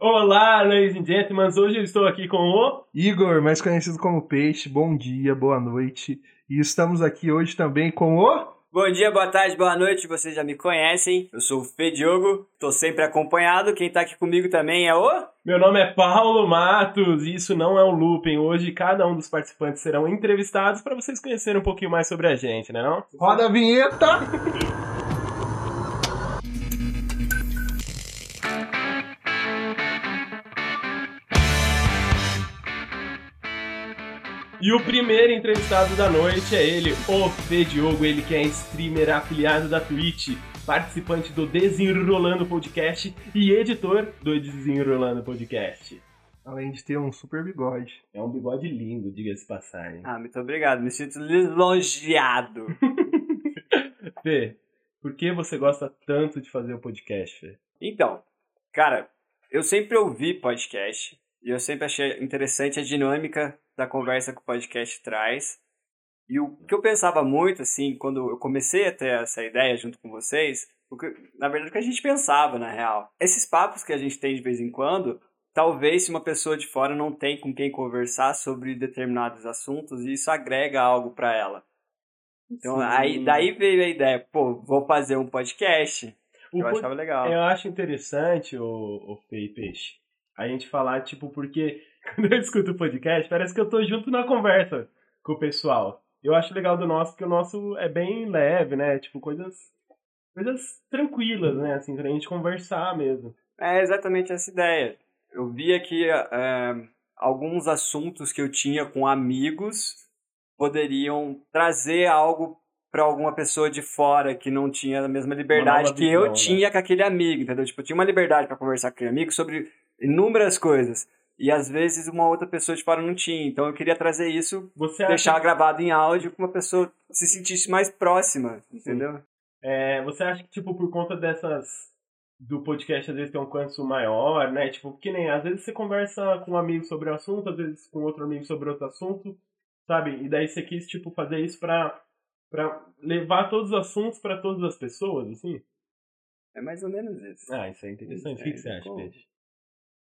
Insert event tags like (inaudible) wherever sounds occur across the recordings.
Olá, ladies and gentlemen. Hoje eu estou aqui com o Igor, mais conhecido como Peixe. Bom dia, boa noite. E estamos aqui hoje também com o Bom dia, boa tarde, boa noite. Vocês já me conhecem. Eu sou o Fê Diogo. Tô sempre acompanhado. Quem tá aqui comigo também é o Meu nome é Paulo Matos e isso não é um looping. Hoje cada um dos participantes serão entrevistados para vocês conhecerem um pouquinho mais sobre a gente, né não? Roda a vinheta! (laughs) E o primeiro entrevistado da noite é ele, o Fê Diogo, ele que é streamer afiliado da Twitch, participante do Desenrolando Podcast e editor do Desenrolando Podcast. Além de ter um super bigode. É um bigode lindo, diga-se passagem. Ah, muito obrigado. Me sinto lisonjeado. (laughs) Fê, por que você gosta tanto de fazer o podcast, Fê? Então, cara, eu sempre ouvi podcast e eu sempre achei interessante a dinâmica da conversa que o podcast traz. E o que eu pensava muito, assim, quando eu comecei a ter essa ideia junto com vocês, porque, na verdade, o que a gente pensava, na real. Esses papos que a gente tem de vez em quando, talvez se uma pessoa de fora não tem com quem conversar sobre determinados assuntos, e isso agrega algo para ela. Então, aí, daí veio a ideia, pô, vou fazer um podcast. O eu pod- achava legal. Eu acho interessante, o, o e Peixe, a gente falar, tipo, porque (laughs) quando eu escuto o podcast, parece que eu tô junto na conversa com o pessoal. Eu acho legal do nosso, que o nosso é bem leve, né? Tipo, coisas, coisas tranquilas, né? Assim, pra gente conversar mesmo. É exatamente essa ideia. Eu via que é, alguns assuntos que eu tinha com amigos poderiam trazer algo para alguma pessoa de fora que não tinha a mesma liberdade que visão, eu né? tinha com aquele amigo, entendeu? Tipo, eu tinha uma liberdade para conversar com aquele amigo sobre inúmeras coisas. E às vezes uma outra pessoa de fora não tinha. Então eu queria trazer isso, Você acha, deixar gravado em áudio para uma pessoa se sentisse mais próxima, entendeu? é, você acha que, tipo, por conta dessas. Do podcast, às vezes tem um alcance maior, né? Tipo, que nem. Às vezes você conversa com um amigo sobre o assunto, às vezes com outro amigo sobre outro assunto, sabe? E daí você quis, tipo, fazer isso pra, pra levar todos os assuntos pra todas as pessoas, assim? É mais ou menos isso. Ah, isso é interessante. O É, que, que você acha? Peixe?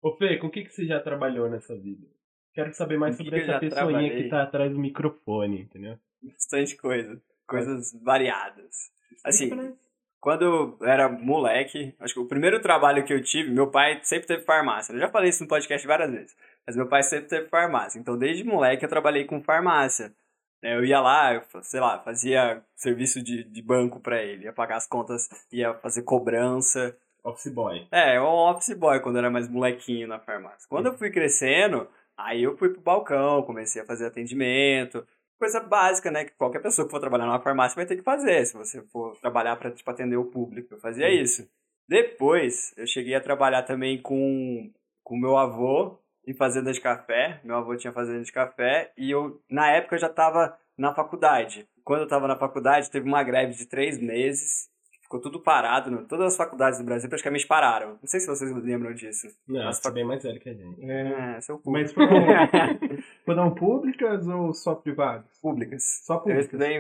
Ô, Fê, com o que, que você já trabalhou nessa vida? Quero saber mais sobre essa pessoinha trabalhei? que tá atrás do microfone, entendeu? Bastante coisa. Coisas variadas. Assim, né? Quando eu era moleque, acho que o primeiro trabalho que eu tive, meu pai sempre teve farmácia. Eu já falei isso no podcast várias vezes, mas meu pai sempre teve farmácia. Então, desde moleque, eu trabalhei com farmácia. É, Eu ia lá, eu, sei lá, fazia serviço de, de banco pra ele, ia pagar as contas, ia fazer cobrança. Office Boy. É, eu um office boy quando eu era mais molequinho na farmácia. Quando eu fui crescendo, aí eu fui pro balcão, comecei a fazer atendimento. Coisa básica, né? Que qualquer pessoa que for trabalhar numa farmácia vai ter que fazer, se você for trabalhar para tipo, atender o público. Eu fazia Sim. isso. Depois, eu cheguei a trabalhar também com com meu avô em fazenda de café. Meu avô tinha fazenda de café e eu, na época, eu já estava na faculdade. Quando eu estava na faculdade, teve uma greve de três meses. Ficou tudo parado. né? Todas as faculdades do Brasil praticamente pararam. Não sei se vocês lembram disso. Não, As você é bem mais velho que a gente. É, É, seu mas público. foram, (laughs) foram públicas ou só privadas? públicas. Só Eu públicas. estudei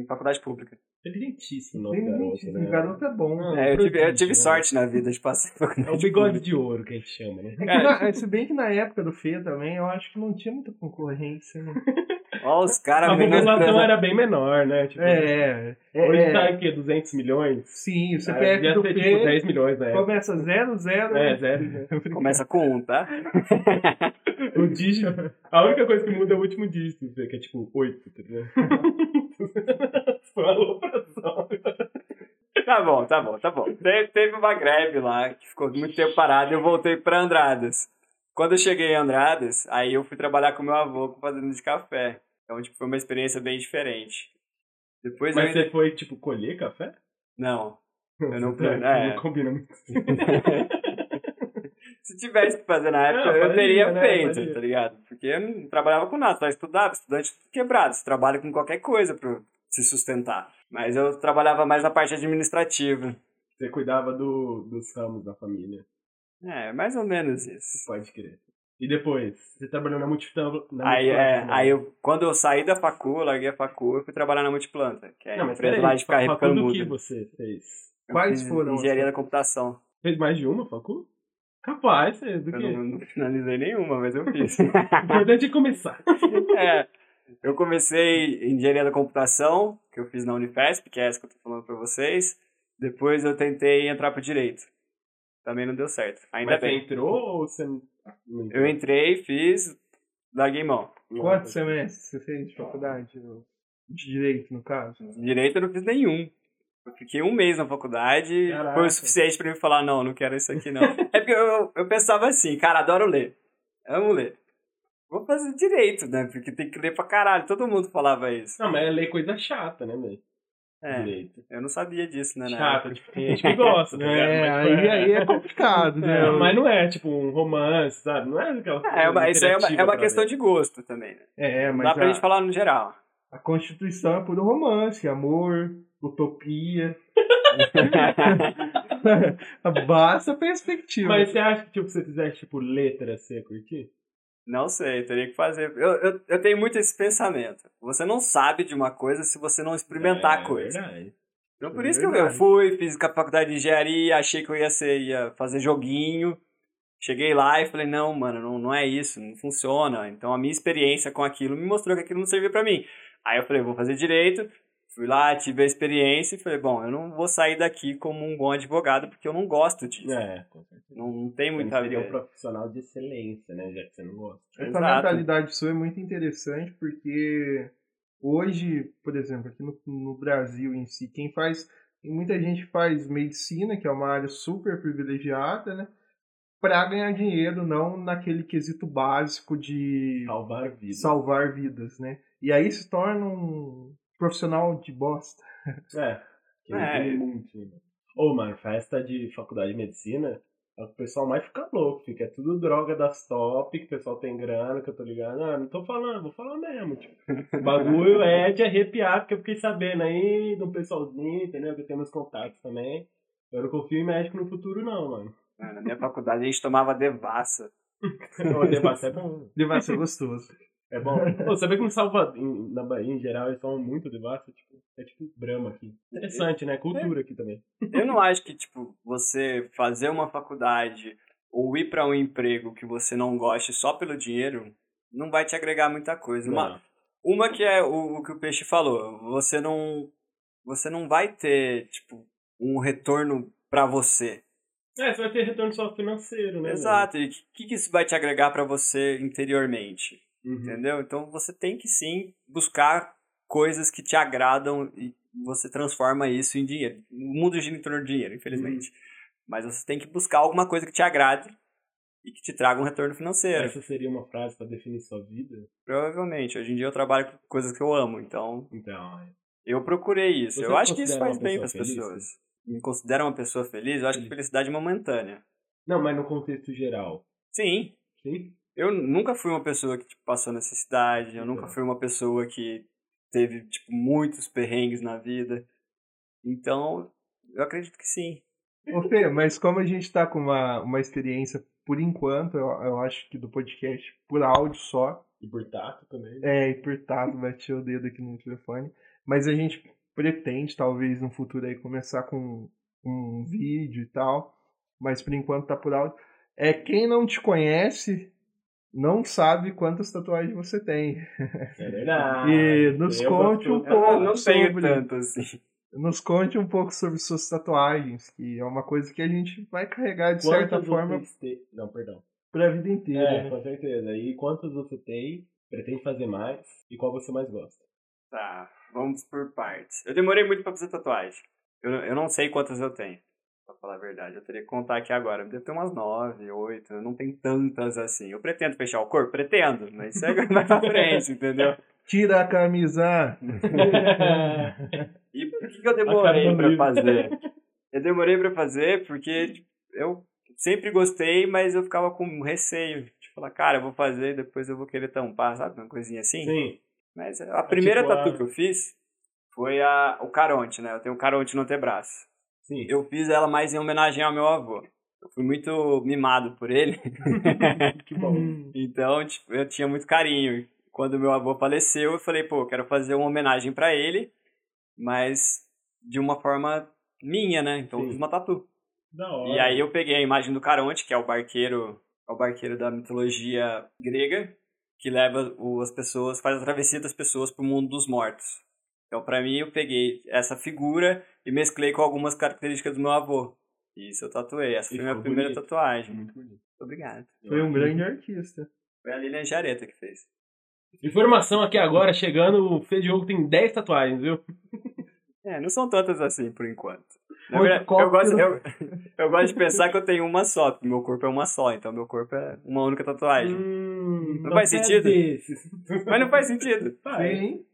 em faculdade pública. Inteligentíssimo o nosso Tem garoto, né? o garoto é bom. Não, É, eu tive, eu tive né? sorte na vida de passar É o bigode de ouro que a gente chama, né? É que na- Se bem que na época do Fê também, eu acho que não tinha muita concorrência. Né? (laughs) Ó, os A caras população menos era bem menor, né? Tipo, É, é, Hoje é, tá o quê? 200 milhões? Sim, o Ah, CPF devia do ser Fê tipo 10 milhões na época. começa 00. É, (laughs) zero. Começa com um, tá? O dígito. A única coisa que muda é o último dígito, que é tipo 8, tá ligado? Uma alopração. Tá bom, tá bom, tá bom. Teve, teve uma greve lá que ficou muito tempo parada e eu voltei pra Andradas. Quando eu cheguei em Andradas, aí eu fui trabalhar com meu avô com fazenda de café. Então, tipo, foi uma experiência bem diferente. Depois Mas ainda... você foi, tipo, colher café? Não. (laughs) Eu não- Você é. não combina muito. (laughs) Se tivesse que fazer na época, Não, eu teria né? feito, tá ligado? Porque eu não trabalhava com nada, só estudava, estudante quebrado. Você trabalha com qualquer coisa pra se sustentar. Mas eu trabalhava mais na parte administrativa. Você cuidava do, dos ramos da família. É, mais ou menos isso. Pode crer. E depois? Você trabalhou na Multiplanta? Na Aí, Multiplanta é, aí eu, quando eu saí da facu, larguei a facu, eu fui trabalhar na Multiplanta, que é Não, a mas empresa lá de repicando do que você fez? Quais foram as Engenharia da facu- computação. Fez mais de uma facu? Capaz, é, do Eu quê? não, não finalizei nenhuma, mas eu fiz. O importante é começar. (laughs) é, eu comecei em engenharia da computação, que eu fiz na Unifesp, que é essa que eu tô falando pra vocês. Depois eu tentei entrar pro direito. Também não deu certo. Ainda Mas você bem. entrou ou você? Eu entrei, fiz, larguei mão. Quantos semestres você fez de faculdade? De direito, no caso? Direito eu não fiz nenhum. Eu fiquei um mês na faculdade, Caraca. foi o suficiente pra mim falar, não, não quero isso aqui não. (laughs) é porque eu, eu, eu pensava assim, cara, adoro ler. Amo ler. Vou fazer direito, né? Porque tem que ler pra caralho. Todo mundo falava isso. Não, mas é ler coisa chata, né, velho? É, Direito. eu não sabia disso, né? Chata, tipo, tem gente que gosta, tá (laughs) ligado? É, Mas, aí, aí é (laughs) complicado, né? É, mas não é tipo um romance, sabe? Não é aquela coisa É, uma, isso aí é uma, é uma questão pra de gosto também, né? É, mas dá pra a, gente falar no geral. a Constituição é puro romance, amor, utopia. (laughs) Basta a ver. perspectiva. Mas você acha que tipo, se você fizesse tipo letra, você ia curtir? Não sei, teria que fazer. Eu, eu, eu tenho muito esse pensamento. Você não sabe de uma coisa se você não experimentar é, a coisa. Verdade. Então por É isso que eu, eu verdade. fui, fiz a faculdade de engenharia, achei que eu ia ser, ia fazer joguinho. Cheguei lá e falei, não, mano, não, não é isso, não funciona. Então a minha experiência com aquilo me mostrou que aquilo não servia pra mim. Aí eu falei, vou fazer direito. Fui lá, tive a experiência e falei, bom, eu não vou sair daqui como um bom advogado porque eu não gosto disso. É, com certeza. Não, não tem Você muito não a seria um profissional de excelência, né? Já que você não gosta. Essa Exato. mentalidade sua é muito interessante porque hoje, por exemplo, aqui no, no Brasil em si, quem faz. Muita gente faz medicina, que é uma área super privilegiada, né? Pra ganhar dinheiro, não naquele quesito básico de Salvar vidas. salvar vidas, né? E aí se torna um profissional de bosta. É. Que não É. tem muito. né? Ô, mano, festa de faculdade de medicina, é o que o pessoal mais fica louco, fica é tudo droga das top, que o pessoal tem grana, que eu tô ligado. Ah, não tô falando, vou falar mesmo, tipo. O bagulho é de arrepiar, porque eu fiquei sabendo aí do pessoalzinho, entendeu? Que eu tenho meus contatos também. Eu não confio em médico no futuro, não, mano. Ah, Na minha faculdade a gente tomava devassa. (laughs) Debate é bom. Deve ser gostoso. É bom. Pô, sabia que no Salvador, em- na Bahia em geral, eles tomam muito devassa? Tipo, é tipo Brahma aqui. Interessante, né? Cultura aqui também. Eu não acho que, tipo, você fazer uma faculdade ou ir para um emprego que você não goste só pelo dinheiro não vai te agregar muita coisa. Uma, Não. uma que é o, o que o Peixe falou, você não você não vai ter, tipo, um retorno para você. É, você vai ter retorno só financeiro, né? Exato. E o que, que isso vai te agregar para você interiormente? Uhum. Entendeu? Então você tem que sim buscar coisas que te agradam e você transforma isso em dinheiro. O mundo gira em torno de dinheiro, infelizmente. Mas você tem que buscar alguma coisa que te agrade e que te traga um retorno financeiro. Essa seria uma frase pra definir sua vida? Provavelmente. Hoje em dia eu trabalho com coisas que eu amo, então Então, é. eu procurei isso. Você eu acho que isso faz bem para as pessoas. Me considera uma pessoa feliz? Eu acho que Feliz. felicidade é momentânea. Não, mas no contexto geral. Sim. Sim? Eu nunca fui uma pessoa que tipo, passou necessidade, eu nunca Então. fui uma pessoa que teve tipo, muitos perrengues na vida. Então, eu acredito que sim. Ô Fê, mas como a gente tá com uma, uma experiência, por enquanto, eu, eu acho que do podcast, por áudio só, E por tato também. é, e por tato, (laughs) bati o dedo aqui no telefone, mas a gente pretende, talvez, no futuro aí, começar com um vídeo e tal, mas por enquanto tá por áudio. É, quem não te conhece não sabe quantas tatuagens você tem. É verdade. E nos Eu conte gosto- um Eu pouco não, não tenho sobre- tanto assim. Nos conte um pouco sobre suas tatuagens, que é uma coisa que a gente vai carregar de certa Quantas forma vocês têm? Não, perdão. pra vida inteira. É, né? com certeza. E quantas você tem? Pretende fazer mais? E qual você mais gosta? Tá, vamos por partes. Eu demorei muito pra fazer tatuagem. Eu, eu não sei quantas eu tenho, pra falar a verdade. Eu teria que contar aqui agora. Deve ter umas nove, oito. Eu não tenho tantas assim. Eu pretendo fechar o corpo? Pretendo, mas segue (laughs) mais pra frente, entendeu? Tira a camisa! (laughs) E por que, que eu demorei pra fazer? Eu demorei pra fazer porque tipo, eu sempre gostei, mas eu ficava com receio de falar, cara, eu vou fazer e depois eu vou querer tampar, sabe? Uma coisinha assim. Sim. Mas a primeira tipo tatu a- que eu fiz foi a, o caronte, né? Eu tenho o caronte no antebraço. Sim. Eu fiz ela mais em homenagem ao meu avô. Eu fui muito mimado por ele. (laughs) Que bom. Então, tipo, eu tinha muito carinho. Quando meu avô faleceu, eu falei, pô, eu quero fazer uma homenagem pra ele, mas de uma forma minha, né? Então eu Sim. fiz uma tatu. Da hora. E aí eu peguei a imagem do Caronte, que é o barqueiro, é o barqueiro da mitologia grega, que leva as pessoas, faz a travessia das pessoas pro mundo dos mortos. Então, pra mim, eu peguei essa figura e mesclei com algumas características do meu avô. E isso eu tatuei. Essa foi a minha ficou primeira bonito. tatuagem. Muito bonito. Obrigado. Foi um grande artista. Foi a Lilian Jareta que fez. Informação aqui agora, chegando, o Fê Diogo tem 10 tatuagens, viu? É, não são tantas assim, por enquanto. Verdade, eu gosto, eu, (laughs) eu gosto de pensar que eu tenho uma só, porque meu corpo é uma só, então meu corpo é uma única tatuagem. Hum, Não faz você é sentido? desses. Mas não faz sentido. Faz. Sim.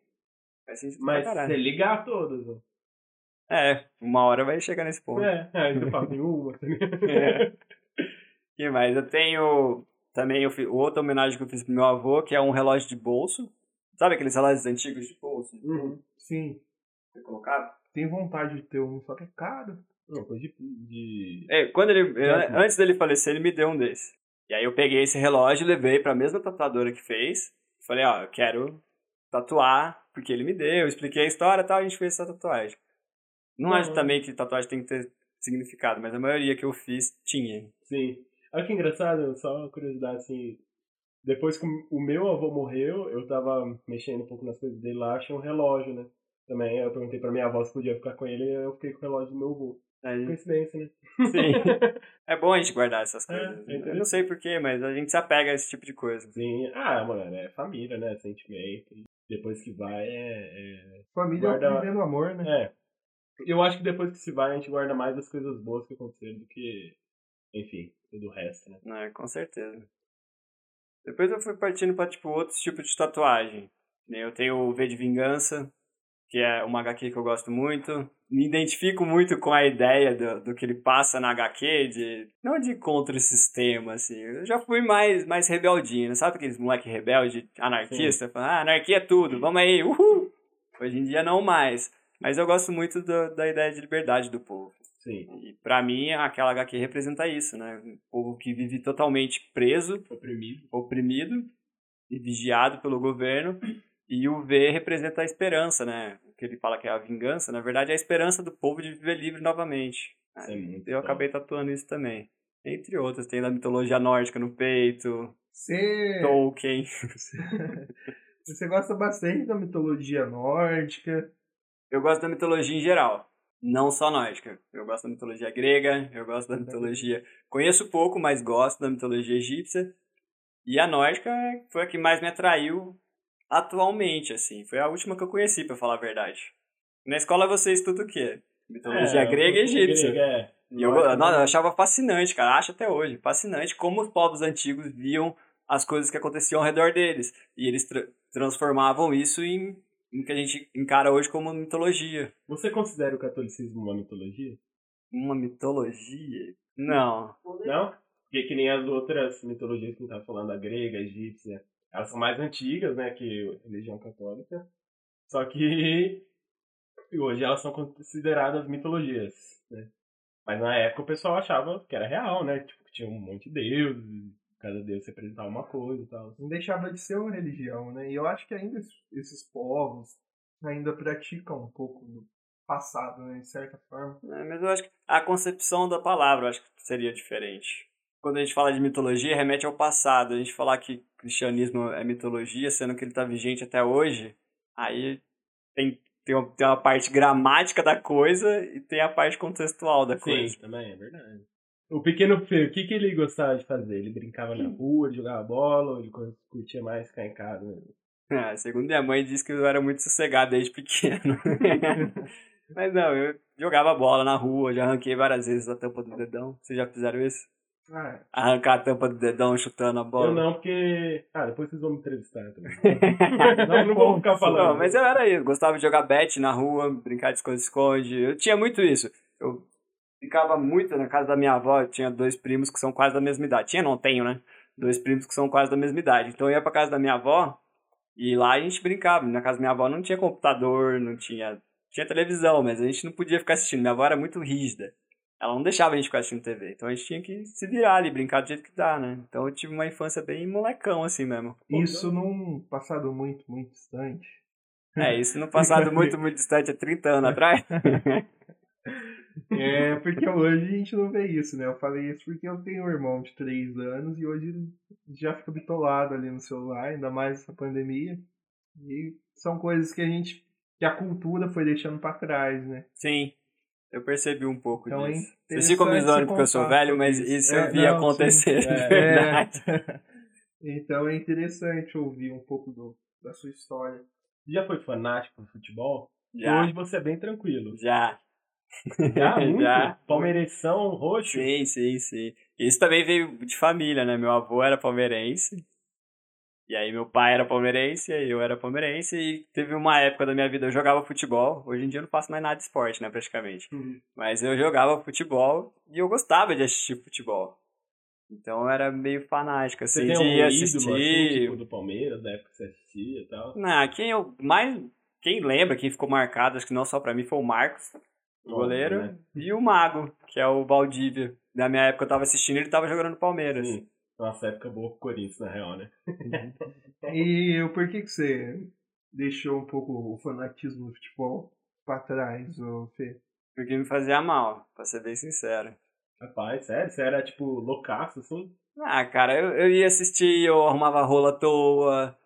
Faz sentido Mas você ligar todos, ó. É, uma hora vai chegar nesse ponto. É, aí você fala, tem (laughs) uma? É. que mais? Eu tenho também eu fiz, outra homenagem que eu fiz pro meu avô, que é um relógio de bolso. Sabe aqueles relógios antigos de bolso? Uhum. Sim. Você colocava? Tem vontade de ter um, só que é caro. Não, coisa de... de... É, quando ele, Certo. antes dele falecer, ele me deu um desse. E aí eu peguei esse relógio, levei pra mesma tatuadora que fez. Falei, ó, eu quero tatuar, porque ele me deu, expliquei a história e tal, a gente fez essa tatuagem. Não Uhum. acho também que tatuagem tem que ter significado, mas a maioria que eu fiz tinha. Sim. Olha que engraçado, só uma curiosidade, assim. Depois que o meu avô morreu, eu tava mexendo um pouco nas coisas dele lá, achei um relógio, né? Também eu perguntei pra minha avó se podia ficar com ele, e eu fiquei com o relógio do meu avô. Aí, Coincidência, né? sim. (laughs) É bom a gente guardar essas É, coisas. é eu não sei porquê, mas a gente se apega a esse tipo de coisa. Sim. Ah, mano, é família, né? Sentimento. Depois que vai, é... Família Guarda- é o primeiro amor, né? é... Eu acho que depois que se vai, a gente guarda mais as coisas boas que aconteceram do que, enfim, tudo o resto, né? É, com certeza. Depois eu fui partindo pra, tipo, outros tipos de tatuagem. Eu tenho o V de Vingança, que é uma HQ que eu gosto muito. Me identifico muito com a ideia do, do que ele passa na HQ, de não de contra o sistema, assim. Eu já fui mais, mais rebeldinho, né? sabe aqueles moleque rebelde, anarquista? Falando, ah, anarquia é tudo, vamos aí, uhul! Hoje em dia não mais. Mas eu gosto muito do- da ideia de liberdade do povo. Sim. E pra mim, aquela HQ representa isso, né? Um povo que vive totalmente preso, Oprimido. oprimido e vigiado pelo governo. E o V representa a esperança, né? O que ele fala que é a vingança, na verdade é a esperança do povo de viver livre novamente. É Eu top. acabei tatuando isso também. Entre outras, tem da mitologia nórdica no peito, Você, Tolkien. (laughs) você gosta bastante da mitologia nórdica. Eu gosto da mitologia em geral, não só nórdica. Eu gosto da mitologia grega, eu gosto da mitologia. Conheço pouco, mas gosto da mitologia egípcia. E a nórdica foi a que mais me atraiu atualmente, assim. Foi a última que eu conheci, pra falar a verdade. Na escola você estuda o quê? Mitologia É, grega e egípcia. grega, é. E eu, eu né? achava fascinante, cara. Acho até hoje. Fascinante como os povos antigos viam as coisas que aconteciam ao redor deles. E eles tra- transformavam isso em, em que a gente encara hoje como mitologia. Você considera o catolicismo uma mitologia? Uma mitologia? Não. Não? Porque que nem as outras mitologias que a gente tava falando, a grega, a egípcia, elas são mais antigas, né, que a religião católica. Só que (laughs) hoje elas são consideradas mitologias, né? Mas na época o pessoal achava que era real, né? Tipo, que tinha um monte de deuses, cada deus representava uma coisa e tal. Não deixava de ser uma religião, né? E eu acho que ainda es- esses povos ainda praticam um pouco do passado, né? De certa forma. É, mas eu acho que a concepção da palavra eu acho que seria diferente. Quando a gente fala de mitologia, remete ao passado. A gente falar que cristianismo é mitologia, sendo que ele está vigente até hoje, aí tem, tem, uma, tem uma parte gramática da coisa e tem a parte contextual da coisa. Sim, também, é verdade. O pequeno Fê, o que, que ele gostava de fazer? Ele brincava na rua, ele jogava bola, ou ele curtia mais ficar em casa? né? Ah, segundo minha mãe, disse que eu era muito sossegado desde pequeno. (laughs) Mas não, eu jogava bola na rua, já arranquei várias vezes a tampa do dedão. Vocês já fizeram isso? Ah, Arrancar a tampa do dedão chutando a bola? Eu não, porque. Ah, depois vocês vão me entrevistar também. (laughs) não, não vou ficar falando. Não, mas eu era isso. Gostava de jogar bet na rua, brincar de esconde-esconde. Eu tinha muito isso. Eu ficava muito na casa da minha avó. Eu tinha dois primos que são quase da mesma idade. Tinha, não tenho, né? Dois primos que são quase da mesma idade. Então eu ia pra casa da minha avó e lá a gente brincava. Na casa da minha avó não tinha computador, não tinha. Tinha televisão, mas a gente não podia ficar assistindo. Minha avó era muito rígida. Ela não deixava a gente ficar assistindo TV. Então a gente tinha que se virar ali, brincar do jeito que dá, né? Então eu tive uma infância bem molecão, assim mesmo. isso num passado muito, muito distante. É, isso no passado (laughs) muito, muito distante, há 30 anos atrás. (laughs) É, porque hoje a gente não vê isso, né? Eu falei isso porque eu tenho um irmão de 3 anos e hoje ele já fica bitolado ali no celular, ainda mais essa pandemia. E são coisas que a gente, que a cultura foi deixando para trás, né? Sim, eu percebi um pouco Então é disso. Vocês ficam me zoando porque eu sou velho, mas isso É, eu vi não, acontecer sim. (laughs) de É. verdade. Então é interessante ouvir um pouco do, da sua história. Já foi fanático por futebol? Já, Hoje você é bem tranquilo. já. (laughs) Já, muito? Já. Palmeireção, roxo? Sim, sim, sim. Isso também veio de família, né? Meu avô era palmeirense. E aí meu pai era palmeirense, aí eu era palmeirense. E teve uma época da minha vida, eu jogava futebol. Hoje em dia eu não faço mais nada de esporte, né? Praticamente. Uhum. Mas eu jogava futebol e eu gostava de assistir futebol. Então eu era meio fanático, Você assim, tem de um ir ídolo, assistir. assim, tipo, do Palmeiras, da época que você assistia e tal? Não, quem eu mais. Quem lembra, quem ficou marcado, acho que não só pra mim, foi o Marcos, o goleiro, né? e o Mago, que é o Valdívia. Na minha época eu tava assistindo ele tava jogando no Palmeiras. Sim. Nossa, época boa pro Corinthians, na real, né? E por que, que você deixou um pouco o fanatismo no futebol pra trás, ô Fê? Porque me fazia mal, pra ser bem sincero. Rapaz, sério? Você era, tipo, loucaço, assim? Ah, cara, eu, eu ia assistir, eu arrumava rola à toa.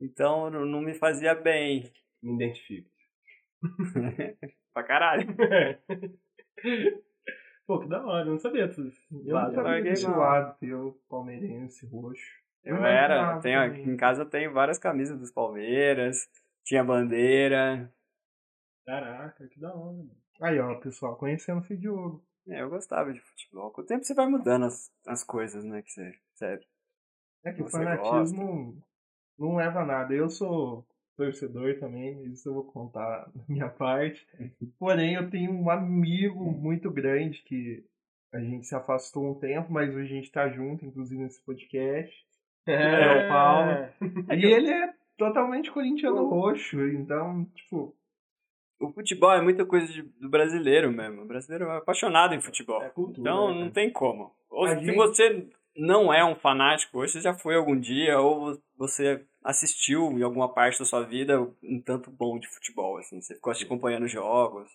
Então não me fazia bem. Me identifico. (laughs) Pra caralho. (laughs) Pô, que da hora, eu não sabia disso. Eu Lá, não sabia mão. lado teu palmeirense roxo. Eu era, aqui em casa eu tenho várias camisas dos Palmeiras, tinha bandeira. Caraca, que da hora, mano. Aí, ó, pessoal, conhecendo o Fê Diogo. É, eu gostava de futebol. Com o tempo você vai mudando as, as coisas, né? Que você, você É que o fanatismo não leva a nada. Eu sou torcedor também, isso eu vou contar (laughs) da minha parte. Porém, eu tenho um amigo muito grande que a gente se afastou um tempo, mas hoje a gente tá junto, inclusive nesse podcast. É, o Paulo. (laughs) E ele é totalmente corintiano roxo, então, tipo, O futebol é muita coisa de- do brasileiro mesmo. O brasileiro é apaixonado em futebol. É cultura, Então né, não tem como. Ou A se gente- você não é um fanático hoje, você já foi algum dia, ou você assistiu em alguma parte da sua vida um tanto bom de futebol, assim. Você ficou acompanhando jogos.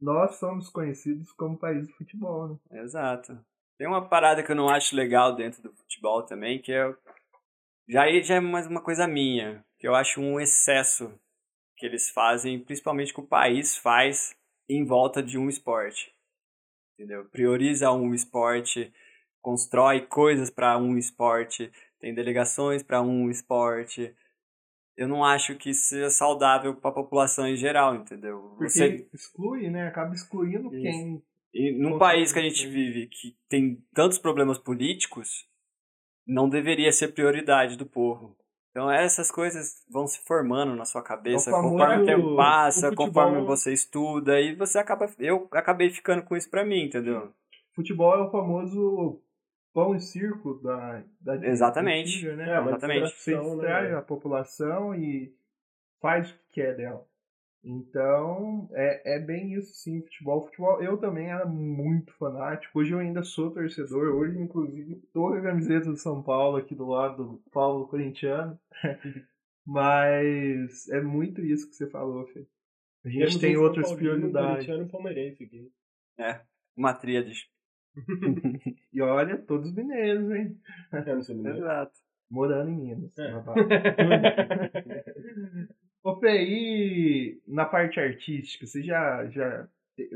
nós somos conhecidos como país do futebol, né? Exato. Tem uma parada que eu não acho legal dentro do futebol também, que é. Já, já é mais uma coisa minha, que eu acho um excesso que eles fazem, principalmente que o país faz em volta de um esporte. Entendeu? Prioriza um esporte, constrói coisas para um esporte, tem delegações para um esporte. Eu não acho que isso seja saudável para a população em geral, entendeu? Porque Você exclui, né? Acaba excluindo Isso. quem. e num país que a gente vive que tem tantos problemas políticos, não deveria ser prioridade do povo. Então essas coisas vão se formando na sua cabeça É o conforme o tempo passa, o conforme você estuda e você acaba eu acabei ficando com isso pra mim, entendeu? Futebol é o famoso pão e circo da, da Exatamente. antiga, né? É, uma Exatamente. Você distração, né, a população e faz o que quer dela. Então, é, é bem isso sim, futebol. Futebol, eu também era muito fanático. Hoje eu ainda sou torcedor. Hoje, inclusive, tô com a camiseta do São Paulo aqui do lado do Paulo Corintiano. (laughs) Mas é muito isso que você falou, Fê. A gente Temos tem um outras um prioridades. corintiano e palmeirense aqui. É, uma tríade. E olha, todos mineiros, hein? Eu não sou mineiro. Exato. Morando em Minas. É. (laughs) Ô, Fê, e na parte artística, você já, já te-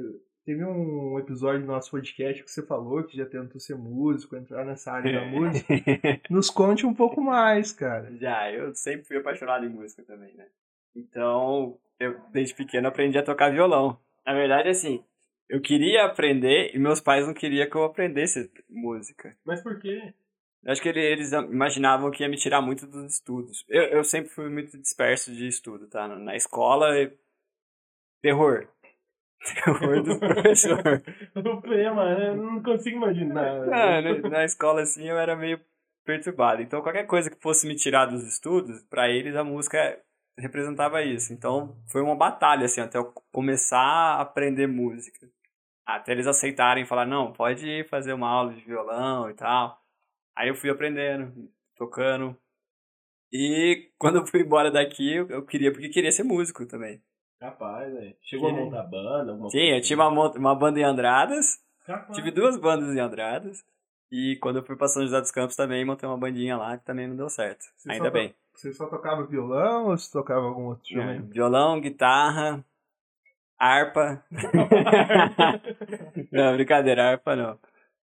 teve um episódio do nosso podcast que você falou que já tentou ser músico, entrar nessa área da música. (laughs) Nos conte um pouco mais, cara. Já, eu sempre fui apaixonado em música também, né? Então, eu desde pequeno aprendi a tocar violão. Na verdade, assim, eu queria aprender e meus pais não queriam que eu aprendesse música. Mas por quê? Eu acho que ele- eles imaginavam que ia me tirar muito dos estudos. Eu, eu sempre fui muito disperso de estudo, tá? Na escola, terror. (laughs) Terror do professor. (laughs) O Fê, mano, eu não consigo imaginar. Ah, na, na escola, assim, eu era meio perturbado. Então, qualquer coisa que fosse me tirar dos estudos, pra eles a música representava isso. Então, foi uma batalha, assim, até eu começar a aprender música. Até eles aceitarem e falar, não, pode fazer uma aula de violão e tal. Aí eu fui aprendendo, tocando. E (laughs) quando eu fui embora daqui, eu, queria, porque queria ser músico também. Capaz, né? Chegou Que- a montar banda, alguma Sim, eu coisa tinha uma, uma banda em Andradas, Capaz. tive duas bandas em Andradas, e quando eu fui pra São José dos Campos também montei uma bandinha lá que também não deu certo. Você Ainda bem. Você só tocava violão ou você tocava algum outro É, instrumento? violão, guitarra, harpa. (laughs) não, brincadeira, harpa não.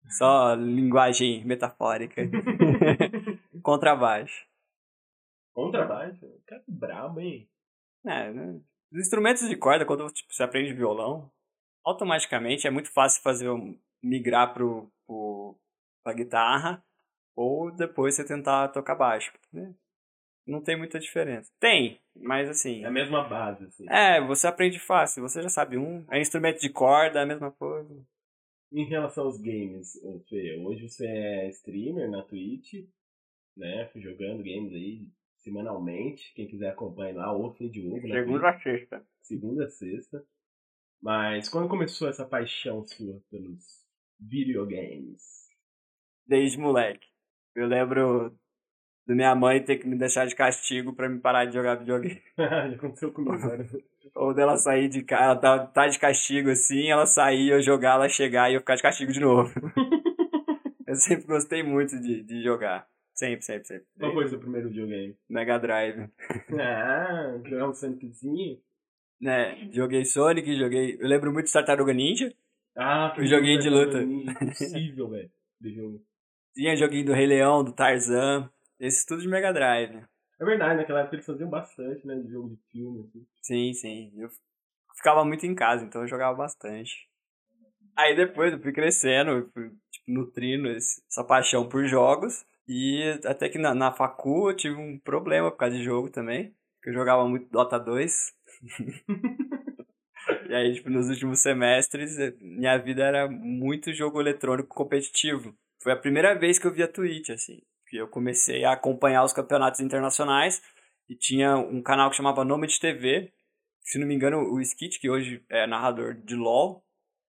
Só linguagem metafórica. (laughs) Contrabaixo. Contrabaixo? Cara, brabo, hein? É, né? Os instrumentos de corda, quando tipo, você aprende violão, automaticamente é muito fácil fazer um- migrar pro, pro, pra guitarra ou depois você tentar tocar baixo. né? Não tem muita diferença. Tem, mas assim. É a mesma base, assim. É, você aprende fácil, você já sabe um. É instrumento de corda, é a mesma coisa. Em relação aos games, Fê, hoje você é streamer na Twitch, né? Jogando games aí semanalmente. Quem quiser acompanha lá, o Fê de Hugo Twitch, a sexta. segunda a sexta. Mas quando começou essa paixão sua pelos videogames? Desde moleque. Eu lembro da minha mãe ter que me deixar de castigo pra me parar de jogar videogame. (laughs) Já aconteceu comigo várias Ou dela sair de casa, ela tá, tá de castigo assim, ela sair, eu jogar, ela chegar e eu ficar de castigo de novo. (laughs) eu sempre gostei muito de, de jogar. Sempre, sempre, sempre. Qual foi o seu primeiro videogame? Mega Drive. (laughs) Ah, jogar um Soniczinho? Né, joguei Sonic, joguei. Eu lembro muito de Tartaruga Ninja. Ah, O joguinho de luta. Impossível, velho. de jogo. Tinha joguinho do Rei Leão, do Tarzan. Esses tudo de Mega Drive. É verdade, naquela época eles faziam bastante, né? De jogo de filme, assim. Sim, sim. Eu ficava muito em casa, então eu jogava bastante. Aí depois eu fui crescendo, eu fui tipo, nutrindo esse- essa paixão por jogos. E até que na, na facu eu tive um problema por causa de jogo também. Porque eu jogava muito Dota 2. (laughs) e aí, tipo, nos últimos semestres, eh, minha vida era muito jogo eletrônico competitivo. Foi a primeira vez que eu vi a Twitch, assim. Que eu comecei a acompanhar os campeonatos internacionais. E tinha um canal que chamava Nomad TV. Se não me engano, o Skit, que hoje é narrador de LoL,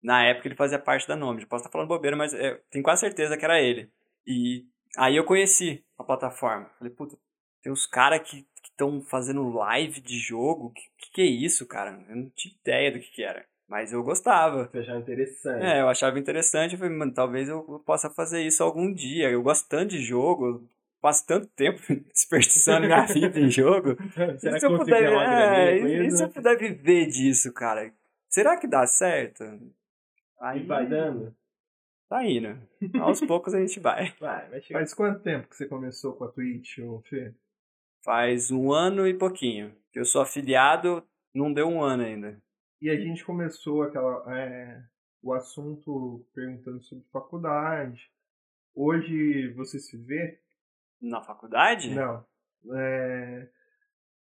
na época ele fazia parte da Nomad. Posso estar falando bobeira, mas é, tenho quase certeza que era ele. E aí eu conheci a plataforma. Falei, puta, tem uns caras que estão fazendo live de jogo. Que, que que é isso, cara? Eu não tinha ideia do que que era. Mas eu gostava. Você achava interessante. É, eu achava interessante. Eu falei, mano, talvez eu possa fazer isso algum dia. Eu gosto tanto de jogo, passo tanto tempo (laughs) desperdiçando minha (laughs) vida em jogo. Será E se que eu puder, é, e se eu né? puder viver disso, cara? Será que dá certo? Aí E vai dando? Tá indo. Aos (laughs) poucos a gente vai. Vai, vai chegar. Faz quanto tempo que você começou com a Twitch, ô Fê? Faz um ano e pouquinho. Eu sou afiliado, não deu um ano ainda. E a gente começou aquela, é, o assunto perguntando sobre faculdade. Hoje você se vê? Na faculdade? Não. É,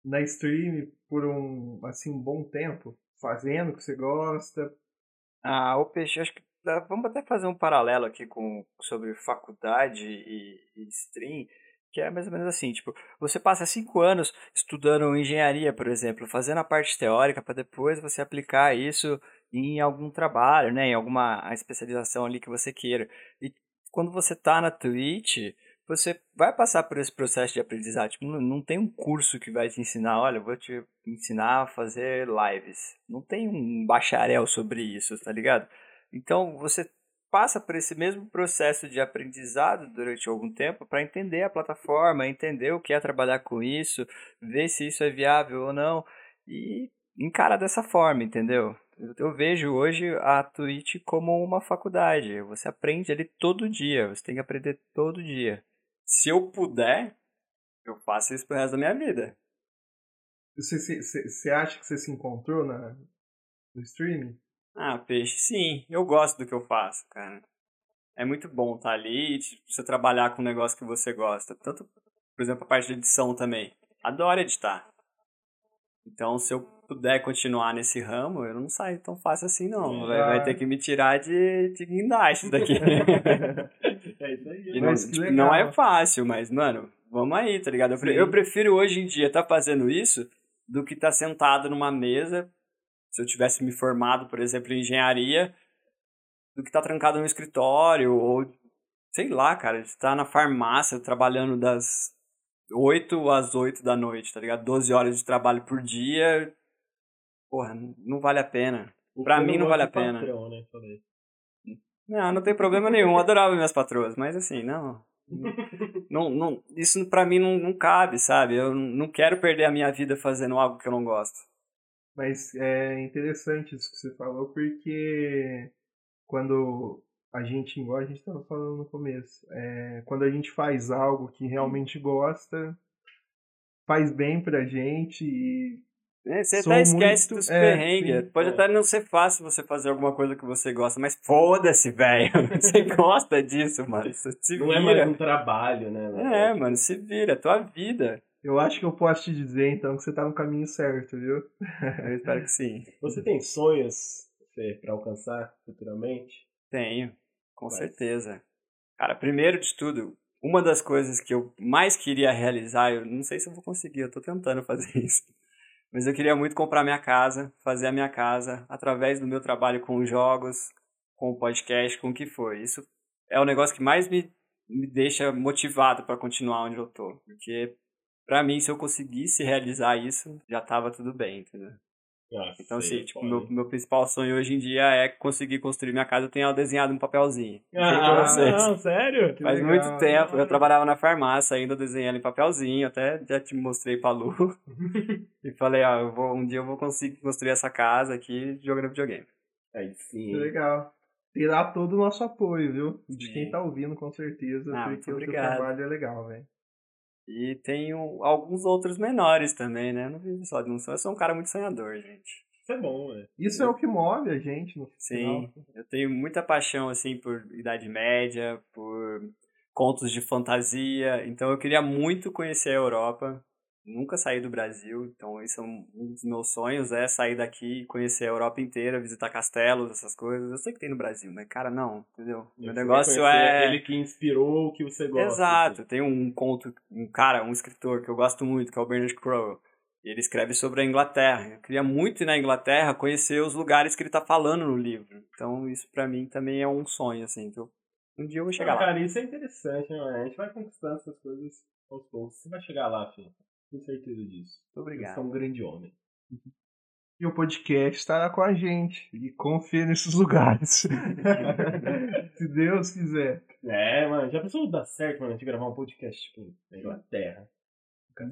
na stream por um, assim, um bom tempo, fazendo o que você gosta. Ah, o Peixe, acho que dá- vamos até fazer um paralelo aqui com sobre faculdade e, e stream, que é mais ou menos assim, tipo, você passa cinco anos estudando engenharia, por exemplo, fazendo a parte teórica para depois você aplicar isso em algum trabalho, né, em alguma especialização ali que você queira. E quando você tá na Twitch, você vai passar por esse processo de aprendizado. Tipo, não, não tem um curso que vai te ensinar, olha, vou te ensinar a fazer lives. Não tem um bacharel sobre isso, tá ligado? Então você passa por esse mesmo processo de aprendizado durante algum tempo para entender a plataforma, entender o que é trabalhar com isso, ver se isso é viável ou não e encara dessa forma, entendeu? Eu, vejo hoje a Twitch como uma faculdade. Você aprende ali todo dia, você tem que aprender todo dia. Se eu puder, eu faço isso pro resto da minha vida. Você, você, você- você acha que você se encontrou na, no streaming? Ah, peixe, sim, eu gosto do que eu faço, cara. É muito bom estar ali e tipo, você trabalhar com um negócio que você gosta. Tanto, por exemplo, a parte de edição também. Adoro editar. Então, se eu puder continuar nesse ramo, eu não saio tão fácil assim, não. Vai, vai ter que me tirar de, de guindaste daqui. (laughs) É isso aí. Não, que tipo, não é fácil, mas, mano, vamos aí, tá ligado? Eu, pre- Sim. eu prefiro hoje em dia estar fazendo isso do que estar sentado numa mesa, se eu tivesse me formado, por exemplo, em engenharia, do que estar trancado no escritório, ou sei lá, cara, estar na farmácia trabalhando das 8 às 8 da noite, tá ligado? 12 horas de trabalho por dia, porra, não vale a pena. O Pra mim não gosto vale a de pena. patrão, né? Não, não tem problema nenhum. Eu adorava minhas patroas, mas assim, não. (laughs) não, não isso pra mim não, não cabe, sabe? Eu não quero perder a minha vida fazendo algo que eu não gosto. Mas é interessante isso que você falou, porque quando a gente, igual a gente estava falando no começo, é, quando a gente faz algo que realmente gosta, faz bem pra gente e É, você até esquece muito- dos é, perrengues. sim, Pode é. até não ser fácil você fazer alguma coisa que você gosta, mas foda-se, velho. (laughs) Você gosta disso, mano. Você Não é mais vira. um trabalho, né? É, mano, se vira, é tua vida. Eu acho que eu posso te dizer então que você tá no caminho certo, viu? (laughs) Eu espero que sim. Você tem sonhos, Fê, pra alcançar futuramente? Tenho, com Quais? certeza. Cara, primeiro de tudo, uma das coisas que eu mais queria realizar, eu não sei se eu vou conseguir, eu tô tentando fazer (laughs) isso. Mas eu queria muito comprar minha casa, fazer a minha casa através do meu trabalho com jogos, com o podcast, com o que for. Isso é o negócio que mais me, me deixa motivado para continuar onde eu tô. Porque, pra mim, se eu conseguisse realizar isso, já tava tudo bem, entendeu? Nossa, Então, sei, assim, tipo, meu, meu principal sonho hoje em dia é conseguir construir minha casa. Eu tenho ela desenhada em papelzinho. Ah, não, sério? (laughs) Que Faz legal, muito tempo. Eu trabalhava na farmácia ainda, desenhei ela em papelzinho. Até já te mostrei pra Lu. (laughs) e falei, ó, eu vou, um dia eu vou conseguir construir essa casa aqui jogando videogame. Aí sim. Que legal. Terá todo o nosso apoio, viu? De Sim. quem tá ouvindo, com certeza, Ah, porque o teu trabalho é legal, velho. E tenho alguns outros menores também, né? Não vivo só de um sonho. Eu sou um cara muito sonhador, gente. Isso é bom, né? Isso é o que move a gente no Sim, final. eu tenho muita paixão assim por Idade Média, por contos de fantasia. Então eu queria muito conhecer a Europa. Nunca saí do Brasil, então esse é um um dos meus sonhos é sair daqui e conhecer a Europa inteira, visitar castelos, essas coisas. Eu sei que tem no Brasil, mas cara, não, entendeu? Meu negócio é Ele que inspirou o que você gosta. Exato, tem um conto, um cara, um escritor que eu gosto muito, que é o Bernard Crowe. E ele escreve sobre a Inglaterra. Eu queria muito ir na Inglaterra conhecer os lugares que ele tá falando no livro. Então isso pra mim também é um sonho, assim. Então, um dia eu vou chegar Ah, lá. Cara, isso é interessante, né? A gente vai conquistando essas coisas aos poucos. Você vai chegar lá, filho. Tenho certeza disso. Muito obrigado. Você é um grande homem. E o podcast estará com a gente. E confia nesses lugares. (laughs) Se Deus quiser. É, mano. Já pensou dar certo, mano? A gente gravar um podcast, tipo, na Inglaterra?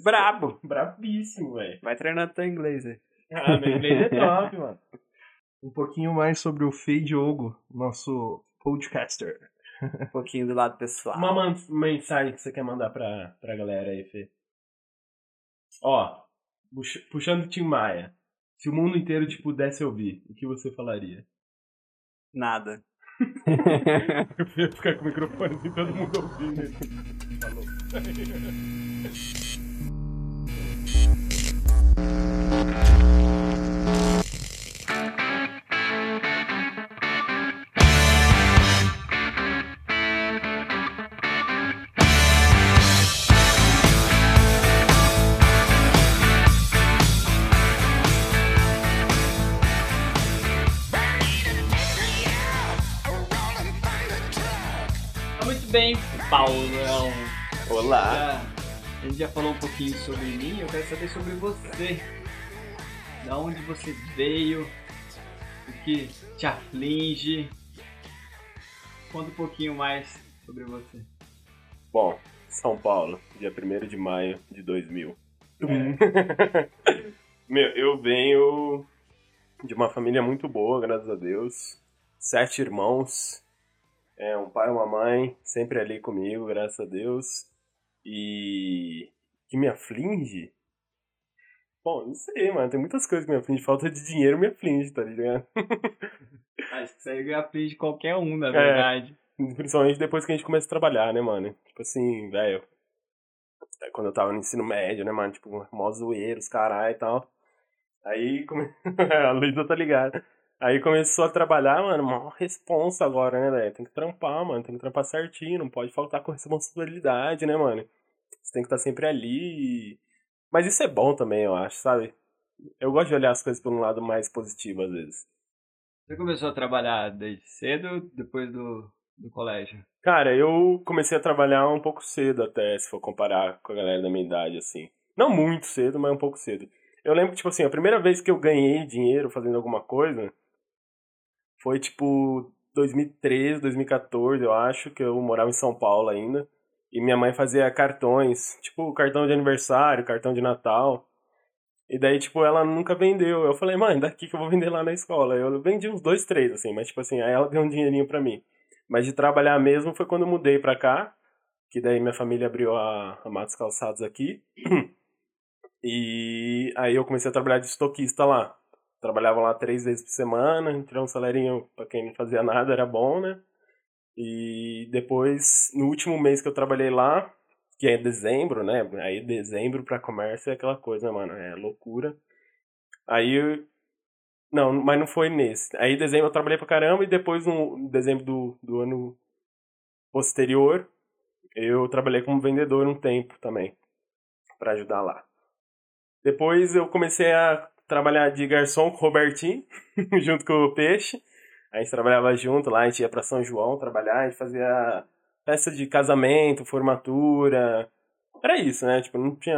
Brabo! (laughs) Brabíssimo, velho. Vai treinando teu inglês aí. Ah, meu inglês é top, (laughs) mano. Um pouquinho mais sobre o Fei Diogo, nosso podcaster. Um pouquinho do lado pessoal. Uma mensagem que você quer mandar pra, pra galera aí, Fê. Ó, puxa- puxando o Tim Maia. Se o mundo inteiro te pudesse ouvir, o que você falaria? Nada. (laughs) Eu ia ficar com o microfone assim, todo mundo ouvindo. Falou. (laughs) falou um pouquinho sobre mim, eu quero saber sobre você. Da onde você veio, o que te aflige. Conta um pouquinho mais sobre você. Bom, São Paulo, dia 1 de maio de 2000. (laughs) Meu, eu venho de uma família muito boa, graças a Deus. Sete irmãos. É, um pai e uma mãe, sempre ali comigo, graças a Deus. E que me aflige? Bom, não sei, mano. Tem muitas coisas que me afligem. Falta de dinheiro me aflige, tá ligado? (laughs) Acho que isso aí aflige qualquer um, na É. verdade. Principalmente depois que a gente começa a trabalhar, né, mano? Tipo assim, velho. é Quando eu tava no ensino médio, né, mano? Tipo, mó zoeiros, caralho e tal. Aí, come... (laughs) a Luísa tá ligada. Aí começou a trabalhar, mano, mó responsa agora, né, velho? Tem que trampar, mano. Tem que trampar certinho. Não pode faltar com responsabilidade, né, mano? Você tem que estar sempre ali. Mas isso é bom também, eu acho, sabe? Eu gosto de olhar as coisas por um lado mais positivo, às vezes. Você começou a trabalhar desde cedo, depois do, do colégio? Cara, eu comecei a trabalhar um pouco cedo até, se for comparar com a galera da minha idade, assim. Não muito cedo, mas um pouco cedo. Eu lembro que, tipo assim, a primeira vez que eu ganhei dinheiro fazendo alguma coisa foi, tipo, 2013, 2014, eu acho, que eu morava em São Paulo ainda. E minha mãe fazia cartões, tipo, cartão de aniversário, cartão de Natal. E daí, tipo, ela nunca vendeu. Eu falei, mãe, daqui que eu vou vender lá na escola. Eu vendi uns dois, três, assim, mas, tipo assim, aí ela deu um dinheirinho pra mim. Mas de trabalhar mesmo foi quando eu mudei pra cá, que daí minha família abriu a, a Matos Calçados aqui. (clears throat) E aí eu comecei a trabalhar de estoquista lá. Trabalhava lá três vezes por semana, tirar um salerinho pra quem não fazia nada, era bom, né? E depois, no último mês que eu trabalhei lá, que é dezembro, né? Aí dezembro para comércio é aquela coisa, mano, é loucura. Aí não, mas não foi nesse. Aí dezembro eu trabalhei pra caramba e depois no dezembro do, do ano posterior eu trabalhei como vendedor um tempo também para ajudar lá. Depois eu comecei a trabalhar de garçom com o Robertinho, (laughs) junto com o Peixe. A gente trabalhava junto lá, a gente ia pra São João trabalhar, a gente fazia festa de casamento, formatura. Era isso, né? Tipo, não tinha.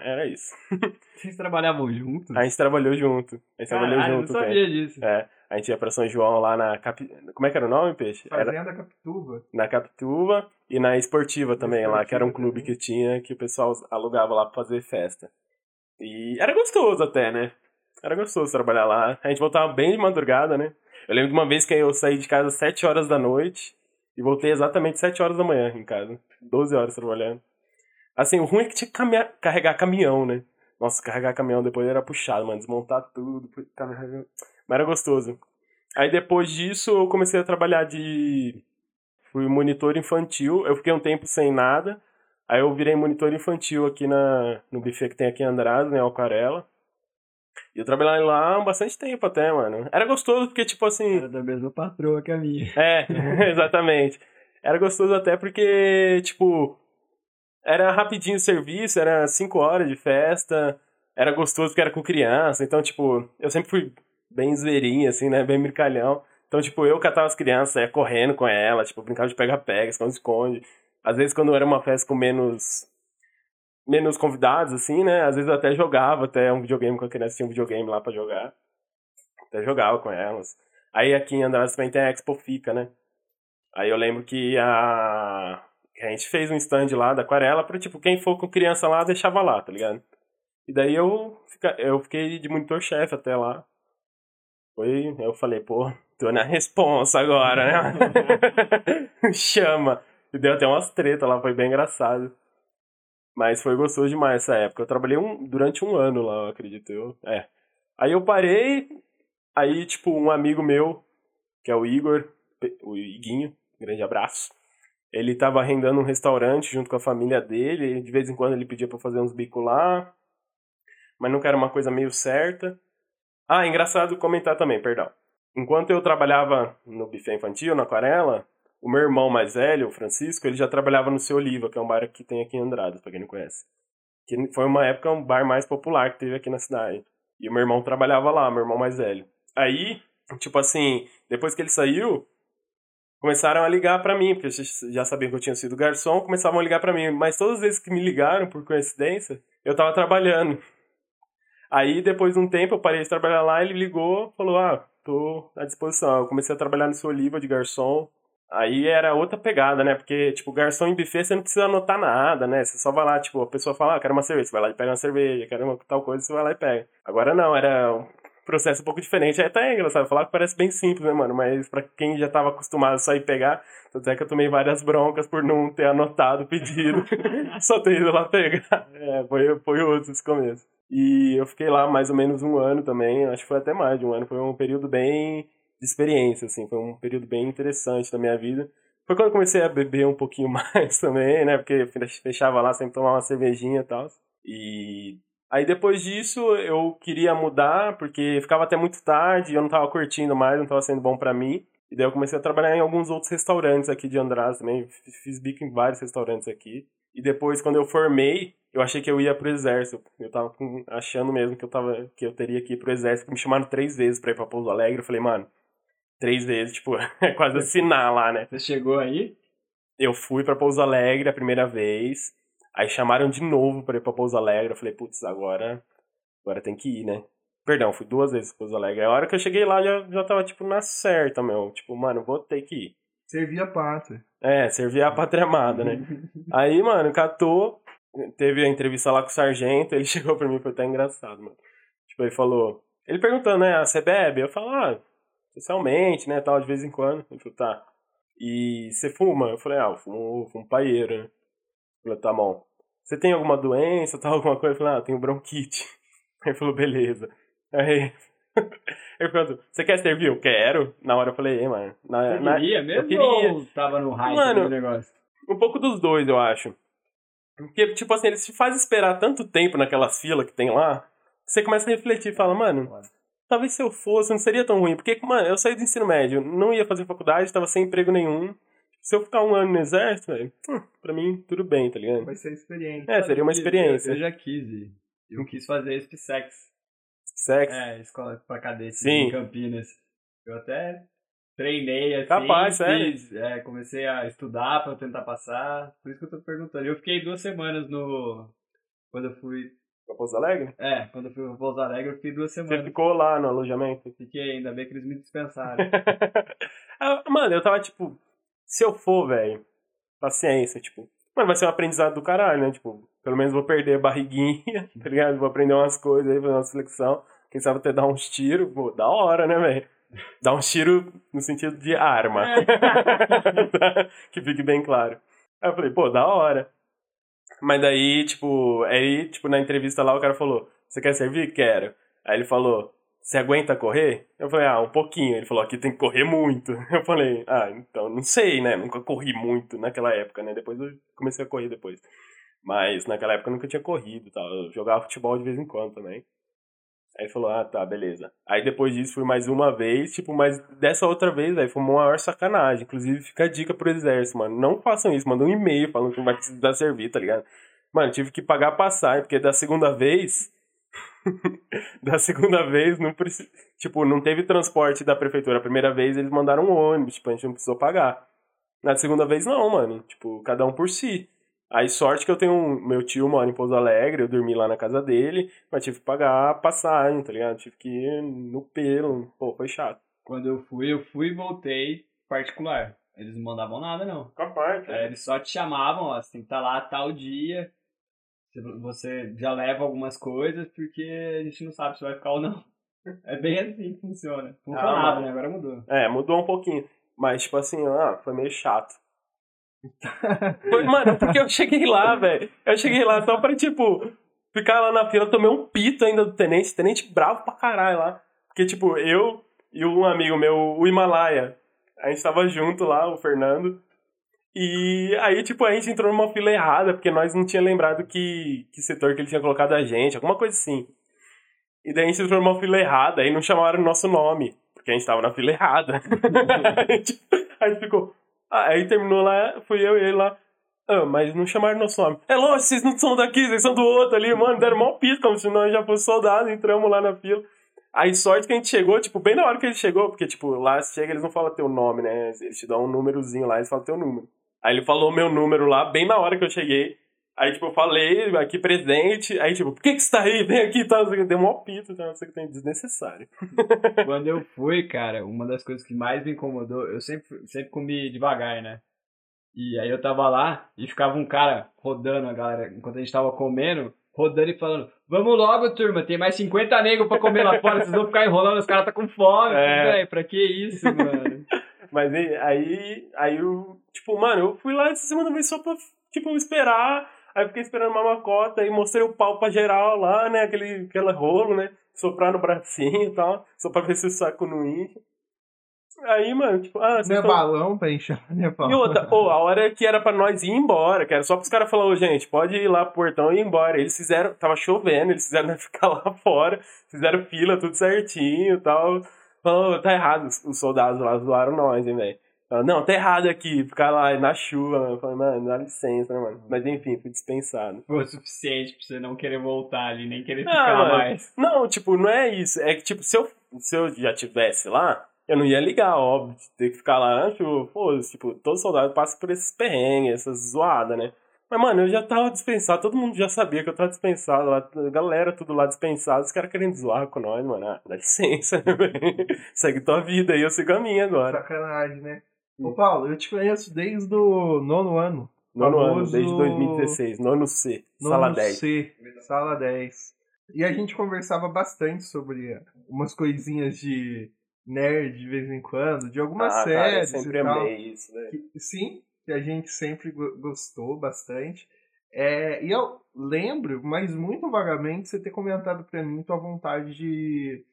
Era isso. (laughs) Vocês trabalhavam juntos? A gente trabalhou junto. A gente Caralho, trabalhou eu junto. não sabia disso. É. A gente ia pra São João lá na Cap... Como é que era o nome, Peixe? Era Fazenda Capituba. na Capituba e na Esportiva também, lá, que era um Esportiva clube também. que tinha, que o pessoal alugava lá pra fazer festa. E era gostoso até, né? Era gostoso trabalhar lá. A gente voltava bem de madrugada, né? Eu lembro de uma vez que eu saí de casa às 7 horas da noite e voltei exatamente 7 horas da manhã em casa. 12 horas trabalhando. Assim, o ruim é que tinha que caminhar- carregar caminhão, né? Nossa, carregar caminhão depois era puxado, mano. Desmontar tudo. carregar- Mas era gostoso. Aí depois disso eu comecei a trabalhar de. Fui monitor infantil. Eu fiquei um tempo sem nada. Aí eu virei monitor infantil aqui na, no buffet que tem aqui em Andrade, né? Alcarela. E eu trabalhei lá há bastante tempo até, mano. Era gostoso porque, tipo assim. Era da mesma patroa que a minha. (laughs) É, (laughs) exatamente. Era gostoso até porque, tipo, era rapidinho o serviço, era cinco horas de festa, era gostoso porque era com criança, então, tipo, eu sempre fui bem zveirinho, assim, né, bem brincalhão. Então, tipo, eu catava as crianças, ia correndo com elas, tipo, brincava de pega-pega, esconde-esconde. Às vezes, quando era uma festa com menos menos convidados, assim, né, às vezes eu até jogava até um videogame com a criança, tinha um videogame lá pra jogar. Até jogava com elas. Aí aqui em Andrade também tem a Expo Fica, né? Aí eu lembro que a, a gente fez um stand lá da aquarela pra, tipo, quem for com criança lá, deixava lá, tá ligado? E daí eu, fica, eu fiquei de monitor-chefe até lá. Foi, eu falei, pô, tô na responsa agora, né? (laughs) (laughs) Chama. E deu até umas tretas lá, foi bem engraçado. Mas foi gostoso demais essa época. Eu trabalhei um, durante um ano lá, eu acredito eu. É. Aí eu parei, aí, tipo, um amigo meu, que é o Igor, o Iguinho, grande abraço. Ele tava arrendando um restaurante junto com a família dele, de vez em quando ele pedia eu fazer uns bicos lá, mas nunca era uma coisa meio certa. Ah, engraçado comentar também, perdão. Enquanto eu trabalhava no buffet infantil, na aquarela, o meu irmão mais velho, o Francisco, ele já trabalhava no Seu Oliva, que é um bar que tem aqui em Andradas, pra quem não conhece. Que foi uma época um bar mais popular que teve aqui na cidade. E o meu irmão trabalhava lá, meu irmão mais velho. Aí, tipo assim, depois que ele saiu, começaram a ligar pra mim, porque já sabiam que eu tinha sido garçom, começavam a ligar pra mim. Mas todas as vezes que me ligaram, por coincidência, eu tava trabalhando. Aí, depois de um tempo, eu parei de trabalhar lá, ele ligou, falou, ah, tô à disposição. Eu comecei a trabalhar no seu Oliva de garçom. Aí era outra pegada, né? Porque, tipo, garçom em buffet você não precisa anotar nada, né? Você só vai lá, tipo, a pessoa fala, ah, quero uma cerveja, você vai lá e pega uma cerveja, quero uma tal coisa, você vai lá e pega. Agora não, era um processo um pouco diferente. É até engraçado falar que parece bem simples, né, mano? Mas pra quem já tava acostumado a sair pegar, tanto é que eu tomei várias broncas por não ter anotado o pedido, (laughs) só ter ido lá pegar. É, foi, foi outro esse começo. E eu fiquei lá mais ou menos um ano também, acho que foi até mais de um ano, foi um período bem de experiência, assim, foi um período bem interessante da minha vida. Foi quando comecei a beber um pouquinho (laughs) mais também, né, porque fechava lá, sempre tomar uma cervejinha e tal. E aí depois disso eu queria mudar, porque ficava até muito tarde, eu não tava curtindo mais, não tava sendo bom para mim. E daí eu comecei a trabalhar em alguns outros restaurantes aqui de Andrade também, fiz bico em vários restaurantes aqui. E depois, quando eu formei, eu achei que eu ia pro exército. Eu tava achando mesmo que eu tava que eu teria que ir pro exército. Me chamaram três vezes pra ir pra Pouso Alegre. Eu falei, mano, três vezes, tipo, é (laughs) quase assinar lá, né? Você chegou aí? Eu fui pra Pouso Alegre a primeira vez. Aí chamaram de novo pra ir pra Pouso Alegre. Eu falei, putz, agora agora tem que ir, né? Perdão, fui duas vezes pro Pouso Alegre. A hora que eu cheguei lá, já, já tava, tipo, na certa, meu. Tipo, mano, vou ter que ir. Servia a pátria. É, servia a pátria amada, né? (laughs) Aí, mano, catou, teve a entrevista lá com o sargento, ele (laughs) chegou pra mim, foi até engraçado, mano. Tipo, ele falou, ele perguntando, né, ah, você bebe? Eu falo, ah, socialmente, né, tal, de vez em quando. Ele falou, tá. E você fuma? Eu falei, ah, eu fumo, fumo paieiro, né? Ele falou, tá bom. Você tem alguma doença, tal, alguma coisa? Eu falei, ah, eu tenho bronquite. (laughs) Ele falou, beleza. Aí, (laughs) ele perguntou, você quer servir? Eu quero. Na hora eu falei, ei, mano. Na, Você na- queria mesmo eu queria. ou tava no hype Mano, do negócio? Um pouco dos dois, eu acho. Porque, tipo assim, eles te fazem esperar tanto tempo naquelas filas que tem lá, que você começa a refletir e fala, mano, talvez se eu fosse, não seria tão ruim. Porque, mano, eu saí do ensino médio, não ia fazer faculdade, tava sem emprego nenhum. Se eu ficar um ano no exército, velho, hum, pra mim, tudo bem, tá ligado? Vai ser experiente. É, seria uma experiência. Eu, eu já quis ir. Eu quis fazer SPSEX. Sexo. É, escola pra cadetes Sim. em Campinas. Eu até treinei assim. Capaz, sério? fiz, é, comecei a estudar pra tentar passar. Por isso que eu tô perguntando. Eu fiquei duas semanas no. Quando eu fui. Pra Pouso Alegre? É, quando eu fui pra Pouso Alegre, eu fiquei duas Você semanas. ficou lá no alojamento? Fiquei, ainda bem que eles me dispensaram. (laughs) Ah, Mano, eu tava tipo, se eu for, velho, paciência, tipo, mano, vai ser um aprendizado do caralho, né? Tipo, pelo menos vou perder a barriguinha, (laughs) tá ligado? Vou aprender umas coisas aí, fazer uma flexão. Quem sabe até dar uns tiros, pô, da hora, né, velho? Dar uns tiros no sentido de arma. (laughs) que fique bem claro. Aí eu falei, pô, da hora. Mas daí, tipo, aí, tipo, na entrevista lá o cara falou, você quer servir? Quero. Aí ele falou, você aguenta correr? Eu falei, ah, um pouquinho. Ele falou, aqui tem que correr muito. (laughs) Eu falei, ah, então, não sei, né? Nunca corri muito naquela época, né? Depois eu comecei a correr depois. Mas naquela época eu nunca tinha corrido tal. Eu jogava futebol de vez em quando também. Aí ele falou, ah, tá, beleza. Aí depois disso fui mais uma vez, tipo, mas dessa outra vez, aí foi uma maior sacanagem. Inclusive, fica a dica pro exército, mano. Não façam isso, manda um e-mail falando que não vai precisar servir, tá ligado? Mano, tive que pagar a passagem, porque da segunda vez. (laughs) da segunda vez, não tipo, não teve transporte da prefeitura. A primeira vez eles mandaram um ônibus, tipo, a gente não precisou pagar. Na segunda vez, não, mano. Tipo, cada um por si. Aí, sorte que eu tenho um, meu tio mora em Pouso Alegre, eu dormi lá na casa dele, mas tive que pagar a passagem, tá ligado? Tive que ir no pelo. Pô, foi chato. Quando eu fui, eu fui e voltei particular. Eles não mandavam nada, não. Capaz, É, eles só te chamavam, ó, você tem que estar lá tal dia. Você- já leva algumas coisas porque a gente não sabe se vai ficar ou não. É bem assim que funciona. Funcionava, mano. né? Agora mudou. É, mudou um pouquinho. Mas, tipo assim, ah, foi meio chato. Mano, porque eu cheguei lá, velho. Eu cheguei lá só pra, tipo, ficar lá na fila, tomei um pito ainda do tenente, tenente bravo pra caralho lá. Porque, tipo, eu e um amigo meu, o Himalaia, a gente tava junto lá, o Fernando. E aí, tipo, a gente entrou numa fila errada, porque nós não tinha lembrado que, que setor que ele tinha colocado a gente, alguma coisa assim. E daí a gente entrou numa fila errada, aí não chamaram o nosso nome, porque a gente tava na fila errada. a, (laughs) gente, a gente ficou. Ah, aí terminou lá, fui eu e ele lá. Ah, mas não chamaram nosso nome. É lógico, vocês não são daqui, vocês são do outro ali, mano. Deram mó pito, como se nós já fosse soldado, entramos lá na fila. Aí sorte que a gente chegou, tipo, bem na hora que gente chegou, porque, tipo, lá chega, eles não falam teu nome, né? Eles te dão um númerozinho lá, eles falam teu número. Aí ele falou meu número lá, bem na hora que eu cheguei. Aí, tipo, eu falei, aqui presente. Aí, tipo, por que que você tá aí? Vem aqui e tal. o quê. Deu mó pito, tá? Não sei o que tem desnecessário. (laughs) Quando eu fui, cara, uma das coisas que mais me incomodou, eu sempre, sempre comi devagar, né? E aí eu tava lá e ficava um cara rodando a galera, enquanto a gente tava comendo, rodando e falando: Vamos logo, turma, tem mais 50 negros pra comer lá fora, vocês vão ficar enrolando, os caras tá com fome. É. Véi, pra que isso, mano? (laughs) Mas aí, aí, aí eu, tipo, mano, eu fui lá essa semana vez só pra, tipo, esperar. Aí fiquei esperando uma macota e mostrei o pau pra geral lá, né? Aquele, aquele rolo, né? Soprar no bracinho e tal, só pra ver se o saco não incha. Aí, mano, tipo, ah, vocês Não é tão- balão pra inchar, né? E outra, pô, a hora que era pra nós ir embora, que era só pros caras falar, ô gente, pode ir lá pro portão e ir embora. Eles fizeram, tava chovendo, eles fizeram (laughs) ficar lá fora, fizeram fila, tudo certinho e tal. Falou, tá errado, os soldados lá zoaram nós, hein, velho. Falaram, Não, tá errado aqui, ficar lá na chuva, mano. Eu falei, mano, dá licença, né, mano? Mas enfim, fui dispensado. Foi o suficiente pra você não querer voltar ali, nem querer Ah, ficar mano. mais. Não, tipo, não é isso. É que, tipo, se eu, se eu já tivesse lá, eu não ia ligar, óbvio. Ter que ficar lá na chuva. Pô, tipo, todo soldado passa por esses perrengues, essas zoadas, né? Mas, mano, eu já tava dispensado, todo mundo já sabia que eu tava dispensado lá, a galera tudo lá dispensado, os caras querendo zoar com nós, mano. Ah, dá licença, (laughs) né, velho? Segue tua vida aí, eu sigo a minha agora. Sacanagem, né? Ô, Paulo, eu te conheço desde o nono ano. Nono ano, desde 2016, nono C, Nono sala 10. C, sala 10. E a gente conversava bastante sobre umas coisinhas de nerd de vez em quando, de algumas ah, cara, eu séries sempre e tal. amei isso, velho. que- sim, que a gente sempre go- gostou bastante. É, e eu lembro, mas muito vagamente, você ter comentado pra mim tua vontade de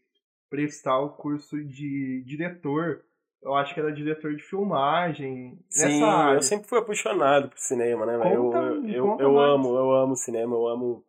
prestar o curso de diretor. Eu acho que era diretor de filmagem. Sim, nessa área. eu sempre fui apaixonado por cinema, né? Eu, Conta- eu, eu, eu mais. amo, eu amo cinema, eu amo.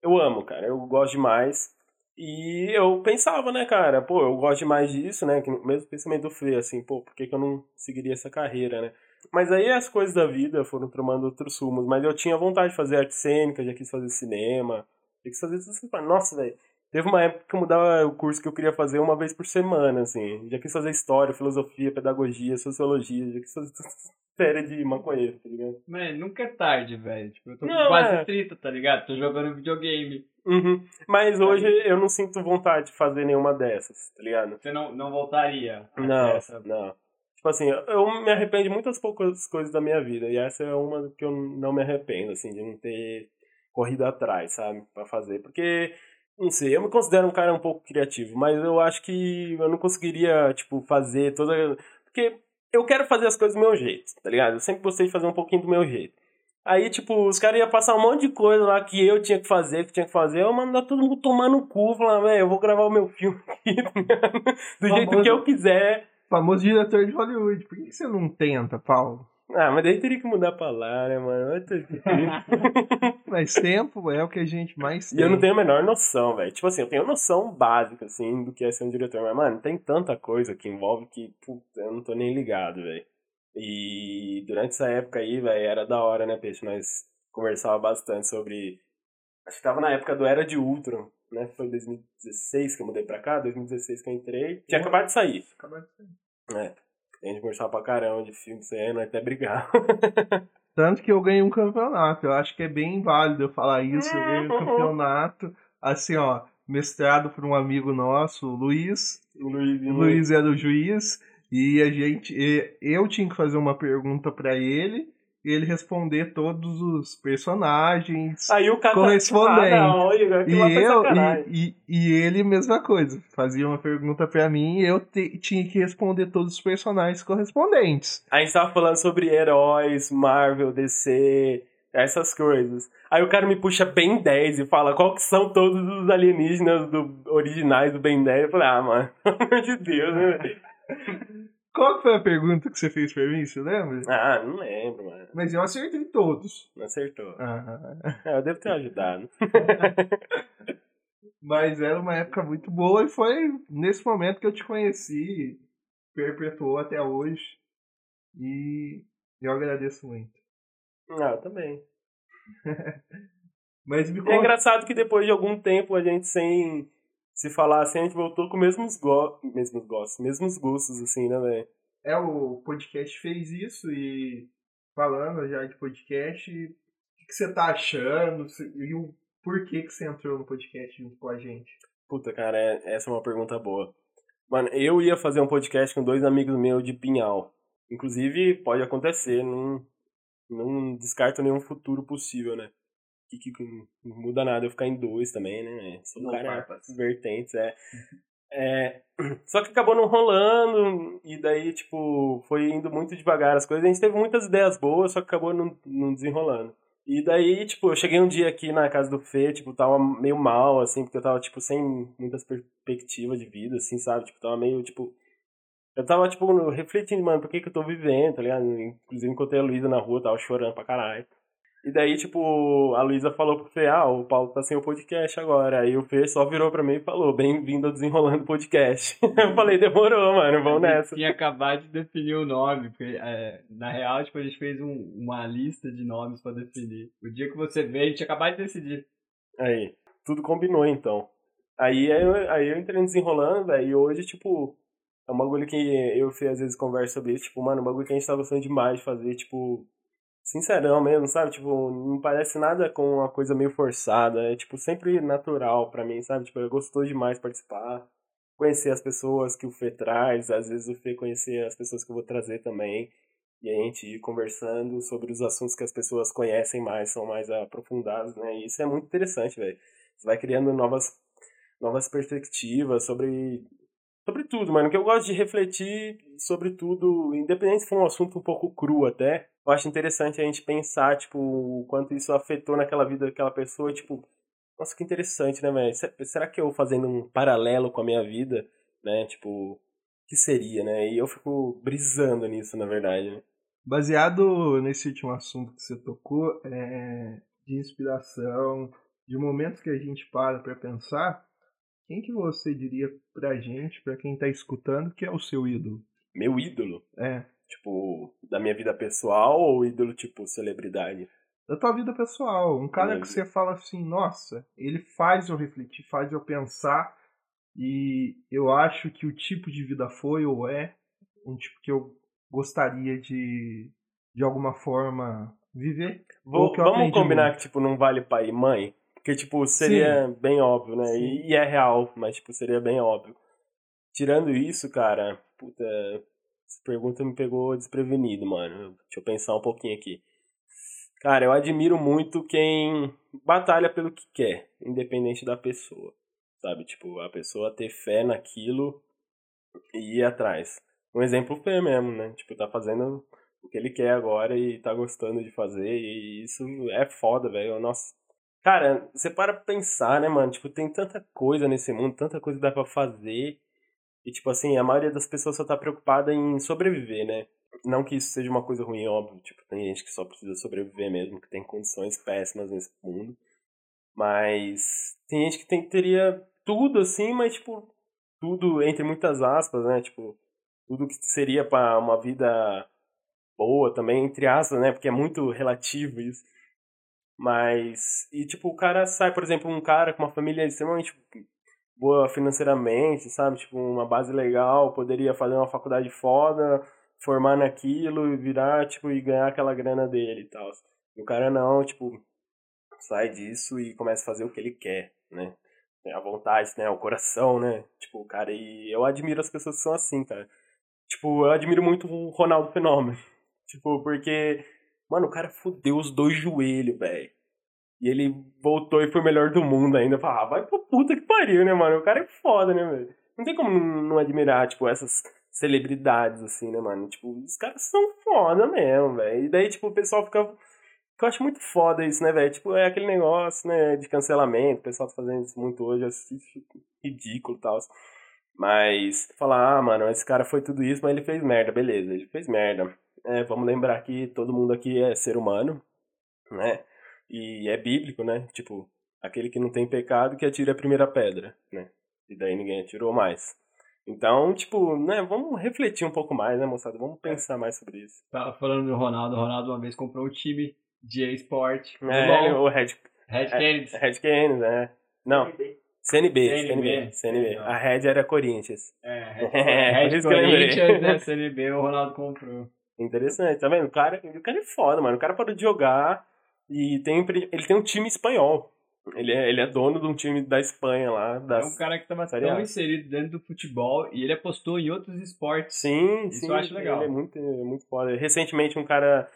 Eu amo, cara, eu gosto demais. E eu pensava, né, cara, pô, eu gosto demais disso, né? Que, mesmo pensamento do Fê, assim, pô, por que, que eu não seguiria essa carreira, né? Mas aí as coisas da vida foram tomando outros rumos. Mas eu tinha vontade de fazer arte cênica, já quis fazer cinema, já quis fazer essas coisas. Nossa, velho. Teve uma época que eu mudava o curso que eu queria fazer uma vez por semana, assim. Já quis fazer história, filosofia, pedagogia, sociologia, já quis fazer (laughs) série de maconheiro, tá ligado? Mano, nunca é tarde, velho. Tipo, eu tô Não, quase é. 30, tá ligado? Tô jogando videogame. Uhum. Mas hoje eu não sinto vontade de fazer nenhuma dessas, tá ligado? Você não, não voltaria Não, essa... não. Tipo assim, eu- eu me arrependo de muitas poucas coisas da minha vida. E essa é uma que eu não me arrependo, assim, de não ter corrido atrás, sabe? Pra fazer. Porque, não sei, eu me considero um cara um pouco criativo, mas eu acho que eu não conseguiria, tipo, fazer toda. Porque eu quero fazer as coisas do meu jeito, tá ligado? Eu sempre gostei de fazer um pouquinho do meu jeito. Aí, tipo, os caras iam passar um monte de coisa lá que eu tinha que fazer, que tinha que fazer. Eu mandar todo mundo tomar no cu, falar, velho, eu vou gravar o meu filme aqui, (laughs) do jeito Famoso- que eu quiser. Famoso diretor de Hollywood. Por que você não tenta, Paulo? Ah, mas daí teria que mudar pra lá, né, mano? (laughs) Mas tempo é o que a gente mais tem. e eu não tenho a menor noção, velho. Tipo assim, eu tenho noção básica, assim, do que é ser um diretor. Mas, mano, tem tanta coisa que envolve que, puta, eu não tô nem ligado, velho. E durante essa época aí, velho, era da hora, né, Peixe? Nós conversava bastante sobre... Acho que tava na época do Era de Ultron, né? Foi 2016 que eu mudei pra cá, 2016 que eu entrei. Tinha acabado de sair. Acabou de ser. É. A gente conversava pra caramba de filme, isso aí, nós até brigar. (laughs) Tanto que eu ganhei um campeonato. Eu acho que é bem válido eu falar isso. Eu ganhei um campeonato. Assim, ó, mestrado por um amigo nosso, o Luiz. O Luiz, O Luiz era o juiz. E a gente. Eu tinha que fazer uma pergunta pra ele. E ele responder todos os personagens. Aí o cara. Correspondente. Ah, não, Igor, E eu e, e, e ele mesma coisa, fazia uma pergunta pra mim e eu te- tinha que responder todos os personagens correspondentes. A gente tava falando sobre heróis, Marvel, DC, essas coisas. Aí o cara me puxa Ben 10 e fala qual que são todos os alienígenas do, originais do Ben 10. Eu falei, ah, mano, (laughs) pelo amor de Deus, né? (laughs) Qual foi a pergunta que você fez pra mim, você lembra? Ah, não lembro, mano. Mas eu acertei todos. Acertou. Ah, É, eu devo ter ajudado. (laughs) mas era uma época muito boa e foi nesse momento que eu te conheci, perpetuou até hoje. E eu agradeço muito. Ah, eu também. (laughs) Mas me é conta. engraçado que depois de algum tempo a gente sem se falar assim, a gente voltou com os mesmos, go mesmos gostos, mesmos gostos, assim, né, velho? É, o podcast fez isso e falando já de podcast, o que, que você tá achando e o porquê que você entrou no podcast junto com a gente? Puta, cara, é- essa é uma pergunta boa. Mano, eu ia fazer um podcast com dois amigos meus de Pinhal. Inclusive, pode acontecer, não, não descarto nenhum futuro possível, né? Que, que, não muda nada eu ficar em dois também, né? Sou um cara farpas. vertentes, é. (laughs) é. (clears throat) Só que acabou não rolando, e daí, tipo, foi indo muito devagar as coisas. A gente teve muitas ideias boas, só que acabou não, não desenrolando. E daí, tipo, eu cheguei um dia aqui na casa do Fê, tipo, tava meio mal, assim, porque eu tava, tipo, sem muitas perspectivas de vida, assim, sabe? Tipo, tava meio, tipo... Eu tava, tipo, refletindo, mano, por que que eu tô vivendo, tá ligado? Inclusive, encontrei a Luísa na rua, tava chorando pra caralho. E daí, tipo, a Luísa falou pro Fê, ah, o Paulo tá sem o podcast agora. Aí o Fê só virou pra mim e falou, bem-vindo ao Desenrolando Podcast. (laughs) eu falei, demorou, mano, vamos nessa. tinha acabado de definir o nome, porque é, na real, tipo, a gente fez um- uma lista de nomes pra definir. O dia que você veio, a gente acabou de decidir. Aí, tudo combinou então. Aí eu, aí eu entrei no desenrolando, velho, e hoje, tipo, é um bagulho que eu e o Fê às vezes conversa sobre isso, tipo, mano, um bagulho que a gente tá gostando demais de fazer, tipo, sincerão mesmo, sabe? Tipo, não parece nada com uma coisa meio forçada. É, tipo, sempre natural pra mim, sabe? Tipo, eu gostou demais participar. Conhecer as pessoas que o Fê traz. Às vezes o Fê conhecer as pessoas que eu vou trazer também. E a gente ir conversando sobre os assuntos que as pessoas conhecem mais, são mais aprofundados, né? E isso é muito interessante, velho. Você vai criando novas, novas perspectivas sobre sobre tudo, mano. Que eu gosto de refletir sobre tudo, independente se for um assunto um pouco cru até. Eu acho interessante a gente pensar, tipo, o quanto isso afetou naquela vida daquela pessoa, tipo, nossa, que interessante, né, velho? Será que eu fazendo um paralelo com a minha vida, né, tipo, que seria, né? E eu fico brisando nisso, na verdade. Né? Baseado nesse último assunto que você tocou, é, de inspiração, de momentos que a gente para para pensar, quem que você diria pra gente, pra quem tá escutando, que é o seu ídolo? Meu ídolo? É. Tipo, da minha vida pessoal ou ídolo tipo celebridade? Da tua vida pessoal. Um cara que você fala assim, nossa, ele faz eu refletir, faz eu pensar. E eu acho que o tipo de vida foi ou é um tipo que eu gostaria de, de alguma forma, viver. Vou, vamos combinar muito. que, tipo, não vale pai e mãe? Porque, tipo, seria Sim. bem óbvio, né? E, e, é real, mas, tipo, seria bem óbvio. Tirando isso, cara, puta, essa pergunta me pegou desprevenido, mano. Deixa eu pensar um pouquinho aqui. Cara, eu admiro muito quem batalha pelo que quer, independente da pessoa. Sabe? Tipo, a pessoa ter fé naquilo e ir atrás. Um exemplo foi mesmo, né? Tipo, tá fazendo o que ele quer agora e tá gostando de fazer. E isso é foda, velho. Nossa, Cara, você para pra pensar, né, mano? Tipo, tem tanta coisa nesse mundo, tanta coisa dá pra fazer. E, tipo assim, a maioria das pessoas só tá preocupada em sobreviver, né? Não que isso seja uma coisa ruim, óbvio. Tipo, tem gente que só precisa sobreviver mesmo, que tem condições péssimas nesse mundo. Mas tem gente que tem, teria tudo, assim, mas, tipo, tudo entre muitas aspas, né? Tipo, tudo que seria para uma vida boa também, entre aspas, né? Porque é muito relativo isso. Mas, e tipo, o cara sai, por exemplo, um cara com uma família extremamente boa financeiramente, sabe? Tipo, uma base legal, poderia fazer uma faculdade foda, formar naquilo e virar, tipo, e ganhar aquela grana dele e tal. E o cara não, tipo, sai disso e começa a fazer o que ele quer, né? A vontade, né? O coração, né? Tipo, cara, e eu admiro as pessoas que são assim, cara. Tipo, eu admiro muito o Ronaldo Fenômeno. (laughs) Tipo, porque Mano, o cara fudeu os dois joelhos, velho. E ele voltou e foi o melhor do mundo ainda. Eu falava, ah, vai pro puta que pariu, né, mano? O cara é foda, né, velho? Não tem como não admirar, tipo, essas celebridades, assim, né, mano? Tipo, os caras são foda mesmo, velho. E daí, tipo, o pessoal fica. Eu acho muito foda isso, né, velho? Tipo, é aquele negócio, né, de cancelamento. O pessoal tá fazendo isso muito hoje, eu ridículo e tal. Mas, falar, ah, mano, esse cara foi tudo isso, mas ele fez merda, beleza, ele fez merda. É, vamos lembrar que todo mundo aqui é ser humano, né? E é bíblico, né? Tipo, aquele que não tem pecado que atire a primeira pedra, né? E daí ninguém atirou mais. Então, tipo, né, vamos refletir um pouco mais, né, moçada? Vamos pensar mais sobre isso. Tava falando do Ronaldo, o Ronaldo uma vez comprou um time de esporte. É, o Red... Red Canids. É, Red Canids, né? Não. CNB, CNB, CNB. A Red era Corinthians. É, (laughs) Red, Red Corinthians, né, CNB, o Ronaldo comprou. Interessante, tá vendo? O cara, o cara é foda, mano. O cara parou de jogar e tem, ele tem um time espanhol. Ele é, ele é dono de um time da Espanha lá. Das... É um cara que tava tão inserido dentro do futebol e ele apostou em outros esportes. Sim, Isso sim. eu acho legal. Ele é muito, muito foda. Recentemente um cara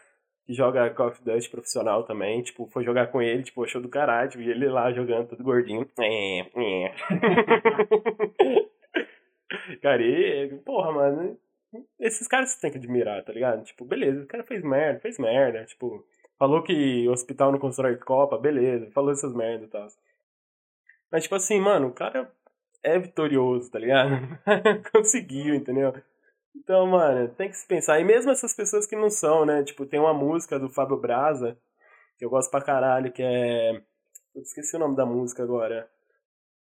que joga Call of Duty profissional também, tipo, foi jogar com ele, tipo, achou do caralho, tipo, e ele lá jogando todo gordinho. É, é. (laughs) (laughs) cara, e, porra, mano, esses caras você tem que admirar, tá ligado? Tipo, beleza, o cara fez merda, fez merda. Tipo, falou que o hospital não constrói Copa, beleza, falou essas merdas e tal. Mas, tipo assim, mano, o cara é vitorioso, tá ligado? (laughs) Conseguiu, entendeu? Então, mano, tem que se pensar. E mesmo essas pessoas que não são, né? Tipo, tem uma música do Fábio Braza, que eu gosto pra caralho, que é. Eu esqueci o nome da música agora.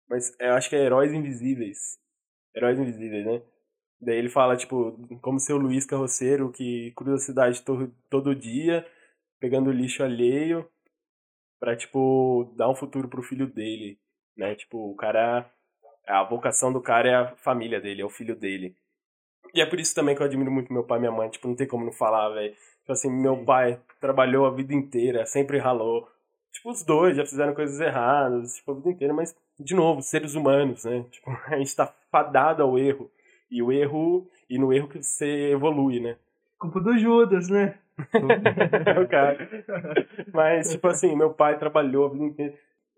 Mas eu acho que é Heróis Invisíveis. Heróis Invisíveis, né? Daí ele fala, tipo, como seu Luiz Carroceiro, que cruza a cidade to todo dia, pegando lixo alheio, pra, tipo, dar um futuro pro filho dele, né? Tipo, o cara... A vocação do cara é a família dele, é o filho dele. E é por isso também que eu admiro muito meu pai e minha mãe. Tipo, não tem como não falar, velho. Tipo assim, meu pai trabalhou a vida inteira, sempre ralou. Tipo, os dois já fizeram coisas erradas, tipo, a vida inteira, mas, de novo, seres humanos, né? Tipo, (laughs) a gente tá fadado ao erro. E o erro, e no erro que você evolui, né? Culpa do Judas, né? (laughs) o cara. Mas, tipo assim, meu pai trabalhou.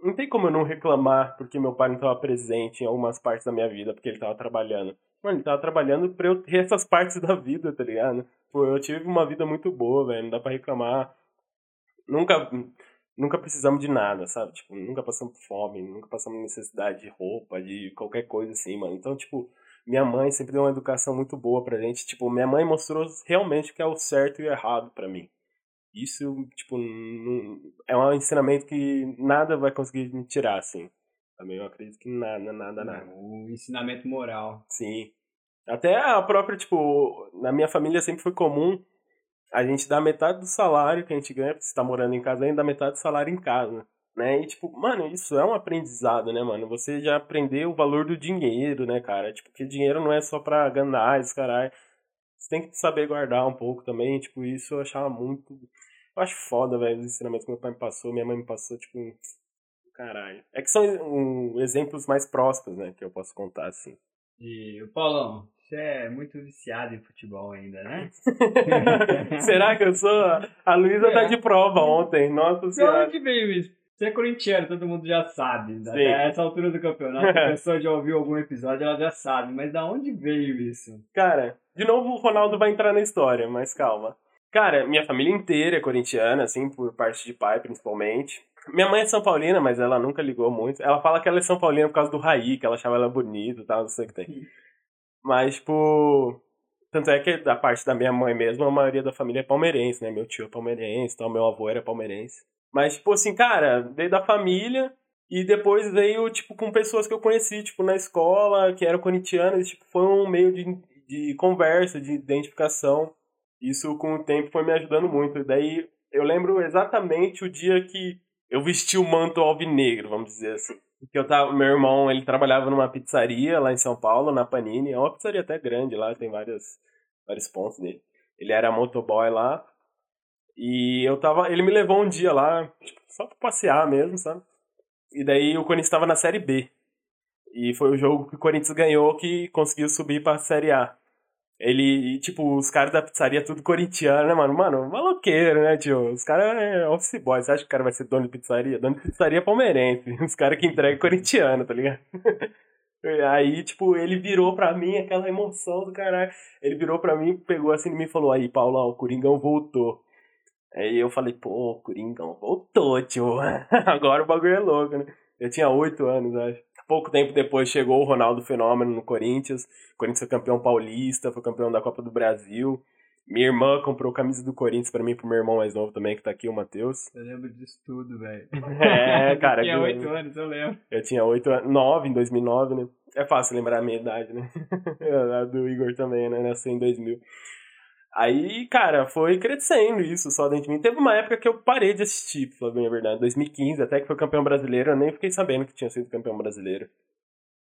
Não tem como eu não reclamar porque meu pai não estava presente em algumas partes da minha vida, porque ele estava trabalhando. Mano, ele tava trabalhando pra eu ter essas partes da vida, tá ligado? Pô, eu tive uma vida muito boa, velho, não dá pra reclamar. Nunca, nunca precisamos de nada, sabe? Tipo, nunca passamos fome, nunca passamos necessidade de roupa, de qualquer coisa assim, mano. Então, tipo, minha mãe sempre deu uma educação muito boa pra gente. Tipo, minha mãe mostrou realmente o que é o certo e o errado para mim. Isso, tipo, não, é um ensinamento que nada vai conseguir me tirar, assim. Também eu acredito que nada, nada, nada. Um ensinamento moral. Sim. Até a própria, tipo, na minha família sempre foi comum a gente dar metade do salário que a gente ganha, se tá morando em casa, ainda dá metade do salário em casa. Né? E, tipo, mano, isso é um aprendizado, né, mano? Você já aprendeu o valor do dinheiro, né, cara? Tipo, que dinheiro não é só pra ganhar, esse caralho. Você tem que saber guardar um pouco também, tipo, isso eu achava muito... Eu acho foda, velho, os ensinamentos que meu pai me passou, minha mãe me passou, tipo, caralho. É que são um, exemplos mais próximos, né, que eu posso contar, assim. E o Paulão, você é muito viciado em futebol ainda, né? (laughs) Será que eu sou? A Luísa tá é. tá de prova ontem, nossa senhora. De onde veio isso? Você é corintiano, todo mundo já sabe. Sim. Até essa altura do campeonato, a (laughs) pessoa já ouviu algum episódio, ela já sabe. Mas da onde veio isso? Cara, de novo o Ronaldo vai entrar na história, mas calma. Cara, minha família inteira é corintiana, assim, por parte de pai, principalmente. Minha mãe é São Paulina, mas ela nunca ligou muito. Ela fala que ela é São Paulina por causa do Raí, que ela achava ela bonita e tal, não sei o que tem. Mas, tipo. Tanto é que da parte da minha mãe mesmo, a maioria da família é palmeirense, né? Meu tio é palmeirense, então meu avô era palmeirense. Mas, tipo assim, cara, veio da família e depois veio, tipo, com pessoas que eu conheci, tipo, na escola, que eram corintianas, tipo, foi um meio de, de conversa, de identificação. Isso, com o tempo, foi me ajudando muito. Daí, eu lembro exatamente o dia que eu vesti o manto alvinegro, vamos dizer assim. Porque eu tava, meu irmão, ele trabalhava numa pizzaria lá em São Paulo, na Panini. É uma pizzaria até grande lá, tem vários, vários pontos dele. Ele era motoboy lá. E eu tava. Ele me levou um dia lá, tipo, só pra passear mesmo, sabe? E daí o Corinthians tava na Série B. E foi o jogo que o Corinthians ganhou que conseguiu subir pra Série A. Ele, tipo, os caras da pizzaria tudo corintiano, né, mano? Mano, maloqueiro, né, tio? Os caras é office boy. Você acha que o cara vai ser dono de pizzaria? Dono de pizzaria palmeirense. (laughs) Os caras que entregam é corintiano, tá ligado? (laughs) Aí, tipo, ele virou pra mim aquela emoção do caralho. Ele virou pra mim, pegou assim e falou: Aí, Paulão, o Coringão voltou. Aí eu falei, pô, Coringão voltou, tio. (laughs) Agora o bagulho é louco, né? Eu tinha oito anos, acho. Pouco tempo depois chegou o Ronaldo Fenômeno no Corinthians. O Corinthians foi campeão paulista, foi campeão da Copa do Brasil. Minha irmã comprou camisa do Corinthians pra mim, pro meu irmão mais novo também, que tá aqui, o Matheus. Eu lembro disso tudo, velho. (laughs) É, cara. eu tinha oito anos, eu lembro. Eu tinha oito anos, nove em 2009, né? É fácil lembrar a minha idade, né? (laughs) a do Igor também, né? Nasceu em 2000. Aí, cara, foi crescendo isso só dentro de mim. Teve uma época que eu parei de assistir, pra bem a verdade. 2015, até que foi campeão brasileiro, eu nem fiquei sabendo que tinha sido campeão brasileiro.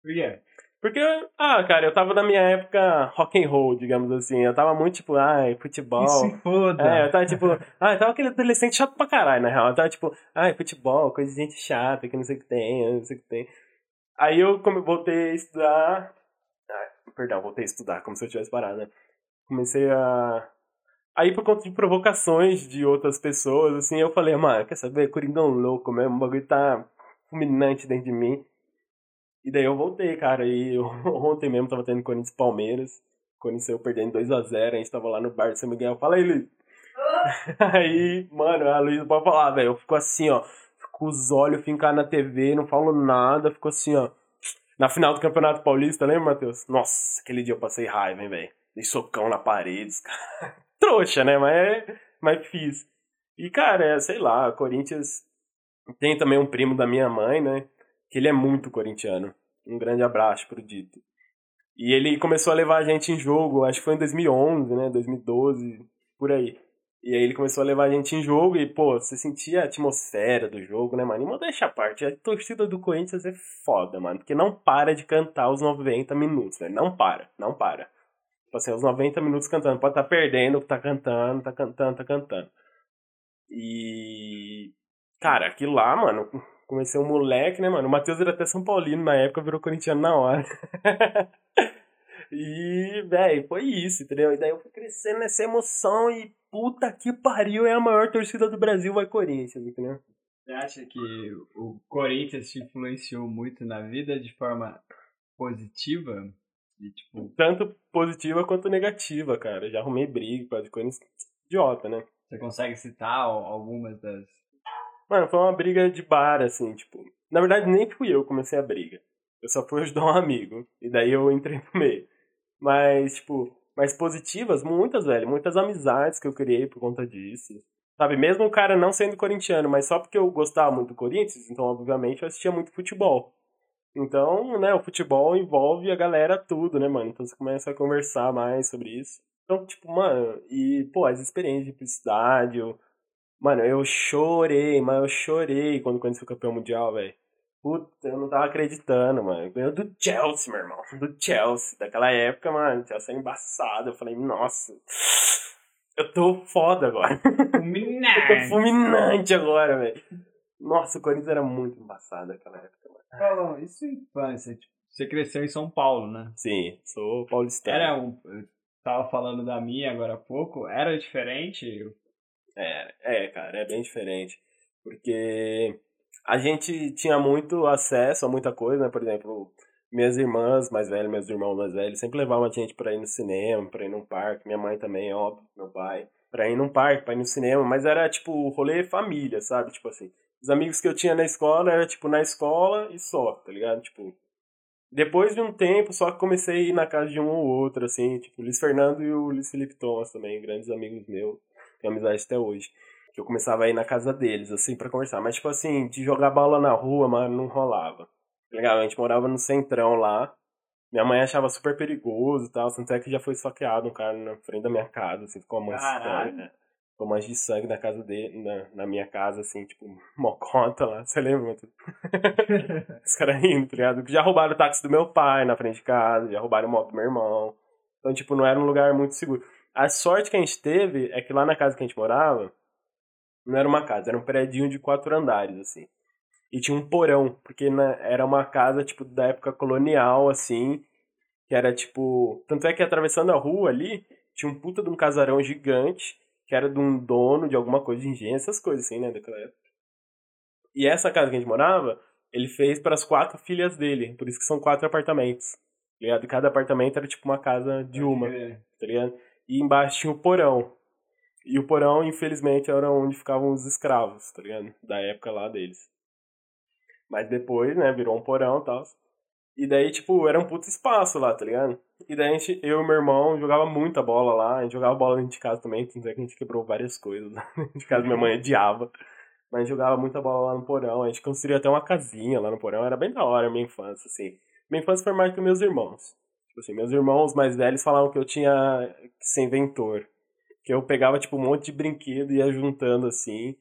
Por quê? Porque, ah, cara, eu tava na minha época rock and roll, digamos assim. Eu tava muito tipo, ai, futebol. se foda. É, eu tava tipo, ah, eu tava aquele adolescente chato pra caralho, na real. Eu tava tipo, ai, futebol, coisa de gente chata, que não sei o que tem, não sei o que tem. Aí eu como, voltei a estudar. Ah, perdão, voltei a estudar, como se eu tivesse parado, né? Comecei a. Aí por conta de provocações de outras pessoas, assim, eu falei, mano, quer saber? Coringão louco mesmo, o bagulho tá fulminante dentro de mim. E daí eu voltei, cara, e eu, (laughs) ontem mesmo tava tendo Corinthians Palmeiras. Corinthians eu perdendo 2x0, a gente tava lá no bar do São Miguel. Fala aí, Luiz. (laughs) aí, mano, a Luiz pode falar, velho. Eu fico assim, ó, com os olhos fincados na TV, não falo nada, fico assim, ó. Na final do Campeonato Paulista, lembra, Matheus? Nossa, aquele dia eu passei raiva, hein, velho. Dei socão na parede. (laughs) Trouxa, né? Mas, mas fiz. E, cara, sei lá, Corinthians tem também um primo da minha mãe, né? Que ele é muito corintiano. Um grande abraço pro Dito. E ele começou a levar a gente em jogo, acho que foi em 2011, né? 2012, por aí. E aí ele começou a levar a gente em jogo e, pô, você sentia a atmosfera do jogo, né, mano? E deixa a parte, a torcida do Corinthians é foda, mano. Porque não para de cantar os 90 minutos, velho. Não para, não para. Tipo os 90 minutos cantando. Pode estar tá perdendo, tá cantando, tá cantando, tá cantando. E. Cara, aquilo lá, mano, comecei um moleque, né, mano? O Matheus era até São Paulino na época, virou corintiano na hora. (laughs) e, velho, foi isso, entendeu? E daí eu fui crescendo nessa emoção e puta que pariu, é a maior torcida do Brasil, vai Corinthians, entendeu? Você acha que o Corinthians te influenciou muito na vida de forma positiva? E, tipo... Tanto positiva quanto negativa, cara. Já arrumei briga por causa de Corinthians. Idiota, né? Você consegue citar algumas das. Mano, foi uma briga de bar, assim, tipo. Na verdade, nem fui eu que comecei a briga. Eu só fui ajudar um amigo. E daí eu entrei no meio. Mas, tipo, mais positivas, muitas, velho. Muitas amizades que eu criei por conta disso. Sabe, mesmo o cara não sendo corintiano, mas só porque eu gostava muito do Corinthians, então, obviamente, eu assistia muito futebol. Então, né, o futebol envolve a galera tudo, né, mano? Então você começa a conversar mais sobre isso. Então, tipo, mano, e, pô, as experiências de publicidade, eu... Mano, eu chorei, mas eu chorei quando conheci o campeão mundial, velho. Puta, eu não tava acreditando, mano. Ganhou do Chelsea, meu irmão. Do Chelsea. Daquela época, mano, Chelsea era embaçado. Eu falei, nossa, eu tô foda agora. Fulminante. eu (laughs) tô fulminante agora, velho. Nossa, o Corinthians era muito embaçado naquela época, mano. Falou, isso é infância. Tipo, você cresceu em São Paulo, né? Sim, sou paulistano. Era um, tava falando da minha agora há pouco, era diferente? É, é, cara, é bem diferente. Porque a gente tinha muito acesso a muita coisa, né? Por exemplo, minhas irmãs mais velhas, meus irmãos mais velhos, sempre levavam a gente pra ir no cinema, pra ir num parque. Minha mãe também, óbvio, meu pai. Pra ir num parque, pra ir no cinema. Mas era, tipo, rolê família, sabe? Tipo assim, os amigos que eu tinha na escola era, tipo, na escola e só, tá ligado? Tipo, depois de um tempo, só que comecei a ir na casa de um ou outro, assim, tipo, o Luiz Fernando e o Luiz Felipe Thomas também, grandes amigos meus, tenho amizade até hoje. Que eu começava a ir na casa deles, assim, para conversar. Mas, tipo assim, de jogar bola na rua, mano, não rolava. Legal, a gente morava no centrão lá. Minha mãe achava super perigoso e tal, tanto é que já foi saqueado um cara na frente da minha casa, assim, ficou uma Caralho com mancha de sangue na casa dele, na, na minha casa, assim, tipo, (laughs) mocota lá, você lembra? (laughs) Os caras rindo, tá ligado? Já roubaram o táxi do meu pai na frente de casa, já roubaram o moto do meu irmão. Então, tipo, não era um lugar muito seguro. A sorte que a gente teve é que lá na casa que a gente morava, não era uma casa, era um prédio de quatro andares, assim. E tinha um porão, porque na, era uma casa, tipo, da época colonial, assim, que era, tipo... Tanto é que atravessando a rua ali, tinha um puta de um casarão gigante, que era de um dono de alguma coisa de engenho, essas coisas assim, né, daquela época. E essa casa que a gente morava, ele fez para as quatro filhas dele, por isso que são quatro apartamentos. Tá ligado? E cada apartamento era tipo uma casa de uma, tá ligado? E embaixo tinha o porão. E o porão, infelizmente, era onde ficavam os escravos, tá ligado? Da época lá deles. Mas depois, né, virou um porão e tal. E daí, tipo, era um puto espaço lá, tá ligado? E daí a gente, eu e meu irmão jogava muita bola lá, a gente jogava bola dentro de casa também, que a gente quebrou várias coisas lá (laughs) dentro de casa, minha mãe odiava. Mas a gente jogava muita bola lá no porão, a gente construía até uma casinha lá no porão, era bem da hora a minha infância, assim. Minha infância foi mais que meus irmãos. Tipo assim, meus irmãos mais velhos falavam que eu tinha que ser inventor. Que eu pegava, tipo, um monte de brinquedo e ia juntando, assim,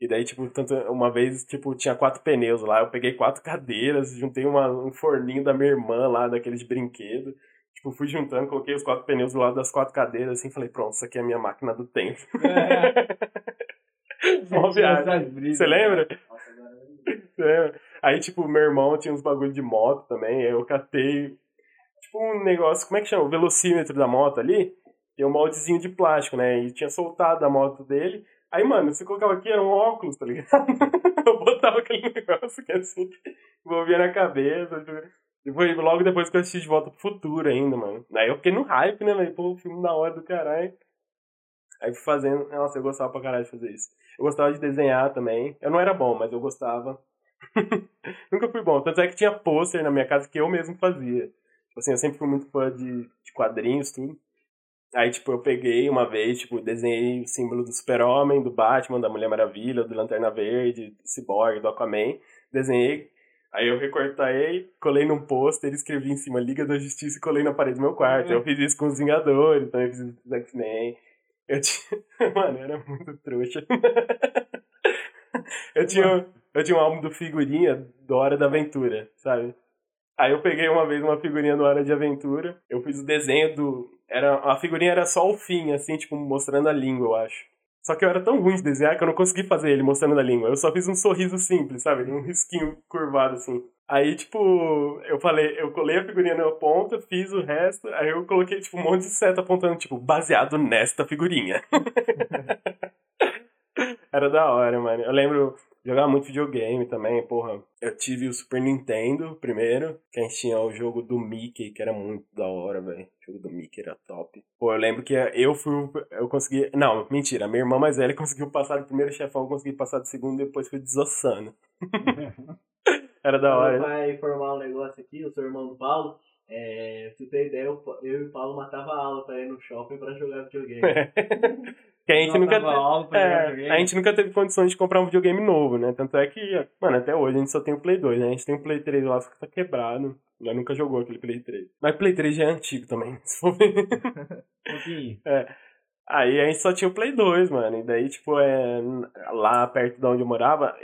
e daí, tipo, tanto uma vez, tipo, tinha quatro pneus lá, eu peguei quatro cadeiras, juntei uma, um forninho da minha irmã lá, daqueles de brinquedo. Tipo, fui juntando, coloquei os quatro pneus do lado das quatro cadeiras, assim, falei, pronto, isso aqui é a minha máquina do tempo. É. (laughs) Uma viagem. Você lembra? É. Aí, tipo, meu irmão tinha uns bagulho de moto também, aí eu catei, tipo, um negócio, como é que chama? O velocímetro da moto ali, tem um moldezinho de plástico, né? E tinha soltado a moto dele, Aí, mano, você colocava aqui, era um óculos, tá ligado? (laughs) eu botava aquele (laughs) negócio que assim, envolvia na cabeça. Depois, logo depois que eu assisti de volta pro futuro ainda, mano. Aí eu fiquei no hype, né, velho? Pô, filme da hora do caralho. Aí fui fazendo. Nossa, eu gostava pra caralho de fazer isso. Eu gostava de desenhar também. Eu não era bom, mas eu gostava. (laughs) Nunca fui bom. Tanto é que tinha pôster na minha casa que eu mesmo fazia. Tipo assim, eu sempre fui muito fã de, de quadrinhos, tudo. Aí, tipo, eu peguei uma vez, tipo, desenhei o símbolo do Super-Homem, do Batman, da Mulher Maravilha, do Lanterna Verde, do Cyborg, do Aquaman. Desenhei. Aí eu recortei, colei num pôster, escrevi em cima Liga da Justiça e colei na parede do meu quarto. Eu fiz isso com os Vingadores, também fiz isso com os X-Men. Eu tinha... (laughs) Mano, era muito trouxa. (laughs) eu tinha, eu tinha um álbum do Figurinha do Hora da Aventura, sabe? Aí eu peguei uma vez uma figurinha do Hora de Aventura, eu fiz o desenho do, era, a figurinha era só o fim, assim, tipo, mostrando a língua, eu acho. Só que eu era tão ruim de desenhar que eu não consegui fazer ele mostrando a língua. Eu só fiz um sorriso simples, sabe? Um risquinho curvado, assim. Aí, tipo, eu falei, eu colei a figurinha na ponta, fiz o resto, aí eu coloquei, tipo, um monte de seta apontando, tipo, baseado nesta figurinha. (laughs) Era da hora, mano. Eu lembro jogava muito videogame também, porra. Eu tive o Super Nintendo primeiro, que a gente tinha o jogo do Mickey, que era muito da hora, velho. O jogo do Mickey era top. Pô, eu lembro que eu fui. Eu consegui. Não, mentira. Minha irmã mais velha (laughs) conseguiu passar do primeiro chefão, eu consegui passar do segundo e depois fui desossando. (laughs) era da hora. Vai informar um negócio aqui, o seu irmão do Paulo. É, se você tem ideia, eu, eu e o Paulo matava a aula pra ir no shopping pra jogar videogame. (laughs) que a gente nunca pra é, a gente nunca teve condições de comprar um videogame novo, né? Tanto é que, mano, até hoje a gente só tem o Play 2, né? A gente tem o Play 3 lá, só que tá quebrado. Nós nunca jogou aquele Play 3. Mas Play 3 já é antigo também, (laughs) se for ver. (laughs) Um pouquinho. Aí a gente só tinha o Play 2, mano. E daí, tipo, é, lá perto de onde eu morava,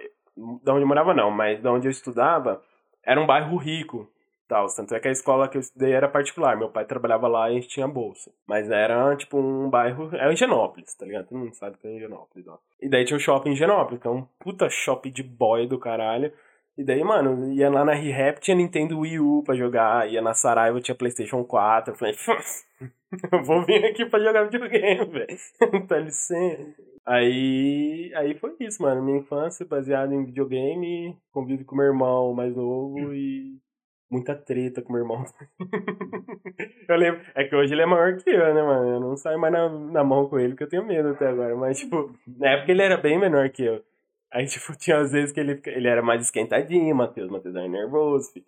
da onde eu morava não, mas da onde eu estudava, era um bairro rico. Tal. Tanto é que a escola que eu estudei era particular. Meu pai trabalhava lá e a gente tinha bolsa. Mas era, tipo, um bairro. Era em Genópolis, tá ligado? Todo mundo sabe que é Genópolis, ó. E daí tinha o shopping em Genópolis, que é um puta shopping de boy do caralho. E daí, mano, ia lá na ReHap, tinha Nintendo Wii U pra jogar. Ia na Saraiva, tinha PlayStation 4. Eu falei, (laughs) eu vou vir aqui pra jogar videogame, velho. (laughs) Dá licença. Aí, aí foi isso, mano. Minha infância baseada em videogame, convivo com meu irmão mais novo e muita treta com meu irmão. (laughs) eu lembro, é que hoje ele é maior que eu, né, mano? Eu não saio mais na, na mão com ele porque eu tenho medo até agora. Mas, tipo, na época ele era bem menor que eu. Aí, (laughs) tipo, tinha às vezes que ele, ele era mais esquentadinho, Matheus. Matheus era nervoso, filho.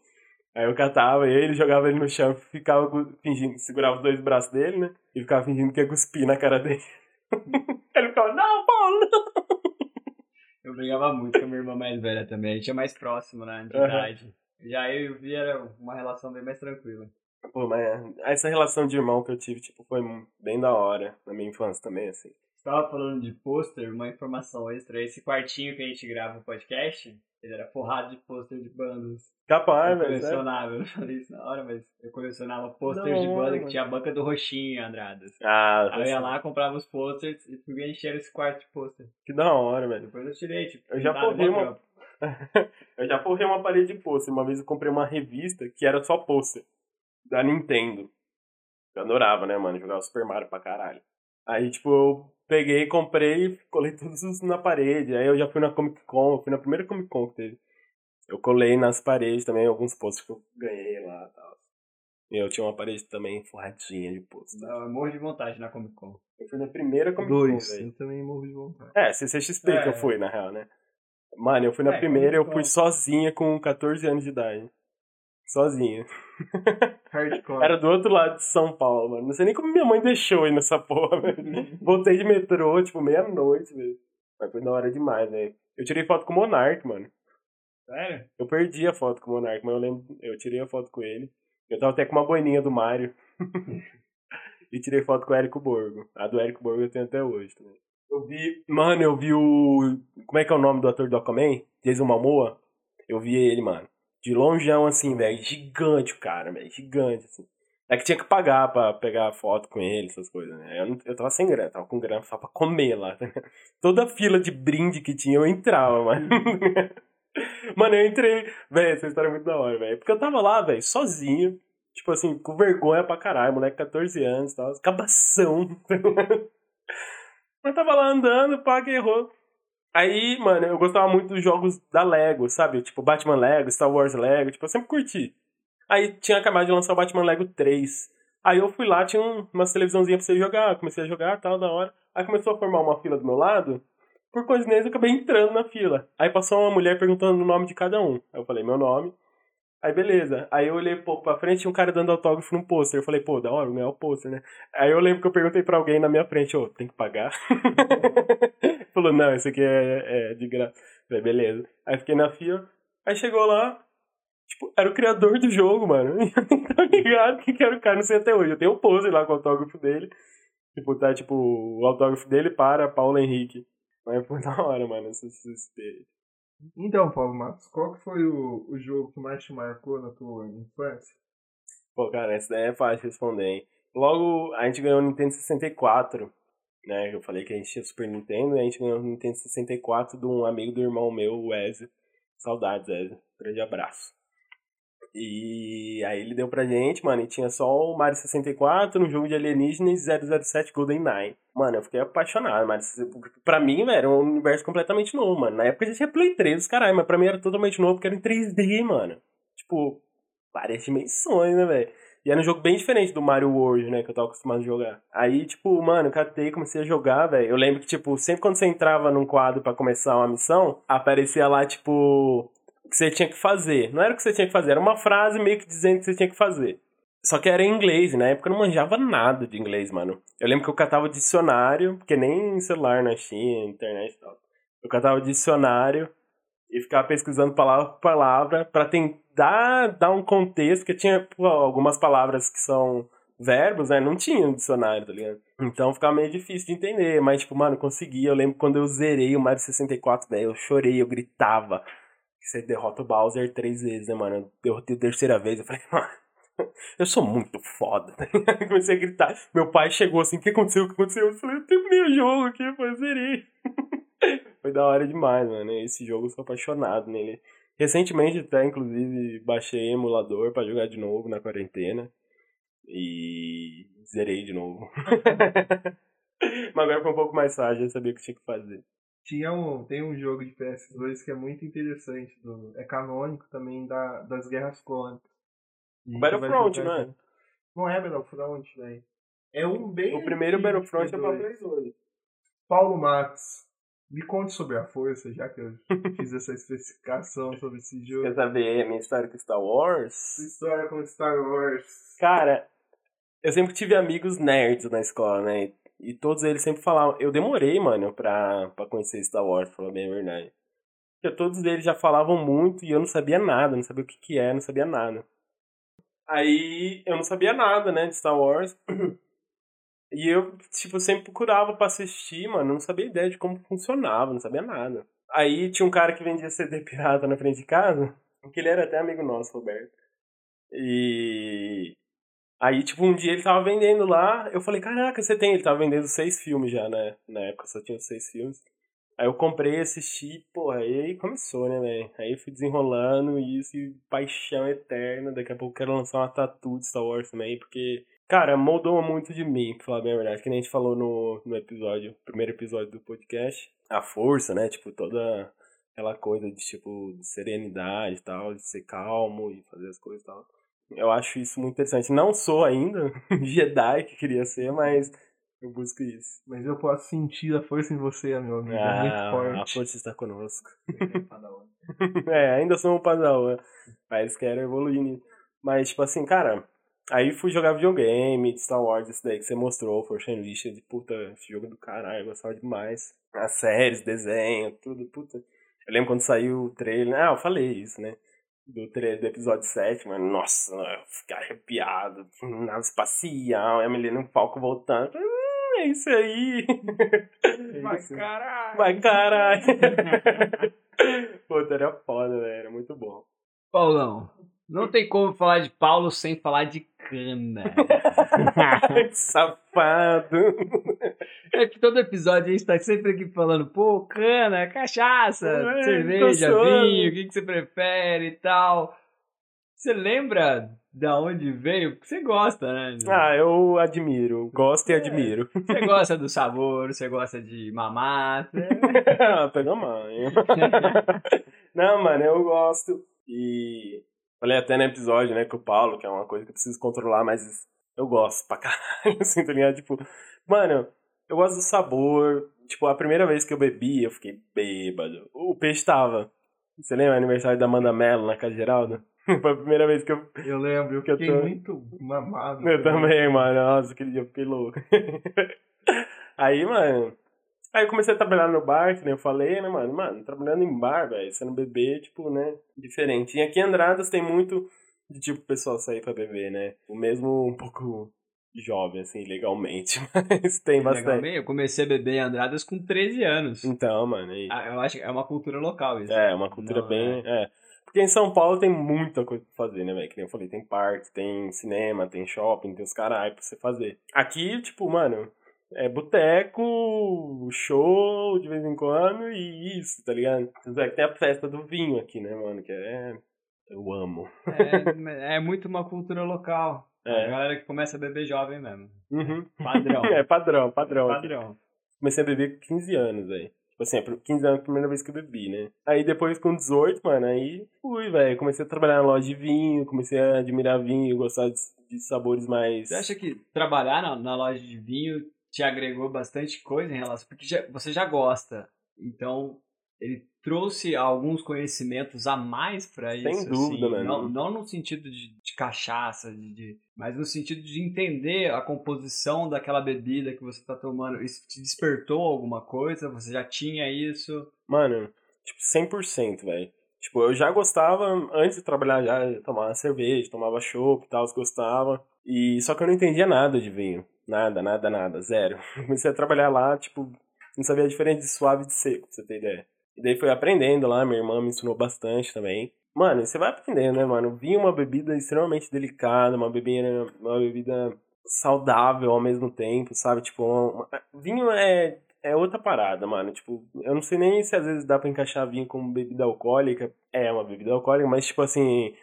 Aí eu catava ele, jogava ele no chão, ficava fingindo, segurava os dois braços dele, né? E ficava fingindo que ia cuspir na cara dele. (laughs) ele ficava, não, Paulo, não! Eu brigava muito com a minha irmã mais velha também. A gente é mais próximo, né, de Aham. idade. Já eu e o Vi era uma relação bem mais tranquila. Pô, mas essa relação de irmão que eu tive, tipo, foi bem da hora na minha infância também, assim. Você tava falando de pôster, uma informação extra. Esse quartinho que a gente grava o podcast, ele era forrado de pôster de bandas. Capaz, eu velho. sério. colecionava, eu não falei isso na hora, mas eu colecionava posters Da de banda que tinha a banca do Roxinho em Andradas. Ah, Aí eu ia lá, comprava os posters e fui encher esse quarto de pôster. que da hora, velho. Depois eu tirei, tipo, Eu já uma- trampo. (laughs) eu já forrei uma parede de pôster. Uma vez eu comprei uma revista que era só pôster. Da Nintendo. Eu adorava, né, mano? Jogava Super Mario pra caralho. Aí, tipo, eu peguei, comprei e colei todos os na parede. Aí eu já fui na Comic Con, eu fui na primeira Comic Con que teve. Eu colei nas paredes também alguns posters que eu ganhei lá e tal. E eu tinha uma parede também forradinha de pôster. Eu morro de vontade na Comic Con. Eu fui na primeira Comic Con, Dois. velho. Eu também morro de vontade. É, CCXP que É. eu fui, na real, né? Mano, eu fui na É, primeira, eu fui sozinha com 14 anos de idade. Sozinha. (laughs) Hardcore. Era do outro lado de São Paulo, mano. Não sei nem como minha mãe deixou ir nessa porra, velho. Voltei de metrô, tipo, meia-noite, velho. Mas foi da hora demais, velho. Eu tirei foto com o Monark, mano. Sério? Eu perdi a foto com o Monark, mas eu lembro, eu tirei a foto com ele. Eu tava até com uma boininha do Mario. (laughs) e tirei foto com o Érico Borgo. A do Érico Borgo eu tenho até hoje também. Eu vi. Mano, eu vi o. Como é que é o nome do ator do Aquaman? Jason Momoa. Eu vi ele, mano. De longeão, assim, velho. Gigante o cara, velho. Gigante, assim. É que tinha que pagar pra pegar foto com ele, essas coisas, né? Eu, não- eu tava sem grana, tava com grana só pra comer lá. tá? (laughs) Toda fila de brinde que tinha, eu entrava, mano. (laughs) Mano, eu entrei. Velho, essa história é muito da hora, velho. Porque eu tava lá, velho, sozinho. Tipo assim, com vergonha pra caralho. Moleque, 14 anos e tal. Cabação. (laughs) Mas tava lá andando, pá, que errou. Aí, mano, eu gostava muito dos jogos da Lego, sabe? Tipo, Batman Lego, Star Wars Lego. Tipo, eu sempre curti. Aí tinha acabado de lançar o Batman Lego 3. Aí eu fui lá, tinha um, umas televisãozinhas pra você jogar. Comecei a jogar, tal, da hora. Aí começou a formar uma fila do meu lado. Por coincidência, eu acabei entrando na fila. Aí passou uma mulher perguntando o nome de cada um. Aí eu falei, meu nome. Aí beleza. Aí eu olhei um pouco pra frente, tinha um cara dando autógrafo num pôster. Eu falei, pô, da hora, ganhar o pôster, né? Aí eu lembro que eu perguntei pra alguém na minha frente, ô, tem que pagar? (laughs) Falou, não, isso aqui é, é de graça. Falei, beleza. Aí fiquei na fila. Aí chegou lá, tipo, era o criador do jogo, mano. (laughs) Tô ligado que que era o cara, não sei até hoje. Eu tenho um pôster lá com o autógrafo dele. Tipo, tá, tipo, o autógrafo dele para Paulo Henrique. Mas foi (laughs) da hora, mano, essa experiência. Então, Paulo Matos, qual que foi o, o jogo que mais te marcou na tua infância? Pô, cara, essa daí é fácil de responder, hein? Logo, a gente ganhou o Nintendo 64, né? Eu falei que a gente tinha Super Nintendo, e a gente ganhou o Nintendo 64 de um amigo do irmão meu, o Ezio. Saudades, Ezio. Grande abraço. E aí ele deu pra gente, mano, e tinha só o Mario 64, no jogo de alienígenas 007 Golden Nine. Mano, eu fiquei apaixonado, Mario. Pra mim, velho, era um universo completamente novo, mano. Na época já tinha Play 3, caralho, mas pra mim era totalmente novo porque era em 3D, mano. Tipo, várias dimensões, né, velho? E era um jogo bem diferente do Mario World, né, que eu tava acostumado a jogar. Aí, tipo, mano, eu catei, comecei a jogar, velho. Eu lembro que, tipo, sempre quando você entrava num quadro para começar uma missão, aparecia lá, tipo, que você tinha que fazer. Não era o que você tinha que fazer, era uma frase meio que dizendo o que você tinha que fazer. Só que era em inglês, e na época eu não manjava nada de inglês, mano. Eu lembro que eu catava dicionário, porque nem celular não tinha, internet e tal. Eu catava dicionário e ficava pesquisando palavra por palavra para tentar dar um contexto, que tinha pô, algumas palavras que são verbos, né? Não tinha no dicionário, tá ligado? Então ficava meio difícil de entender, mas tipo, mano, consegui. Eu lembro quando eu zerei o Mario 64, velho, eu chorei, eu gritava. Você derrota o Bowser três vezes, né, mano? Eu derrotei a terceira vez, eu falei, (laughs) mano, eu sou muito foda. Tá Comecei a gritar. Meu pai chegou assim, o que aconteceu? O que aconteceu? Eu falei, eu terminei o jogo aqui, eu zerei. (laughs) Foi da hora demais, mano. Esse jogo eu sou apaixonado nele. Recentemente até, inclusive, baixei emulador para jogar de novo na quarentena. E zerei de novo. (laughs) Mas agora foi um pouco mais fácil, eu sabia o que tinha que fazer. Tinha um, tem um jogo de PS2 que é muito interessante, do, é canônico também da, das Guerras Clônicas. Battlefront, não é? Não é Battlefront, velho. É um bem. O primeiro Battlefront é pra Play Play 2. Paulo Matos, me conte sobre a força, já que eu (laughs) fiz essa especificação sobre esse jogo. Quer saber a minha história com Star Wars? Sua história com Star Wars. Cara, eu sempre tive amigos nerds na escola, né? E todos eles sempre falavam. Eu demorei, mano, pra, pra conhecer Star Wars, pra falar bem a verdade. Porque todos eles já falavam muito e eu não sabia nada, não sabia o que que é, não sabia nada. Aí eu não sabia nada, né, de Star Wars. (clears throat) E eu, tipo, sempre procurava pra assistir, mano, não sabia ideia de como funcionava, não sabia nada. Aí tinha um cara que vendia CD pirata na frente de casa, que ele era até amigo nosso, Roberto. E aí, tipo, um dia ele tava vendendo lá, eu falei, caraca, você tem? Ele tava vendendo seis filmes já, né? Na época só tinha seis filmes. Aí eu comprei, assisti, porra, aí começou, né, velho? Aí fui desenrolando isso e paixão eterna. Daqui a pouco eu quero lançar uma tatu de Star Wars também, porque Cara, moldou muito de mim, pra falar bem a verdade. Que nem a gente falou no, no episódio, primeiro episódio do podcast. A força, né? Tipo, toda aquela coisa de, tipo, de serenidade e tal, de ser calmo e fazer as coisas e tal. Eu acho isso muito interessante. Não sou ainda (laughs) Jedi que queria ser, mas eu busco isso. Mas eu posso sentir a força em você, meu amigo. é muito Ah, forte. a força está conosco. (laughs) (laughs) é, ainda sou um padawan. Mas quero evoluir nisso. Mas, tipo assim, cara, aí fui jogar videogame, Star Wars, esse daí que você mostrou, Force Unleashed, puta, esse jogo é do caralho, eu gostava demais. As séries, desenho, tudo, puta. Eu lembro quando saiu o trailer, ah, eu falei isso, né? Do, do episódio 7, mano, nossa, eu fiquei arrepiado, nave espacial, a Milena Falco voltando, hum, é isso aí. (laughs) Vai, caralho. Vai caralho. (laughs) Puta, era foda, velho, era muito bom. Paulão, não tem como falar de Paulo sem falar de cana. (laughs) Safado. É que todo episódio a gente tá sempre aqui falando, pô, cana, cachaça, É, cerveja, vinho, o que, que você prefere e tal. Você lembra da onde veio? Porque você gosta, né? Ah, eu admiro, gosto e admiro. Você gosta do sabor, você gosta de mamar. você- (laughs) Pega mãe. (laughs) Não, mano, eu gosto. E falei até no episódio, né, com o Paulo, que é uma coisa que eu preciso controlar, mas eu gosto pra caralho, (laughs) assim, tá ligado? Tipo, mano, eu gosto do sabor. Tipo, a primeira vez que eu bebi, eu fiquei bêbado. O peixe tava. Você lembra o aniversário da Amanda Mello na casa de Geraldo? (laughs) Foi a primeira vez que eu Eu lembro, eu Que eu fiquei tô- muito mamado. Eu também, mano. Nossa, aquele dia eu fiquei louco. (laughs) aí, mano. Aí eu comecei a trabalhar no bar, que nem eu falei, né, mano? Mano, trabalhando em bar, velho, não beber, tipo, né? Diferente. E aqui em Andradas tem muito de tipo o pessoal sair pra beber, né? O mesmo um pouco jovem, assim, legalmente. (laughs) Mas tem bastante. Legalmente, eu comecei a beber em Andradas com 13 anos. Então, mano. Aí, Ah, eu acho que é uma cultura local isso. é, uma cultura Não, bem. É. Porque em São Paulo tem muita coisa pra fazer, né, velho? Que nem eu falei, tem parque, tem cinema, tem shopping, tem os caralho pra você fazer. Aqui, tipo, mano, é boteco, show de vez em quando e isso, tá ligado? É tem a festa do vinho aqui, né, mano? Que é. Eu amo. É, é muito uma cultura local. A É. galera que começa a beber jovem mesmo. Uhum. Padrão. (laughs) É padrão, padrão. aqui. Padrão. Comecei a beber com 15 anos, velho. Tipo assim, é por 15 anos a primeira vez que eu bebi, né? Aí depois com 18, mano, aí fui, velho. Comecei a trabalhar na loja de vinho, comecei a admirar vinho, gostar de, de sabores mais. Você acha que trabalhar na, na loja de vinho te agregou bastante coisa em relação. Porque já- você já gosta. Então, ele trouxe alguns conhecimentos a mais pra isso. Sem dúvida, assim, mano. Não, não no sentido de, de cachaça, de, de- mas no sentido de entender a composição daquela bebida que você tá tomando. Isso te despertou alguma coisa? Você já tinha isso? Mano, tipo, 100%, velho. Tipo, eu já gostava, antes de trabalhar, já tomava cerveja, tomava chopp e tal, gostava. E só que eu não entendia nada de vinho. Nada, nada, nada, zero. (laughs) Comecei a trabalhar lá, tipo, não sabia a diferença de suave e de seco, pra você ter ideia. E daí fui aprendendo lá, minha irmã me ensinou bastante também. Mano, você vai aprendendo, né, mano? Vinho é uma bebida extremamente delicada, uma bebida, uma bebida saudável ao mesmo tempo, sabe? Tipo, uma- vinho é, é outra parada, mano. Tipo, eu não sei nem se às vezes dá pra encaixar vinho como bebida alcoólica. É uma bebida alcoólica, mas tipo assim,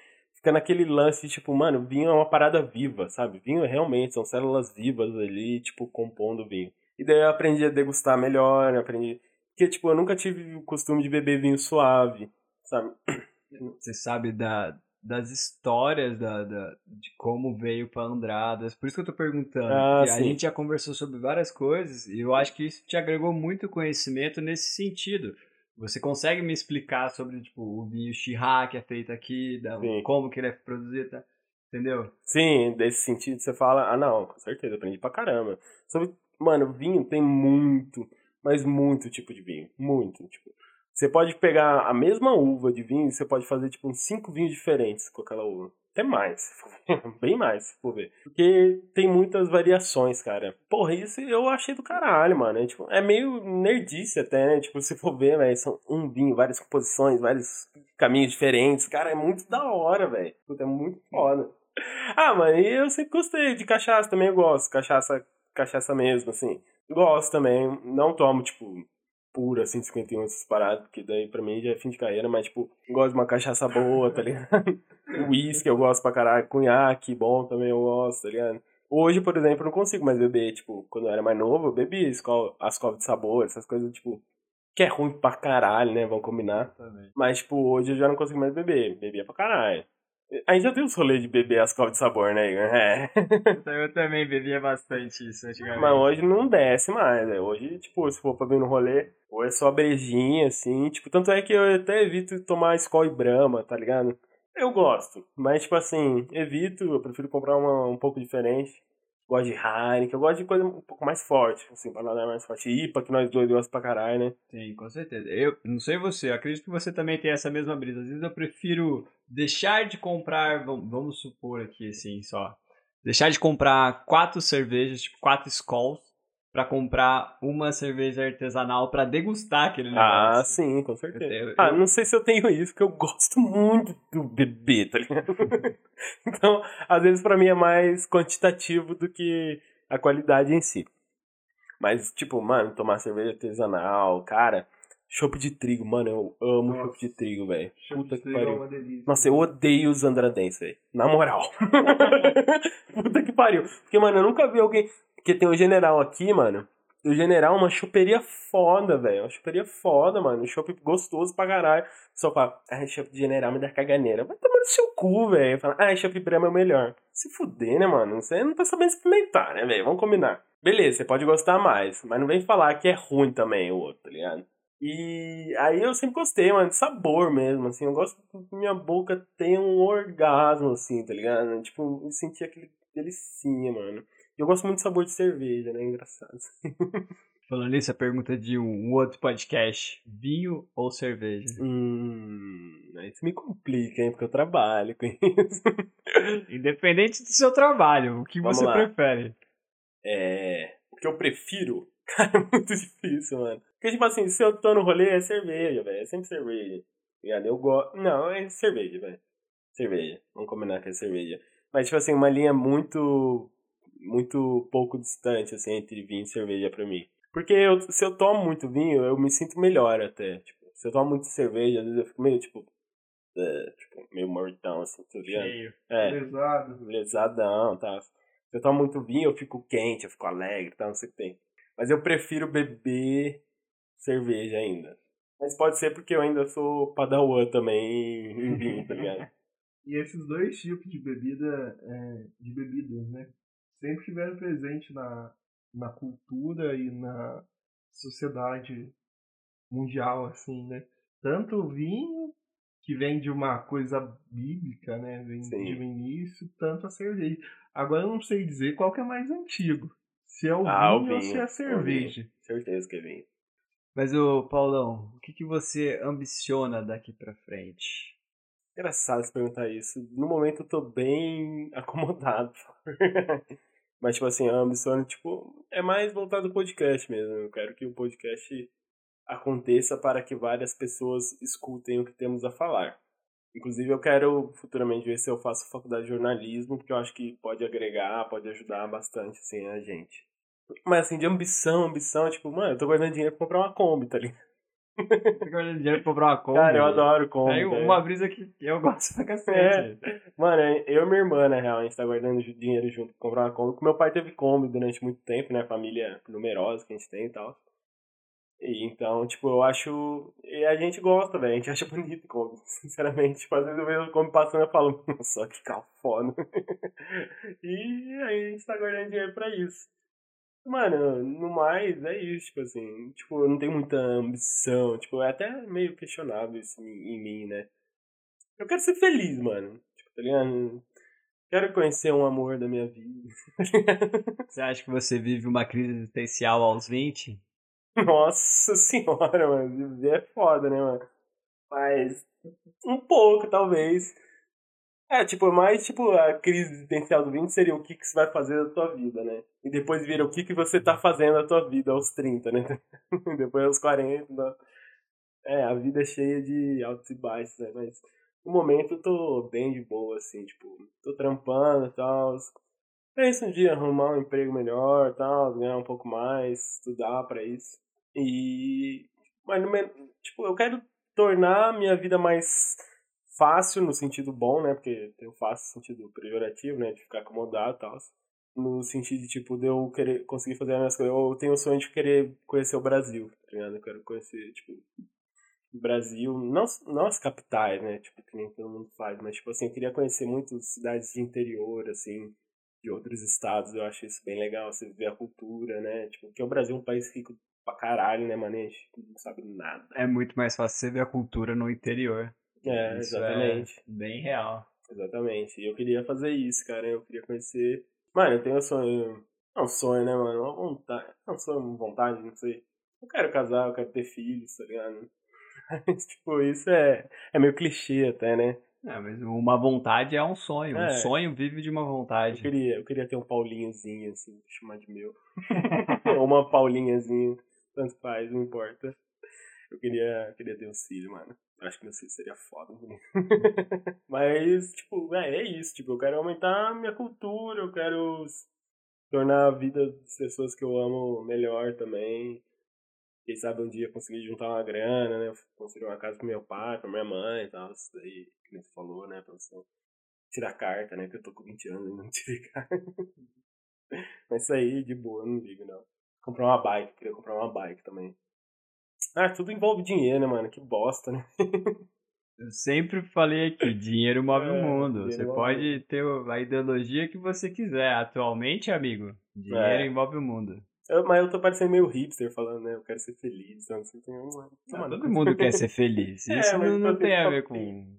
fica naquele lance tipo, mano, vinho é uma parada viva, sabe? Vinho realmente são células vivas ali, tipo, compondo vinho. E daí eu aprendi a degustar melhor, aprendi. Porque, tipo, eu nunca tive o costume de beber vinho suave, sabe? (clears throat) Você sabe da, das histórias da, da- de como veio pra Andradas. Por isso que eu tô perguntando. Ah, a gente já conversou sobre várias coisas e eu acho que isso te agregou muito conhecimento nesse sentido. Você consegue me explicar sobre tipo, o vinho Chirá que é feito aqui, da, como que ele é produzido, tá? entendeu? Sim, desse sentido você fala, ah não, com certeza, aprendi pra caramba. Sobre, mano, vinho tem muito, mas muito tipo de vinho. Muito, tipo. Você pode pegar a mesma uva de vinho você pode fazer, tipo, uns cinco vinhos diferentes com aquela uva. Até mais, (laughs) bem mais, se for ver. Porque tem muitas variações, cara. Porra, isso eu achei do caralho, mano. É, tipo, é meio nerdice até, né? Tipo, se for ver, velho, são um vinho, várias composições, vários caminhos diferentes. Cara, é muito da hora, velho. É muito foda. Ah, mano, e eu sempre gostei de cachaça, também eu gosto. Cachaça, cachaça mesmo, assim. Gosto também. Não tomo, tipo, pura, assim, 51, essas paradas, porque daí pra mim já é fim de carreira, mas, tipo, gosto de uma cachaça boa, tá ligado? (laughs) Whisky eu gosto pra caralho. Cunhaque, bom também eu gosto, tá ligado? Hoje, por exemplo, eu não consigo mais beber, tipo, quando eu era mais novo, eu bebia escola, as covas de sabor, essas coisas, tipo, que é ruim pra caralho, né? Vamos combinar. Mas, tipo, hoje eu já não consigo mais beber. Bebia pra caralho. A gente já tem os rolês de beber as covas de sabor, né, Igor? É. Eu também bebia bastante isso antigamente. Mas hoje não desce mais, né? Hoje, tipo, se for pra vir no rolê, ou é só brejinha, assim. Tipo, tanto é que eu até evito tomar Skol e Brahma, tá ligado? Eu gosto. Mas, tipo assim, evito. Eu prefiro comprar uma um pouco diferente. Gosto de Heineken. Eu gosto de coisa um pouco mais forte, assim, pra nadar mais forte. IPA, que nós dois gostamos pra caralho, né? Sim, com certeza. Eu não sei você, eu acredito que você também tem essa mesma brisa. Às vezes eu prefiro deixar de comprar, vam- vamos supor aqui assim só, deixar de comprar quatro cervejas, tipo quatro Skulls, pra comprar uma cerveja artesanal pra degustar aquele Ah, negócio. sim, com certeza. Eu- eu- Ah, não sei se eu tenho isso, porque eu gosto muito do bebê, tá ligado? (laughs) então, às vezes pra mim é mais quantitativo do que a qualidade em si. Mas, tipo, mano, tomar cerveja artesanal, cara, chopp de trigo, mano, eu amo chopp de trigo, velho. Puta que É pariu. uma delícia. Nossa, eu odeio os andradenses, velho. Na moral. (laughs) Puta que pariu. Porque, mano, eu nunca vi alguém. Porque tem o general aqui, mano. O general é uma choperia foda, velho. Uma choperia foda, mano. Um chopp gostoso pra caralho. Só fala, ah, chopp de general me dá caganeira. Vai tomar no seu cu, velho. Fala, ah, chopp Brahma é o melhor. Se fuder, né, mano? Você não tá sabendo experimentar, né, velho? Vamos combinar. Beleza, você pode gostar mais. Mas não vem falar que é ruim também o outro, tá ligado? E aí eu sempre gostei, mano, de sabor mesmo, assim. Eu gosto que minha boca tenha um orgasmo, assim, tá ligado? Tipo, sentir aquele delicinha, mano. Eu gosto muito de sabor de cerveja, né? Engraçado. (laughs) Falando nisso, a pergunta de um, outro podcast: vinho ou cerveja? Hum, aí você me complica, hein? Porque eu trabalho com isso. (laughs) Independente do seu trabalho, o que Vamos você lá. prefere? É. O que eu prefiro? (laughs) Cara, é muito difícil, mano. Porque, tipo assim, se eu tô no rolê, é cerveja, velho. É sempre cerveja. ligado? Eu gosto. Não, é cerveja, velho. Cerveja. Vamos combinar que é cerveja. Mas, tipo assim, uma linha muito. Muito pouco distante, assim, entre vinho e cerveja pra mim. Porque eu, se eu tomo muito vinho, eu me sinto melhor até. Tipo, se eu tomo muito cerveja, às vezes eu fico meio, tipo. É, tipo, meio mortão, assim, tá ligado? Cheio. É, Pesado. lesadão, tá? Se eu tomo muito vinho, eu fico quente, eu fico alegre, tá? Não sei o que tem. Mas eu prefiro beber cerveja ainda. Mas pode ser porque eu ainda sou padawan também em vinho, tá ligado? (laughs) E esses dois tipos de bebida, é, de bebidas, né? Sempre estiveram presentes na, na cultura e na sociedade mundial, assim, né? Tanto o vinho, que vem de uma coisa bíblica, né? Vem Sim. de um início, tanto a cerveja. Agora eu não sei dizer qual que é mais antigo. Se é o Ah, o vinho ou vinho, se é a cerveja. Certeza que é vinho. Mas, ô Paulão, o que, que você ambiciona daqui pra frente? Engraçado você perguntar isso. No momento eu tô bem (laughs) acomodado. Mas, tipo assim, a ambição, tipo, é mais voltado ao podcast mesmo. Eu quero que o podcast aconteça para que várias pessoas escutem o que temos a falar. Inclusive, eu quero futuramente ver se eu faço faculdade de jornalismo, porque eu acho que pode agregar, pode ajudar bastante, assim, a gente. Mas, assim, de ambição, ambição, tipo, mano, eu tô guardando dinheiro pra comprar uma Kombi, tá ligado? Você guarda dinheiro pra comprar uma Kombi? Cara, eu adoro Kombi. Velho. uma brisa que eu (laughs) gosto pra cacete. É. Mano, eu e minha irmã, na real, a gente tá guardando dinheiro junto pra comprar uma Kombi. Porque meu pai teve Kombi durante muito tempo, né? Família numerosa que a gente tem e tal. E então, tipo, eu acho. E a gente gosta, velho. A gente acha bonito Kombi, (laughs) sinceramente. Tipo, às vezes eu vejo o Kombi passando e eu falo, nossa, que cafona. (laughs) e aí a gente tá guardando dinheiro pra isso. Mano, no mais, é isso, tipo assim. Tipo, eu não tenho muita ambição. Tipo, é até meio questionável isso em, em mim, né? Eu quero ser feliz, mano. Tipo, tá ligado? Quero conhecer um amor da minha vida. (laughs) Você acha que você vive uma crise existencial aos 20? Nossa senhora, mano. Viver é foda, né, mano? Mas um pouco, talvez. É, tipo, mais tipo, a crise existencial do 20 seria o que, que você vai fazer da tua vida, né? E depois vira o que, que você tá fazendo da tua vida aos 30, né? (laughs) depois aos 40. né? É, a vida é cheia de altos e baixos, né? Mas no momento eu tô bem de boa, assim, tipo, tô trampando e tal. Penso um dia arrumar um emprego melhor, tal, ganhar um pouco mais, estudar pra isso. E mas tipo, eu quero tornar a minha vida mais fácil no sentido bom, né? Porque tem o fácil no sentido pejorativo, né, de ficar acomodado e tal. No sentido de tipo de eu querer conseguir fazer as minhas coisas. Eu tenho o sonho de querer conhecer o Brasil, tá ligado? Eu quero conhecer, tipo, o Brasil, não, não as capitais, né? Tipo, que nem todo mundo faz, mas tipo assim, eu queria conhecer muitas cidades de interior, assim, de outros estados, eu acho isso bem legal, você ver a cultura, né? Tipo, porque o Brasil é um país rico pra caralho, né, mano? A gente não sabe nada. É muito mais fácil você ver a cultura no interior. É, Isso exatamente. É bem real. Exatamente. E eu queria fazer isso, cara. Eu queria conhecer. Mano, eu tenho um sonho. Não um sonho, né, mano? Uma vontade. Não um sonho, uma vontade, não sei. Eu quero casar, eu quero ter filhos, tá ligado? Mas, (laughs) tipo, isso é, é meio clichê até, né? É, mas uma vontade é um sonho. Um É. sonho vive de uma Eu vontade. queria, eu queria ter um Paulinhozinho, assim, chamar de meu. (laughs) Ou uma Paulinhazinha, tanto faz, não importa. Eu queria, queria ter um filho, mano. Acho que meu filho seria foda. né? (laughs) Mas, tipo, é, é isso. Tipo, eu quero aumentar minha cultura, eu quero tornar a vida das pessoas que eu amo melhor também. Quem sabe um dia conseguir juntar uma grana, né? Construir uma casa pro meu pai, pra minha mãe e tal. Isso daí, que você falou, né? Pra você tirar carta, né? Que eu tô com 20 anos e não (laughs) tirei carta. Mas isso aí, de boa, não ligo, não. Comprar uma bike, queria comprar uma bike também. Ah, tudo envolve dinheiro, né, mano? Que bosta, né? (laughs) Eu sempre falei aqui, dinheiro move É, o mundo. Você pode ter a ideologia que você quiser. Atualmente, amigo, dinheiro É. move o mundo. Eu- mas eu tô parecendo meio hipster falando, né? Eu quero ser feliz. Então, assim, tem uma... Ah, todo mundo quer ser feliz. (laughs) É, Isso mas não, não tem a ver com.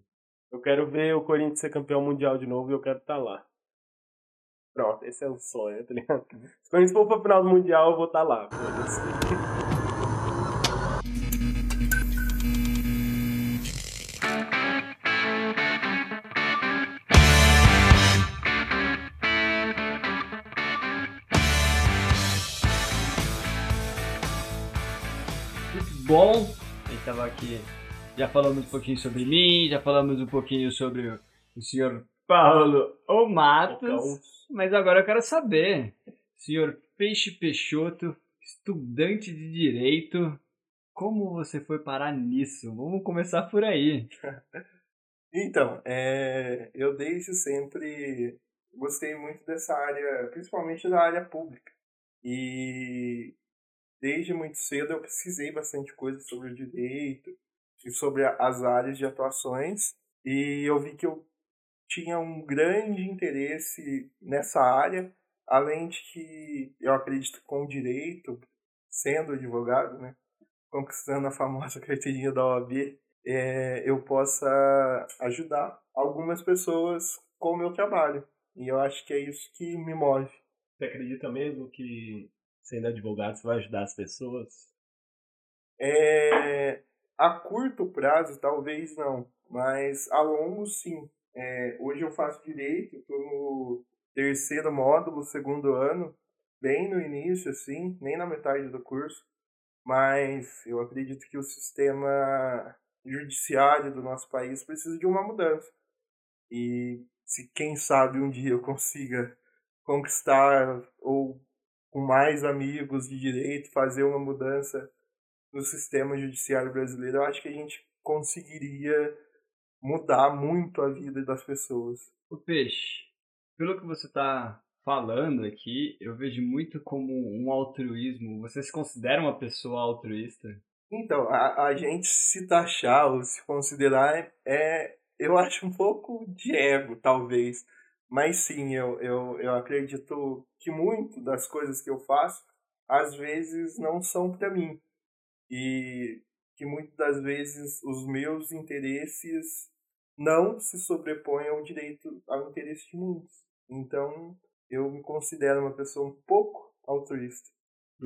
Eu quero ver o Corinthians ser campeão mundial de novo e eu quero estar lá. Pronto, esse é o sonho, tá ligado? Se o Corinthians for pra final do Mundial, eu vou estar lá. (laughs) foda-se. Futebol. A gente tava aqui Já falamos um pouquinho sobre mim, já falamos um pouquinho sobre o senhor Paulo ou Matos, mas agora eu quero saber, senhor Peixe Peixoto, estudante de Direito, como você foi parar nisso? Vamos começar por aí. (laughs) Então, é, eu desde sempre gostei muito dessa área, principalmente da área pública. E desde muito cedo eu pesquisei bastante coisa sobre o direito e sobre as áreas de atuações. E eu vi que eu tinha um grande interesse nessa área, além de que eu acredito que com o direito, sendo advogado, né, conquistando a famosa (laughs) carteirinha da OAB, é, eu possa ajudar algumas pessoas com o meu trabalho. E eu acho que é isso que me move. Você acredita mesmo que, sendo advogado, você vai ajudar as pessoas? É, a curto prazo, talvez não, mas a longo, sim. É, hoje eu faço direito, estou no terceiro módulo, segundo ano, bem no início, assim, nem na metade do curso, mas eu acredito que o sistema judiciário do nosso país precisa de uma mudança. E se quem sabe um dia eu consiga conquistar ou com mais amigos de direito fazer uma mudança no sistema judiciário brasileiro, eu acho que a gente conseguiria mudar muito a vida das pessoas. O peixe, pelo que você está falando aqui, eu vejo muito como um altruísmo. Você se considera uma pessoa altruísta? Então, a, a gente se taxar ou se considerar é, eu acho um pouco de ego, talvez. Mas sim, eu, eu, eu acredito que muito das coisas que eu faço, às vezes, não são para mim. E que muitas das vezes os meus interesses não se sobrepõem ao direito, ao interesse de muitos. Então, eu me considero uma pessoa um pouco altruísta.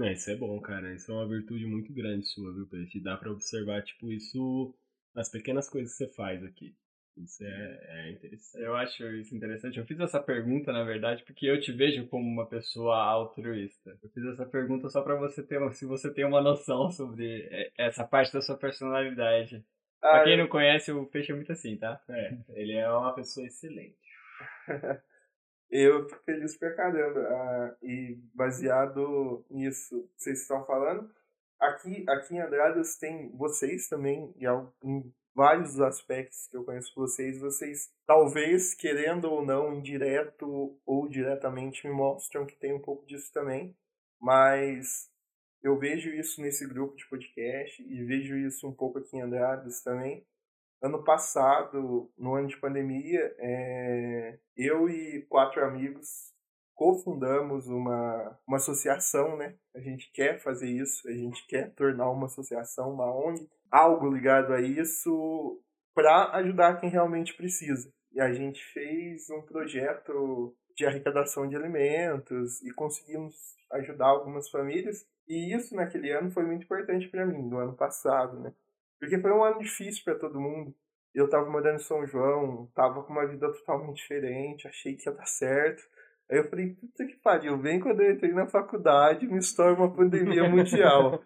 É, isso é bom, cara. Isso é uma virtude muito grande sua, viu, Peixe? Dá pra observar, tipo, isso nas pequenas coisas que você faz aqui. Isso é, é interessante. Eu acho isso interessante. Eu fiz essa pergunta, na verdade, porque eu te vejo como uma pessoa altruísta. Eu fiz essa pergunta só para você ter, se você tem uma noção sobre essa parte da sua personalidade. Ah, pra quem eu... não conhece, o Peixe é muito assim, tá? É, ele é uma pessoa excelente. (laughs) eu fico feliz pra caramba. Ah, e baseado nisso que vocês estão falando, aqui, aqui em Andradas tem vocês também, em vários aspectos que eu conheço vocês, vocês talvez, querendo ou não, indireto ou diretamente, me mostram que tem um pouco disso também. Mas eu vejo isso nesse grupo de podcast e vejo isso um pouco aqui em Andradas também ano passado, no ano de pandemia, é, eu e quatro amigos cofundamos uma, uma associação, né? A gente quer fazer isso, a gente quer tornar uma associação, uma ONG, algo ligado a isso para ajudar quem realmente precisa. E a gente fez um projeto de arrecadação de alimentos e conseguimos ajudar algumas famílias. E isso naquele ano foi muito importante para mim, no ano passado, né? Porque foi um ano difícil para todo mundo. Eu tava morando em São João, tava com uma vida totalmente diferente, achei que ia dar certo. Aí eu falei, puta que pariu, bem quando eu entrei na faculdade, me estoura uma (laughs) pandemia mundial.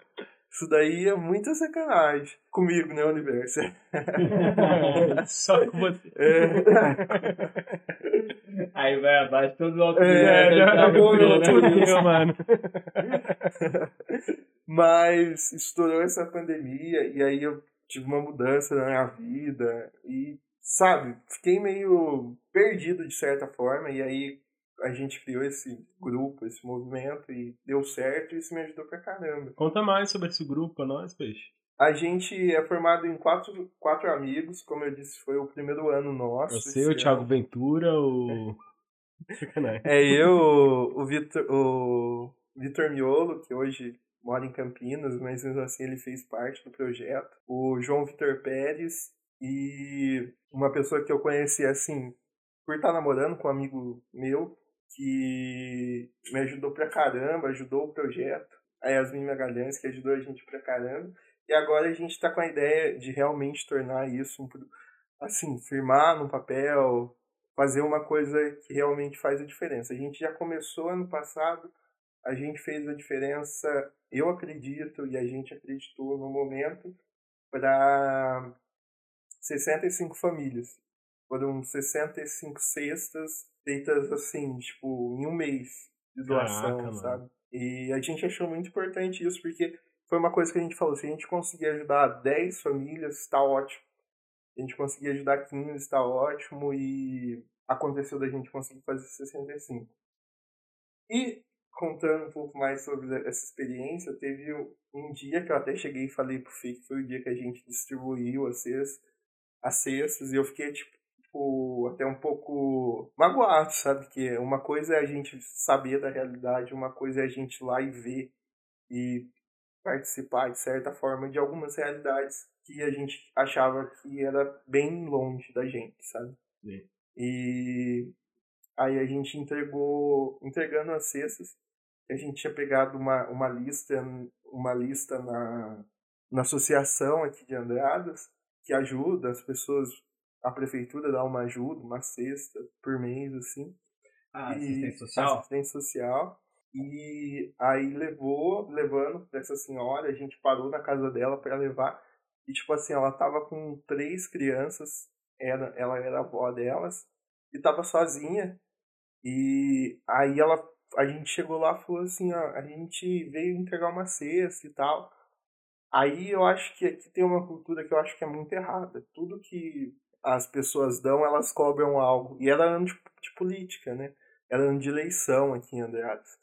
Isso daí é muita sacanagem. Comigo, né, universo? (laughs) Só com você. É. (laughs) Aí vai abaixo todo o alto. É, já acabou o autorismo, mano. (laughs) Mas estourou essa pandemia e aí eu tive uma mudança na minha vida e, sabe, fiquei meio perdido de certa forma e aí a gente criou esse grupo, esse movimento e deu certo e isso me ajudou pra caramba. Conta mais sobre esse grupo pra nós, Peixe. A gente é formado em quatro, quatro amigos, como eu disse, foi o primeiro ano nosso. Você, o Thiago Ventura, o... (laughs) é eu, o Vitor, o Vitor Miolo, que hoje mora em Campinas, mas mesmo assim ele fez parte do projeto. O João Vitor Pérez e uma pessoa que eu conheci assim, por estar namorando com um amigo meu, que me ajudou pra caramba, ajudou o projeto. A Yasmin Magalhães, que ajudou a gente pra caramba. E agora a gente está com a ideia de realmente tornar isso, assim, firmar no papel, fazer uma coisa que realmente faz a diferença. A gente já começou ano passado a gente fez a diferença, eu acredito, e a gente acreditou no momento, para 65 famílias. Foram 65 cestas feitas assim, tipo, em um mês de doação, Caraca, mano. sabe? E a gente achou muito importante isso, porque foi uma coisa que a gente falou, se a gente conseguir ajudar 10 famílias, tá ótimo. Se a gente conseguir ajudar 15, tá ótimo, e aconteceu da gente conseguir fazer 65. E, contando um pouco mais sobre essa experiência, teve um dia que eu até cheguei e falei pro Fê que foi o dia que a gente distribuiu as cestas, as cestas e eu fiquei, tipo, tipo, até um pouco magoado, sabe? Que uma coisa é a gente saber da realidade, uma coisa é a gente ir lá e ver e participar, de certa forma, de algumas realidades que a gente achava que era bem longe da gente, sabe? Sim. E aí a gente entregou, entregando as cestas, a gente tinha pegado uma, uma lista, uma lista na, na associação aqui de Andradas, que ajuda as pessoas, a prefeitura dá uma ajuda, uma cesta por mês, assim. Ah, E- assistência social? Assistência social. E aí levou, levando essa senhora, a gente parou na casa dela para levar. E tipo assim, ela tava com três crianças, era, ela era a avó delas, e tava sozinha. E aí ela, a gente chegou lá e falou assim, ó, a gente veio entregar uma cesta e tal. Aí eu acho que aqui tem uma cultura que eu acho que é muito errada. Tudo que as pessoas dão, elas cobram algo. E era ano de, de política, né? Era ano de eleição aqui em Andradas.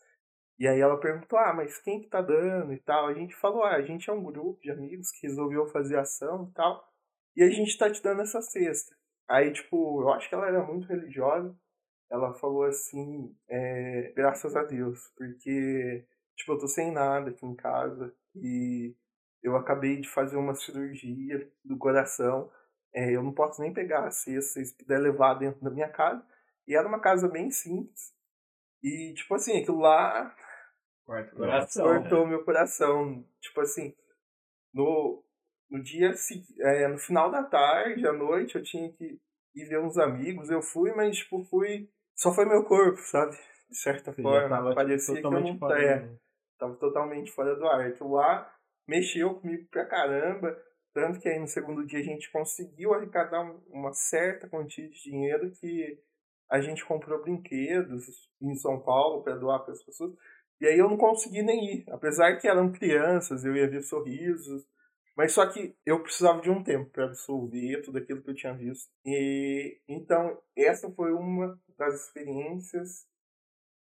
E aí ela perguntou, ah, mas quem que tá dando e tal? A gente falou, ah, a gente é um grupo de amigos que resolveu fazer ação e tal. E a gente tá te dando essa cesta. Aí, tipo, eu acho que ela era muito religiosa. Ela falou assim, é, graças a Deus, porque, tipo, eu tô sem nada aqui em casa e eu acabei de fazer uma cirurgia do coração. É, eu não posso nem pegar se vocês puderem levar dentro da minha casa. E era uma casa bem simples. E, tipo assim, aquilo lá Corta o Coração. cortou meu coração. Tipo assim, no, no dia é, no final da tarde, à noite, eu tinha que ir ver uns amigos. Eu fui, mas tipo, fui. Só foi meu corpo, sabe? De certa Você forma. tava tipo, parecia que eu totalmente não fora. é, do- tava totalmente fora do ar. Aquilo lá mexeu comigo pra caramba. Tanto que aí no segundo dia a gente conseguiu arrecadar um- uma certa quantia de dinheiro que a gente comprou brinquedos em São Paulo para doar para as pessoas. E aí eu não consegui nem ir. Apesar que eram crianças, eu ia ver sorrisos. Mas só que eu precisava de um tempo para absorver tudo aquilo que eu tinha visto. E então essa foi uma das experiências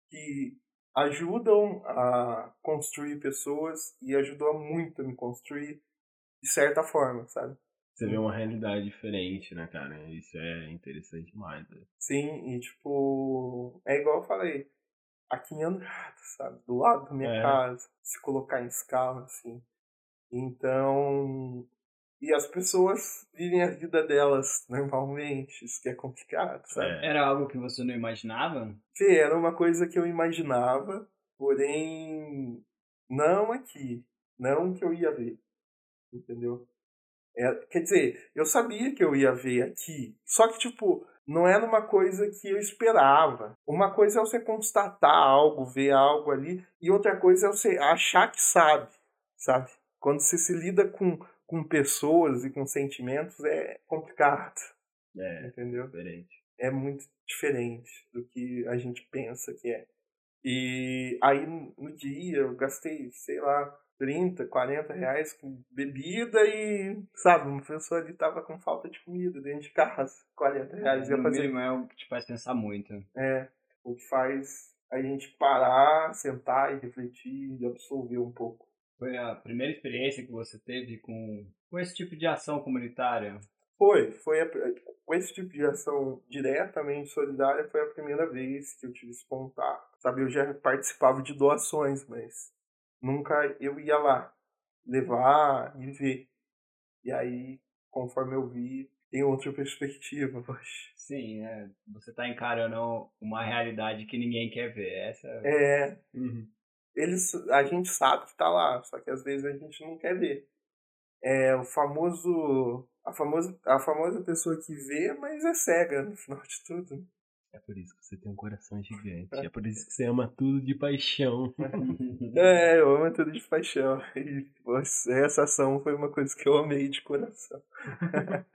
que ajudam a construir pessoas e ajudou muito a me construir de certa forma, sabe? Você vê uma realidade diferente, né, cara? Isso é interessante demais. né? Sim, e tipo, é igual eu falei, aqui em Andradas, sabe? Do lado da minha É. casa, se colocar em escala, assim. Então, e as pessoas vivem a vida delas normalmente, isso que é complicado, sabe? É. Era algo que você não imaginava? Fê, era uma coisa que eu imaginava, porém, não aqui, não que eu ia ver, entendeu? É, quer dizer, eu sabia que eu ia ver aqui, só que, tipo, não era uma coisa que eu esperava. Uma coisa é você constatar algo, ver algo ali, e outra coisa é você achar que sabe, sabe? Quando você se lida com, com pessoas e com sentimentos, é complicado, É, entendeu? diferente. é muito diferente do que a gente pensa que é. E aí no dia eu gastei, sei lá, 30, 40 reais com bebida e, sabe, uma pessoa ali tava com falta de comida dentro de casa. 40 reais ia no fazer. mínimo é o que te faz pensar muito. É, o que faz a gente parar, sentar e refletir e absorver um pouco. Foi a primeira experiência que você teve com, com esse tipo de ação comunitária? Foi, foi a, com esse tipo de ação diretamente solidária foi a primeira vez que eu tive esse contato. Sabe, eu já participava de doações, mas nunca eu ia lá levar e ver. E aí, conforme eu vi, tem outra (laughs) perspectiva, poxa. Sim, é, você está encarando uma realidade que ninguém quer ver. Essa É, Uhum. eles, a gente sabe que tá lá, só que às vezes a gente não quer ver. É o famoso, a famosa, a famosa pessoa que vê, mas é cega no final de tudo. É por isso que você tem um coração gigante. É por isso que (laughs) você ama tudo de paixão. (laughs) É, eu amo tudo de paixão. E poxa, essa ação foi uma coisa que eu amei de coração. (laughs)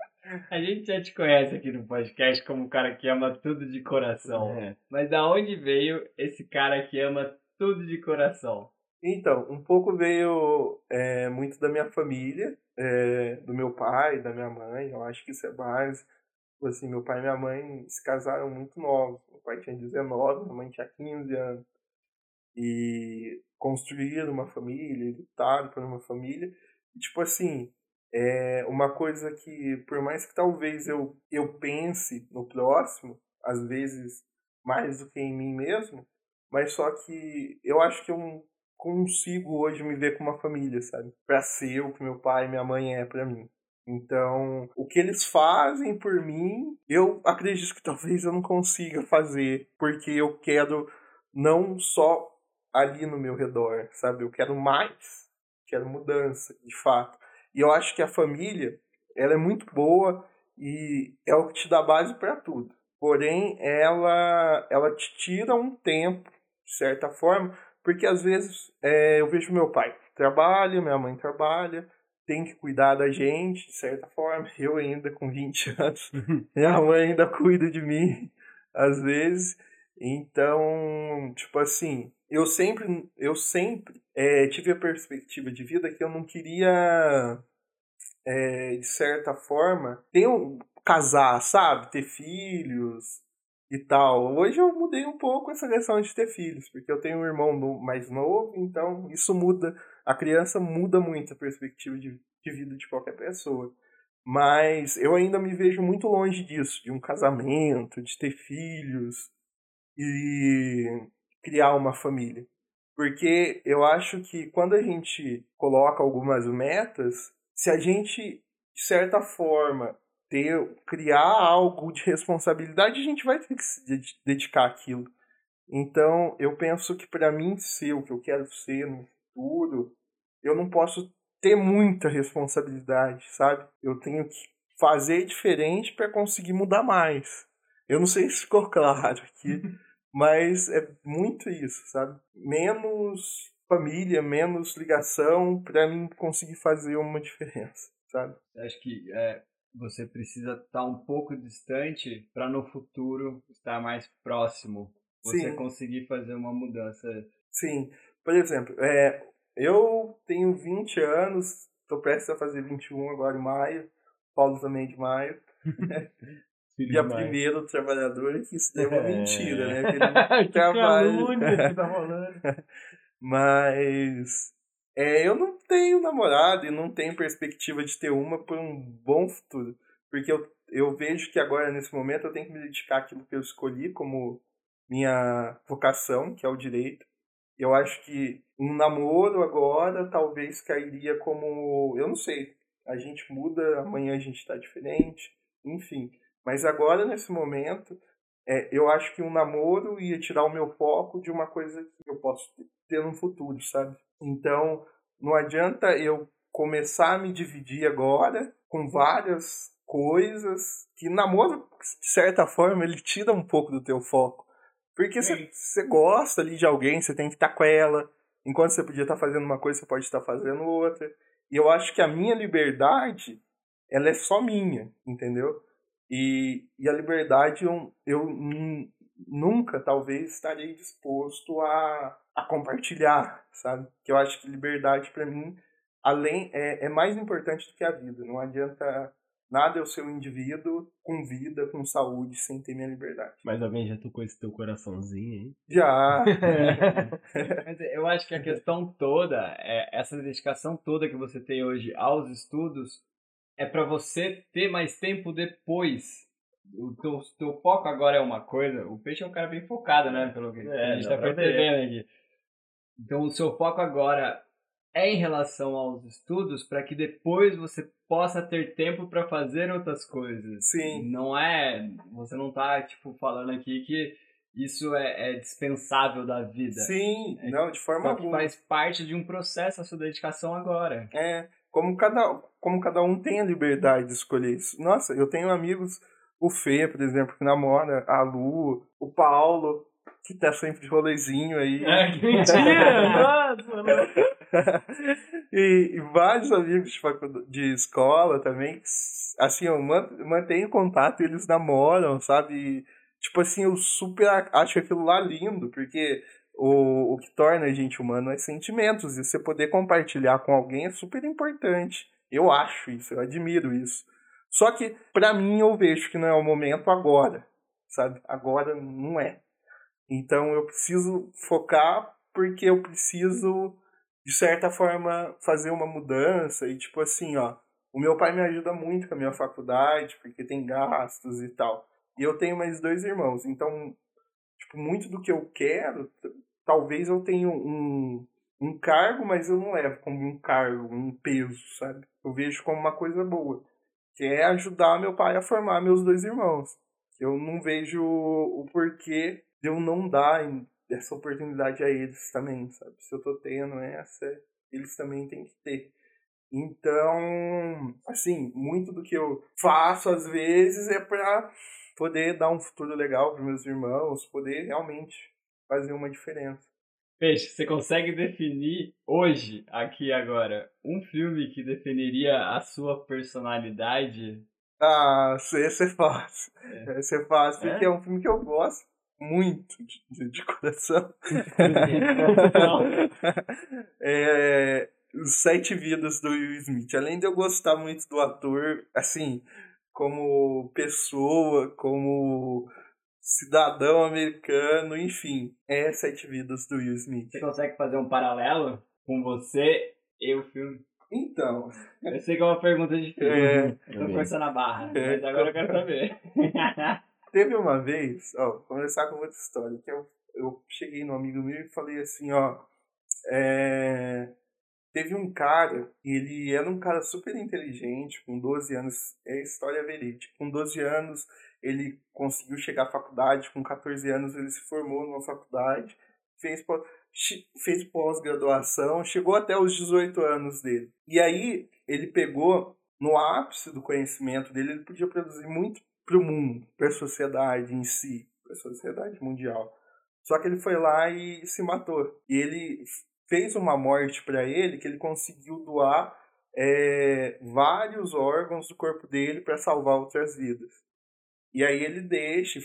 A gente já te conhece aqui no podcast como um cara que ama tudo de coração. É. Mas da onde veio esse cara que ama tudo de coração? Então, um pouco veio é, muito da minha família, é, do meu pai, da minha mãe, eu acho que isso é base. Tipo Assim, meu pai e minha mãe se casaram muito novos. Meu pai tinha 19, minha mãe tinha 15 anos. E construíram uma família, lutaram por uma família. E, tipo assim, é uma coisa que, por mais que talvez eu, eu pense no próximo, às vezes mais do que em mim mesmo, mas só que eu acho que eu consigo hoje me ver com uma família, sabe? Pra ser o que meu pai e minha mãe é pra mim. Então, o que eles fazem por mim, eu acredito que (laughs) talvez eu não consiga fazer, porque eu quero não só ali no meu redor, sabe? Eu quero mais, quero mudança, de fato. E eu acho que a família, ela é muito boa e é o que te dá base para tudo. Porém, ela ela te tira um tempo, de certa forma, porque às vezes é, eu vejo meu pai trabalha, minha mãe trabalha, tem que cuidar da gente, de certa forma. (laughs) Eu ainda com 20 (laughs) anos, minha mãe ainda cuida de mim, às vezes. Então, tipo assim, eu sempre, eu sempre é, tive a perspectiva de vida que eu não queria, é, de certa forma, ter um, casar, sabe? Ter filhos e tal. Hoje eu mudei um pouco essa questão de ter filhos, porque eu tenho um irmão mais novo, então isso muda. A criança muda muito a perspectiva de, de vida de qualquer pessoa. Mas eu ainda me vejo muito longe disso, de um casamento, de ter filhos e criar uma família. Porque eu acho que quando a gente coloca algumas metas, se a gente, de certa forma, ter, criar algo de responsabilidade, a gente vai ter que se dedicar àquilo. Então, eu penso que para mim ser o que eu quero ser no futuro, eu não posso ter muita responsabilidade, sabe? Eu tenho que fazer diferente para conseguir mudar mais. Eu não sei se ficou (laughs) claro aqui, (laughs) mas é muito isso, sabe? Menos família, menos ligação para mim conseguir fazer uma diferença, sabe? Acho que é, você precisa estar um pouco distante para no futuro estar mais próximo. Você Sim. conseguir fazer uma mudança. Sim. Por exemplo, é, eu tenho 20 anos, estou prestes a fazer 21 agora em maio. Paulo também de maio. (laughs) Dia demais. primeiro trabalhador, que isso é uma É. mentira, né? (laughs) Que que calúnia que tá rolando. (laughs) Mas é, eu não tenho namorado e não tenho perspectiva de ter uma por um bom futuro. Porque eu, eu vejo que agora, nesse momento, eu tenho que me dedicar àquilo que eu escolhi como minha vocação, que é o direito. Eu acho que um namoro agora talvez cairia como. Eu não sei. A gente muda, amanhã a gente está diferente, enfim. Mas agora, nesse momento, é, eu acho que um namoro ia tirar o meu foco de uma coisa que eu posso ter no futuro, sabe? Então, não adianta eu começar a me dividir agora com várias coisas que namoro, de certa forma, ele tira um pouco do teu foco. Porque você gosta ali de alguém, você tem que estar com ela. Enquanto você podia estar fazendo uma coisa, você pode estar fazendo outra. E eu acho que a minha liberdade, ela é só minha, entendeu? E, e a liberdade eu, eu nun- nunca, talvez, estarei disposto a, a compartilhar, sabe? Que eu acho que liberdade, para mim, além é, é mais importante do que a vida. Não adianta nada eu ser um indivíduo com vida, com saúde, sem ter minha liberdade. Mas alguém já tocou esse teu coraçãozinho aí? Já. (laughs) Mas eu acho que a (laughs) questão toda, é, essa dedicação toda que você tem hoje aos estudos, é para você ter mais tempo depois. O teu, teu foco agora é uma coisa. O peixe é um cara bem focado, né? Pelo que É, a gente tá percebendo aqui. Então, o seu foco agora é em relação aos estudos para que depois você possa ter tempo para fazer outras coisas. Sim. Não é. Você não tá, tipo, falando aqui que isso é, é dispensável da vida. Sim, não, de forma alguma. faz parte de um processo a sua dedicação agora. É, como cada, como cada um tem a liberdade de escolher isso. Nossa, eu tenho amigos, o Fê, por exemplo, que namora, a Lu, o Paulo, que tá sempre de rolezinho aí. É, que mentira! (laughs) Nossa. E, vários amigos de, de escola também, assim, eu mantenho contato, eles namoram, sabe? E, tipo assim, eu super acho aquilo lá lindo, porque o, o que torna a gente humano é sentimentos, e você poder compartilhar com alguém é super importante. Eu acho isso, eu admiro isso. Só que, para mim, eu vejo que não é o momento agora, sabe? Agora não é. Então eu preciso focar porque eu preciso, de certa forma, fazer uma mudança. E tipo assim, ó, o meu pai me ajuda muito com a minha faculdade, porque tem gastos e tal. E eu tenho mais dois irmãos. Então, tipo, muito do que eu quero, talvez eu tenha um, um cargo, mas eu não levo como um cargo, um peso, sabe? Eu vejo como uma coisa boa que é ajudar meu pai a formar meus dois irmãos. Eu não vejo o porquê de eu não dar essa oportunidade a eles também, sabe? Se eu tô tendo essa, eles também têm que ter. Então, assim, muito do que eu faço às vezes é para poder dar um futuro legal para meus irmãos, poder realmente fazer uma diferença. Peixe, você consegue definir hoje, aqui agora, um filme que definiria a sua personalidade? Ah, esse é fácil. É. Esse é fácil, porque é? é um filme que eu gosto muito de, de coração. (laughs) é, Os Sete Vidas do Will Smith. Além de eu gostar muito do ator, assim, como pessoa, como cidadão americano, enfim. É Sete Vidas do Will Smith. Você consegue fazer um paralelo com você e o filme? Então. Eu sei que é uma pergunta difícil. É, eu tô forçando a barra, é, mas agora eu quero saber. (laughs) Teve uma vez, ó, vou começar com outra história, que eu, eu cheguei no amigo meu e falei assim, ó, é, teve um cara, ele era um cara super inteligente, com 12 anos, é história verídica, com 12 anos ele conseguiu chegar à faculdade, com 14 anos ele se formou numa faculdade, fez, fez pós-graduação, chegou até os 18 anos dele. E aí ele pegou, no ápice do conhecimento dele, ele podia produzir muito para o mundo, para a sociedade em si, para a sociedade mundial. Só que ele foi lá e se matou. E ele fez uma morte para ele que ele conseguiu doar é, vários órgãos do corpo dele para salvar outras vidas. E aí ele deixa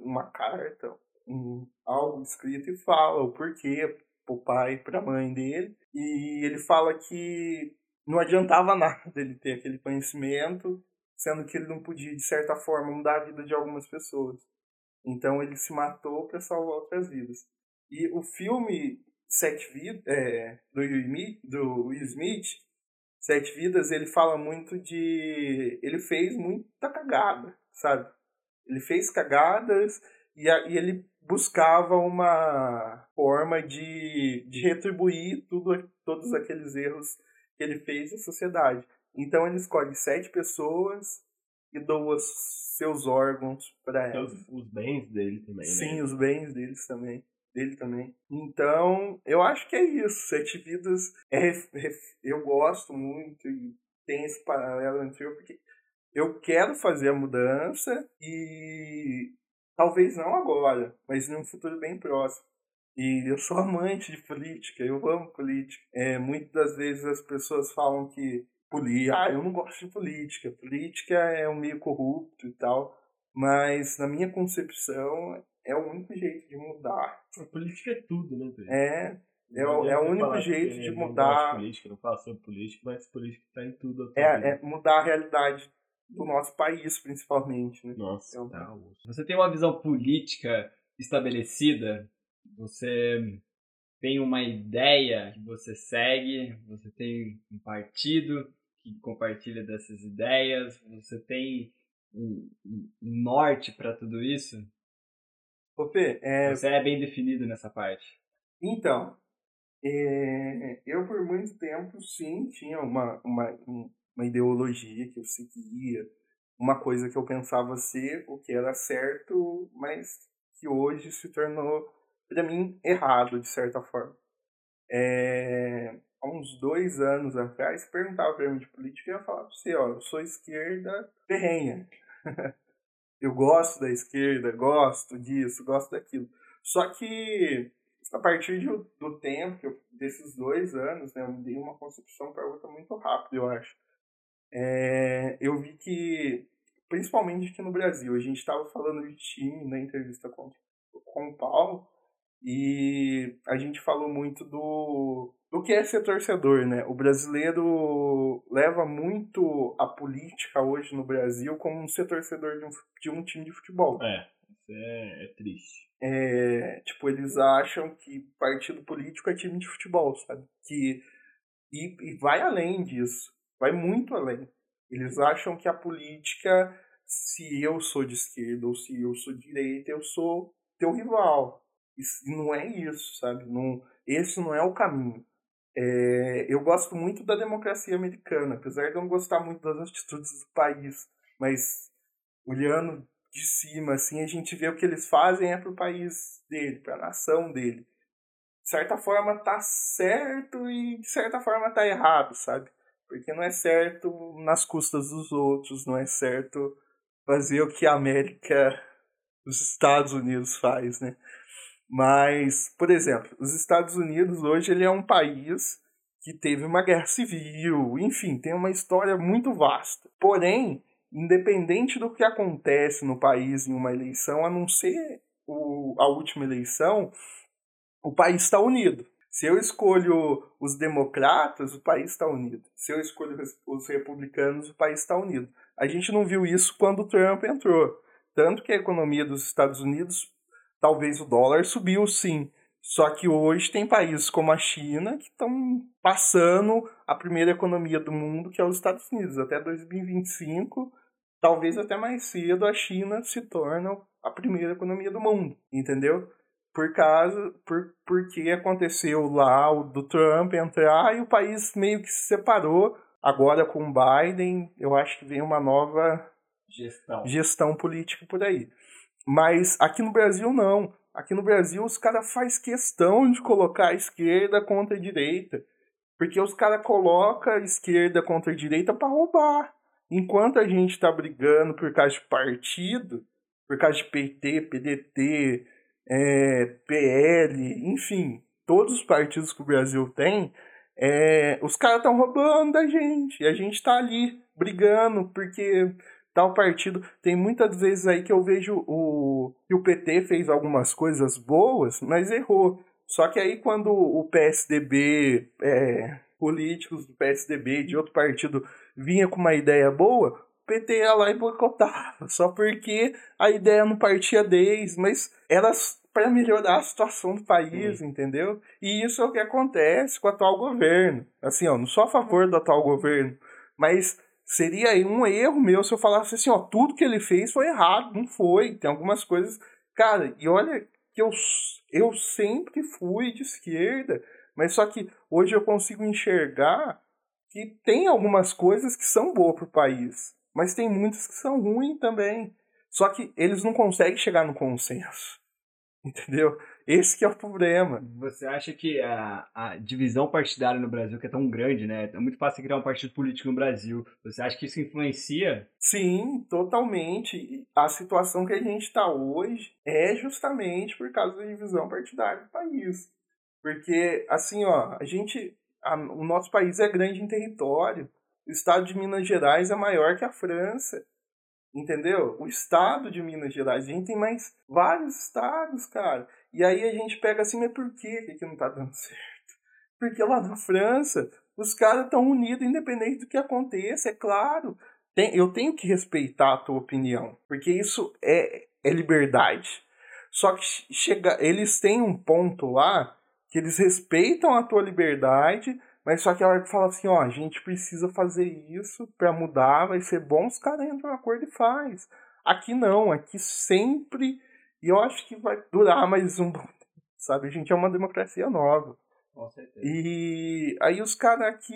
uma carta, um, algo escrito e fala o porquê pro pai, pra mãe dele. E ele fala que não adiantava (laughs) nada ele ter aquele conhecimento, sendo que ele não podia, de certa forma, mudar a vida de algumas pessoas. Então ele se matou para salvar outras vidas. E o filme Sete Vidas, é, do, do Will Smith, Sete Vidas, ele fala muito de. Ele fez muita cagada, sabe? Ele fez cagadas e, a, e ele buscava uma forma de, de retribuir tudo, todos aqueles erros que ele fez à sociedade. Então ele escolhe sete pessoas e doa seus órgãos para elas. Os, os, bens dele também, Sim, né? os bens deles também. Dele também. Então, eu acho que é isso. Sete Vidas é, eu gosto muito e tem esse paralelo entre eu, porque eu quero fazer a mudança e talvez não agora, mas em um futuro bem próximo. E eu sou amante de política, eu amo política. É, muitas das vezes as pessoas falam que ah, eu não gosto de política, política é um meio corrupto e tal, mas na minha concepção é o único jeito de mudar. A política é tudo, né, Pedro? É, é, o, é o único jeito de mudar. Não política, não falo sobre política, mas política está em tudo. É, é mudar a realidade do nosso país, principalmente. Né? Nossa, então, tá. Você tem uma visão política estabelecida? Você tem uma ideia que você segue? Você tem um partido que compartilha dessas ideias? Você tem um, um norte para tudo isso? Ô, Fê, é... Você é bem definido nessa parte. Então, é... eu por muito tempo, sim, tinha uma, uma, uma ideologia que eu seguia, uma coisa que eu pensava ser o que era certo, mas que hoje se tornou, para mim, errado, de certa forma. É, há uns dois anos atrás, perguntava para mim de política, eu ia falar para você, ó, eu sou esquerda ferrenha. (laughs) eu gosto da esquerda, gosto disso, gosto daquilo. Só que a partir de, do tempo, eu- desses dois anos, né, eu dei uma concepção para outra muito rápido, eu acho. É, eu vi que, principalmente aqui no Brasil, a gente estava falando de time na entrevista com, com o Paulo, e a gente falou muito do, do que é ser torcedor, né? O brasileiro leva muito a política hoje no Brasil como ser torcedor de um, de um time de futebol. É, isso é, é triste. É, tipo, eles acham que partido político é time de futebol, sabe? Que, e, e vai além disso, vai muito além. Eles acham que a política, se eu sou de esquerda ou se eu sou de direita, eu sou teu rival. Isso, não é isso, sabe? Não, esse não é o caminho. É, eu gosto muito da democracia americana, apesar de eu não gostar muito das atitudes do país, mas olhando de cima, assim, a gente vê o que eles fazem é pro país dele, pra nação dele. De certa forma tá certo e de certa forma tá errado, sabe? Porque não é certo nas custas dos outros, não é certo fazer o que a América, os Estados Unidos faz, né? Mas, por exemplo, os Estados Unidos hoje ele é um país que teve uma guerra civil, enfim, tem uma história muito vasta. Porém, independente do que acontece no país em uma eleição, a não ser o, a última eleição, o país está unido. Se eu escolho os democratas, o país está unido. Se eu escolho os republicanos, o país está unido. A gente não viu isso quando o Trump entrou. Tanto que a economia dos Estados Unidos, talvez o dólar subiu sim. Só que hoje tem países como a China que estão passando a primeira economia do mundo, que é os Estados Unidos. Até 2025, talvez até mais cedo, a China se torna a primeira economia do mundo, entendeu? Por causa, por, porque aconteceu lá o do Trump entrar e o país meio que se separou. Agora com o Biden, eu acho que vem uma nova Gestão. gestão política por aí. Mas aqui no Brasil não. Aqui no Brasil os caras faz questão de colocar a esquerda contra a direita. Porque os caras colocam a esquerda contra a direita para roubar. Enquanto a gente tá brigando por causa de partido, por causa de PT, PDT, é, PL, enfim, todos os partidos que o Brasil tem, é, os caras estão roubando da gente. E a gente tá ali brigando porque tal partido. Tem muitas vezes aí que eu vejo o, que o PT fez algumas coisas boas, mas errou. Só que aí quando o PSDB, é, políticos do PSDB de outro partido vinha com uma ideia boa, o PT ia lá e boicotava, só porque a ideia não partia deles, mas era para melhorar a situação do país, entendeu? E isso é o que acontece com o atual governo. Assim, ó, não sou a favor do atual governo, mas seria um erro meu se eu falasse assim, ó, tudo que ele fez foi errado, não foi. Tem algumas coisas, cara, e olha que eu eu sempre fui de esquerda, mas só que hoje eu consigo enxergar que tem algumas coisas que são boas pro país, mas tem muitas que são ruins também. Só que eles não conseguem chegar no consenso. (laughs) Entendeu? Esse que é o problema. Você acha que a, a divisão partidária no Brasil, que é tão grande, né? É muito fácil criar um partido político no Brasil. Você acha que isso influencia? Sim, totalmente. A situação que a gente está hoje é justamente por causa da divisão partidária do país. Porque, assim, ó, a gente. A, o nosso país é grande em território. O estado de Minas Gerais é maior que a França. Entendeu? O estado de Minas Gerais. A gente tem mais vários estados, cara. E aí a gente pega assim, mas por que que não tá dando (laughs) certo? Porque lá na França, os caras estão unidos, independente do que aconteça, é claro. Tem, eu tenho que respeitar a tua opinião, porque isso é, é liberdade. Só que chega, eles têm um ponto lá que eles respeitam a tua liberdade, mas só que a hora que fala assim, ó, a gente precisa fazer isso para mudar, vai ser bom, os caras entram no acordo e faz. Aqui não, aqui sempre, e eu acho que vai durar mais um, sabe? A gente é uma democracia nova. Com certeza. E aí os caras aqui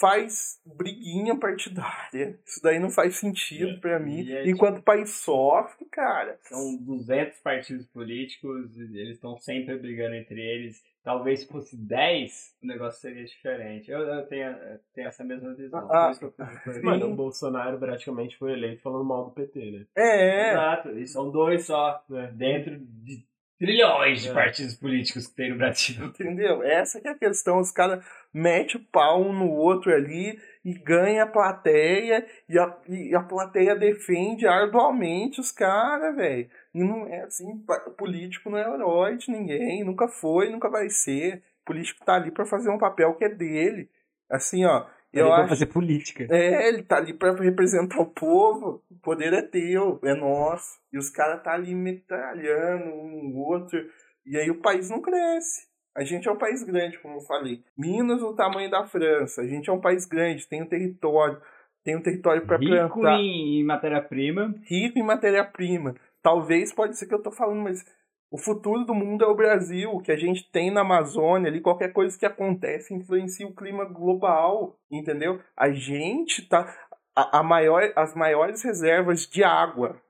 faz briguinha partidária. Isso daí não faz sentido para mim. É Enquanto o país sofre, cara. São 200 partidos políticos, eles estão sempre brigando entre eles. Talvez se fosse 10, o negócio seria diferente. Eu, eu tenho, eu tenho essa mesma visão. Ah. Mano, o Bolsonaro praticamente foi eleito falando mal do PT, né? É, Exato, e são dois só, É. dentro de trilhões de É. partidos políticos que tem no Brasil. Entendeu? Essa que é a questão. Os caras metem o pau um no outro ali e ganha a plateia e a, e a plateia defende arduamente os caras, velho. E não é assim, político não é herói de ninguém, nunca foi, nunca vai ser. O político tá ali pra fazer um papel que é dele. Assim, ó, eu Ele vai acho fazer política. é, ele tá ali pra representar o povo. O poder é teu, é nosso. E os caras tá ali metralhando um no outro. E aí o país não cresce. A gente é um país grande, como eu falei. Minas o tamanho da França. A gente é um país grande, tem um território, tem um território para Rico plantar, em, em matéria-prima. rico em matéria-prima. Talvez pode ser que eu tô falando, mas o futuro do mundo é o Brasil, o que a gente tem na Amazônia, ali qualquer coisa que acontece influencia o clima global, entendeu? A gente tá a, a maior, as maiores reservas de água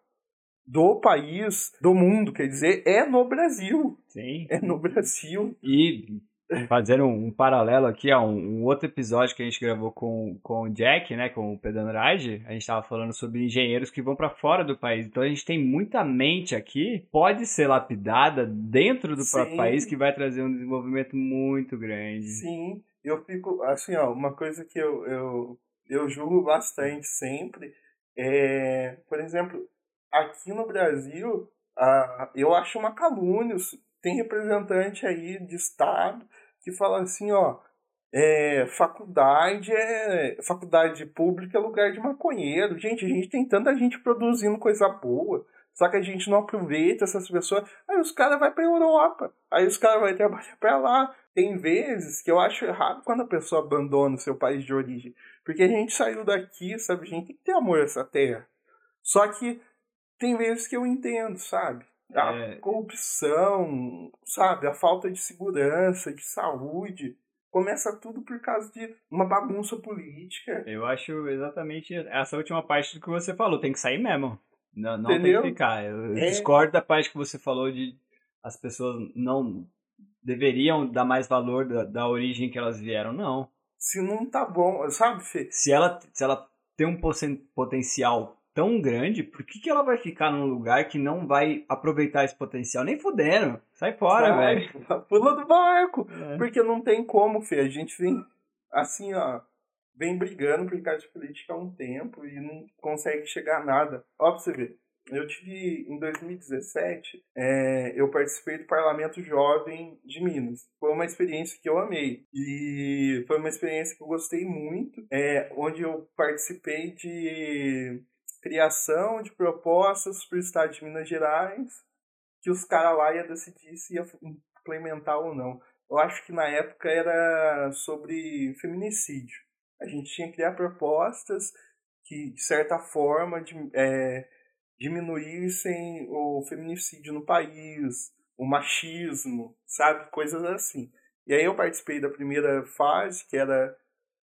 do país, do mundo, quer dizer, é no Brasil, Sim. é no Brasil. E fazendo um, um paralelo aqui a um, um outro episódio que a gente gravou com, com o Jack, né, com o Pedro Andrade, a gente estava falando sobre engenheiros que vão para fora do país. Então a gente tem muita mente aqui, pode ser lapidada dentro do próprio país que vai trazer um desenvolvimento muito grande. Sim, eu fico, assim, ó, uma coisa que eu, eu, eu julgo bastante sempre é, por exemplo, aqui no Brasil, a, eu acho uma calúnia, tem representante aí de Estado que fala assim, ó, é, faculdade é faculdade pública é lugar de maconheiro. Gente, a gente tem tanta gente produzindo coisa boa. Só que a gente não aproveita essas pessoas. Aí os caras vão pra Europa. Aí os caras vão trabalhar pra lá. Tem vezes que eu acho errado quando a pessoa abandona o seu país de origem. Porque a gente saiu daqui, sabe? A gente tem que ter amor a essa terra. Só que tem vezes que eu entendo, sabe? A É. corrupção, sabe? A falta de segurança, de saúde. Começa tudo por causa de uma bagunça política. Eu acho exatamente essa última parte do que você falou, tem que sair mesmo. Não, não tem Entendeu? que ficar. Eu É. discordo da parte que você falou de as pessoas não deveriam dar mais valor da, da origem que elas vieram, não. Se não tá bom, sabe, Fê? Se ela, se ela tem um poten- potencial tão grande, por que, que ela vai ficar num lugar que não vai aproveitar esse potencial? Nem fudendo. Sai fora, velho. (laughs) Pula do barco. É. Porque não tem como, Fê. A gente vem, assim, ó, vem brigando por causa de política há um tempo e não consegue chegar a nada. Ó, pra você ver. Eu tive, em 2017, é, eu participei do Parlamento Jovem de Minas. Foi uma experiência que eu amei. E foi uma experiência que eu gostei muito, é, onde eu participei de criação de propostas para o Estado de Minas Gerais, que os caras lá iam decidir se ia implementar ou não. Eu acho que na época era sobre feminicídio. A gente tinha que criar propostas que, de certa forma, de, é, diminuíssem o feminicídio no país, o machismo, sabe? Coisas assim. E aí eu participei da primeira fase, que era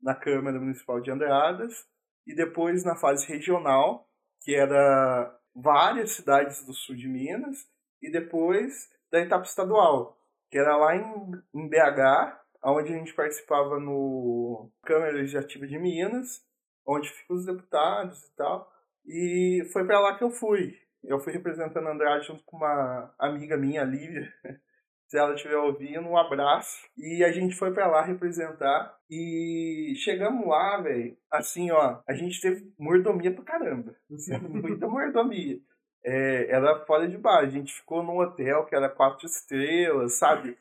na Câmara Municipal de Andradas, e depois na fase regional, que era várias cidades do sul de Minas, e depois da etapa estadual, que era lá em, em BH, onde a gente participava no Câmara Legislativa de Minas, onde ficam os deputados e tal. E foi para lá que eu fui. Eu fui representando Andrade junto com uma amiga minha, Lívia. (laughs) Se ela estiver ouvindo, um abraço. E a gente foi para lá representar. E chegamos lá, velho. Assim, ó, a gente teve mordomia pra caramba. (laughs) Muita mordomia. É, era fora de bar. A gente ficou num hotel que era quatro estrelas, sabe?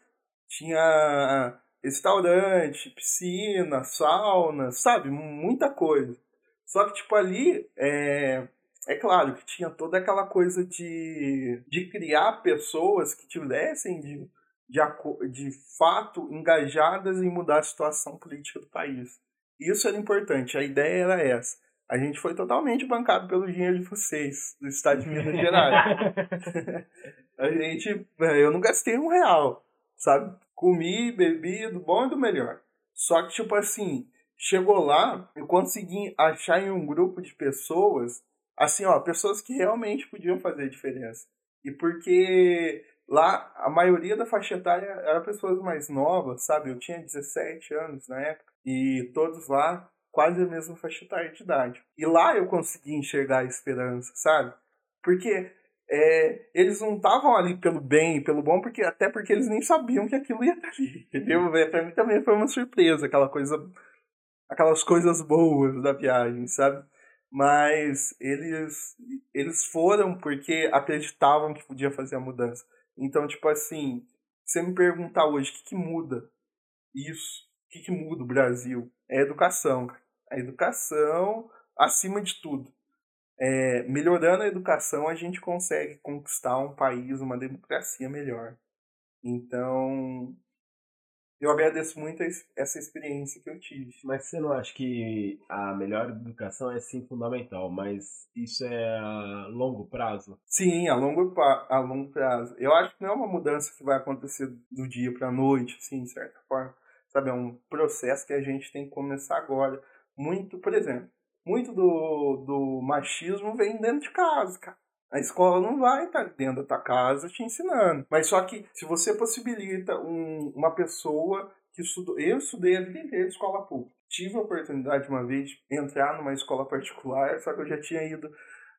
Tinha restaurante, piscina, sauna, sabe? Muita coisa. Só que, tipo, ali, é, é claro que tinha toda aquela coisa de, de criar pessoas que tivessem de, de, de fato engajadas em mudar a situação política do país. Isso era importante, a ideia era essa. A gente foi totalmente bancado pelo dinheiro de vocês, do estado de Minas Gerais. (laughs) a gente, é, eu não gastei um real, sabe? Comi, bebi, do bom e do melhor. Só que, tipo assim, chegou lá, eu consegui achar em um grupo de pessoas, assim, ó, pessoas que realmente podiam fazer diferença. E porque lá a maioria da faixa etária era pessoas mais novas, sabe? Eu tinha 17 anos na época, e todos lá quase a mesma faixa etária de idade. E lá eu consegui enxergar a esperança, sabe? Porque é, eles não estavam ali pelo bem, pelo bom, porque até porque eles nem sabiam que aquilo ia estar ali, (laughs) entendeu? Pra mim também foi uma surpresa, aquela coisa, aquelas coisas boas da viagem, sabe? Mas eles, eles foram porque acreditavam que podia fazer a mudança. Então, tipo assim, você me perguntar hoje o que, que muda isso, o que, que muda o Brasil, é a educação. A educação acima de tudo. É, melhorando a educação, a gente consegue conquistar um país, uma democracia melhor. Então, eu agradeço muito essa experiência que eu tive. Mas você não acha que a melhor educação é sim fundamental, mas isso é a longo prazo? Sim, a longo, a longo prazo. Eu acho que não é uma mudança que vai acontecer do dia para a noite, assim, de certa forma. Sabe, é um processo que a gente tem que começar agora. Muito, por exemplo, muito do, do machismo vem dentro de casa, cara. A escola não vai estar dentro da tua casa te ensinando. Mas só que se você possibilita um, uma pessoa que estudou. Eu estudei a vida inteira escola pública. Tive a oportunidade uma vez de entrar numa escola particular, só que eu já tinha ido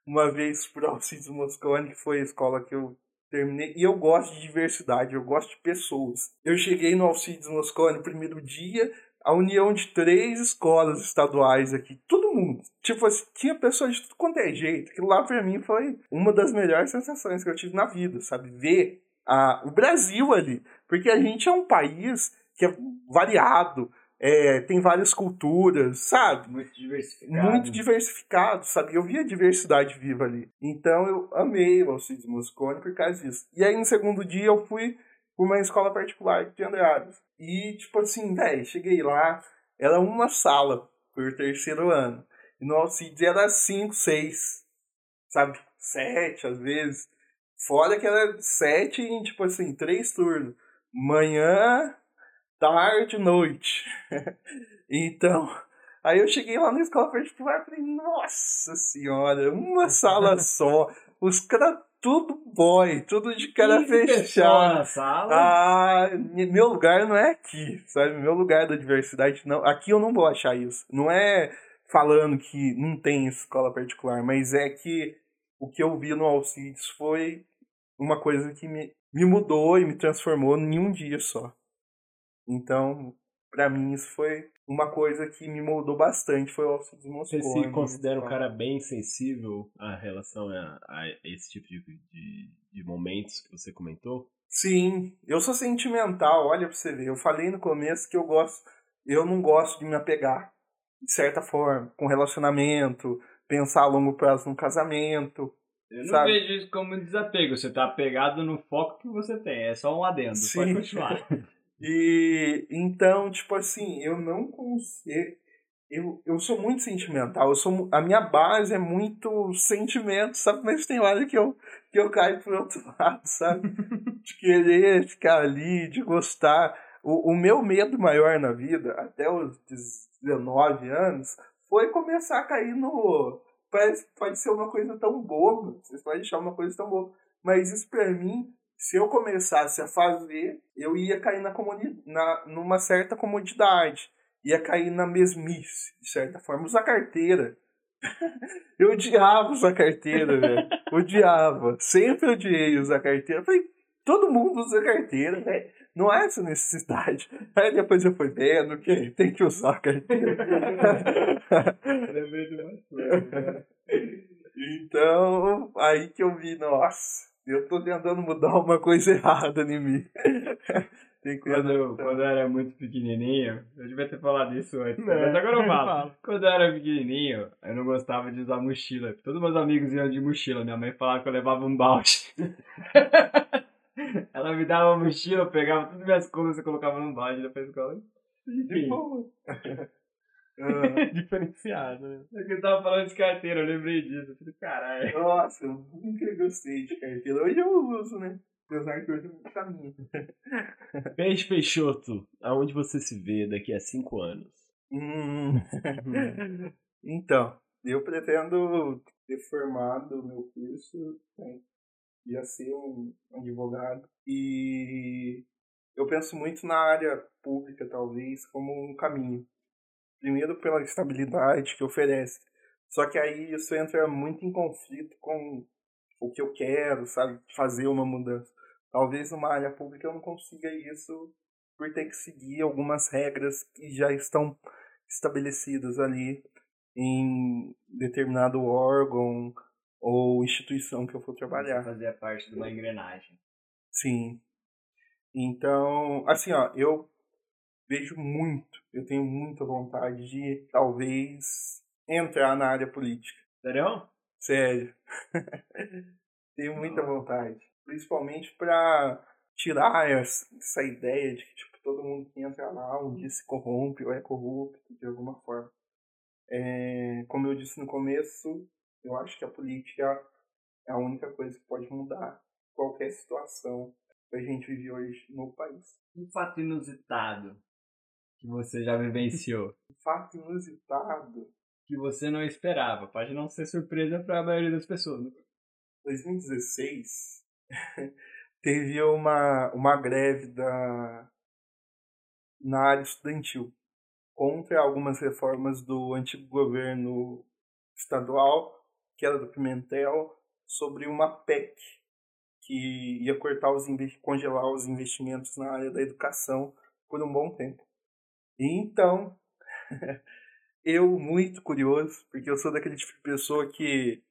uma vez para o Alcides Moscone, que foi a escola que eu terminei. E eu gosto de diversidade, eu gosto de pessoas. Eu cheguei no Alcides Moscone primeiro dia, a união de três escolas estaduais aqui, todo mundo. Tipo assim, tinha pessoas de tudo quanto é jeito. Aquilo lá pra mim foi uma das melhores sensações que eu tive na vida, sabe? Ver a, o Brasil ali. Porque a gente é um país que é variado, é, tem várias culturas, sabe? Muito diversificado. Muito diversificado, sabe? Eu vi a diversidade viva ali. Então eu amei o Alcides Moscone por causa disso. E aí no segundo dia eu fui uma escola particular de Andradas. E, tipo assim, velho, cheguei lá, era uma sala por terceiro ano. E no Alcides era cinco, seis, sabe? Sete, às vezes. Fora que era sete em, tipo assim, três turnos. Manhã, tarde, noite. (laughs) então, aí eu cheguei lá na escola particular e falei, nossa senhora, uma sala só. Os caras tudo boy, tudo de cara fechada. na sala. Ah, meu lugar não é aqui, sabe? Meu lugar da diversidade não. Aqui eu não vou achar isso. Não é falando que não tem escola particular, mas é que o que eu vi no Alcides foi uma coisa que me, me mudou e me transformou em um dia só. Então, para mim isso foi uma coisa que me moldou bastante foi o Alcides Moscone. Você se considera um cara bem sensível a relação a, a esse tipo de, de, de, momentos que você comentou? Sim, eu sou sentimental, olha pra você ver. Eu falei no começo que eu gosto, eu não gosto de me apegar, de certa forma, com relacionamento, pensar a longo prazo no casamento. Eu não sabe? vejo isso como desapego, você tá apegado no foco que você tem, é só um adendo, Sim. pode continuar. (laughs) E então, tipo assim, eu não consigo. Eu, eu sou muito sentimental, eu sou, a minha base é muito sentimento, sabe? Mas tem hora que eu, que eu caio pro outro (laughs) lado, sabe? De querer ficar ali, de gostar. O, o meu medo maior na vida, até os 19 anos, foi começar a cair no. Parece, pode ser uma coisa tão boba, vocês podem achar uma coisa tão boba, mas isso pra mim se eu começasse a fazer, eu ia cair na, comuni na numa certa comodidade. Ia cair na mesmice, de certa forma. Usar carteira. (laughs) eu odiava usar carteira, velho. Odiava. Sempre odiei usar carteira. Falei, todo mundo usa carteira, velho. Não há essa necessidade. Aí depois eu fui vendo que tem que usar carteira. (laughs) Lembrei de uma coisa. Então, aí que eu vi, nossa, eu tô tentando mudar uma coisa (laughs) errada em mim. Quando eu, quando eu era muito pequenininho, eu devia ter falado isso antes, Não, mas agora eu (laughs) falo. Quando eu era pequenininho, eu não gostava de usar mochila. Todos meus amigos iam de mochila, minha mãe falava que eu levava um balde. (laughs) Ela me dava uma mochila, eu pegava todas as minhas coisas e colocava num balde da escola. De boa. (laughs) Diferenciado, né? É que eu tava falando de carteira, eu lembrei disso. Eu falei, caralho. Nossa, eu nunca gostei de carteira. Hoje eu uso, né? Apesar que hoje eu não caminho. (laughs) Peixe Peixoto, aonde você se vê daqui a cinco anos? Hum. (laughs) então, eu pretendo ter formado o meu curso, né? ia ser um advogado. E eu penso muito na área pública, talvez, como um caminho. Primeiro pela estabilidade que oferece. Só que aí isso entra muito em conflito com o que eu quero, sabe? Fazer uma mudança. Talvez numa área pública eu não consiga isso por ter que seguir algumas regras que já estão estabelecidas ali em determinado órgão ou instituição que eu for trabalhar. Fazia parte de uma engrenagem. Sim. Então, assim, ó, eu vejo muito, eu tenho muita vontade de talvez entrar na área política. Sério? Sério. (laughs) tenho muita vontade. Principalmente para tirar essa ideia de que tipo, todo mundo que entra lá um dia se corrompe ou é corrupto de alguma forma. É, como eu disse no começo, eu acho que a política é a única coisa que pode mudar qualquer situação que a gente vive hoje no país. Um fato inusitado que você já vivenciou. Um (laughs) fato inusitado que você não esperava. Pode não ser surpresa para a maioria das pessoas. 2016 né? (laughs) teve uma, uma greve da, na área estudantil contra algumas reformas do antigo governo estadual, que era do Pimentel, sobre uma PEC que ia cortar os congelar os investimentos na área da educação por um bom tempo. Então, (laughs) eu muito curioso, porque eu sou daquele tipo de pessoa que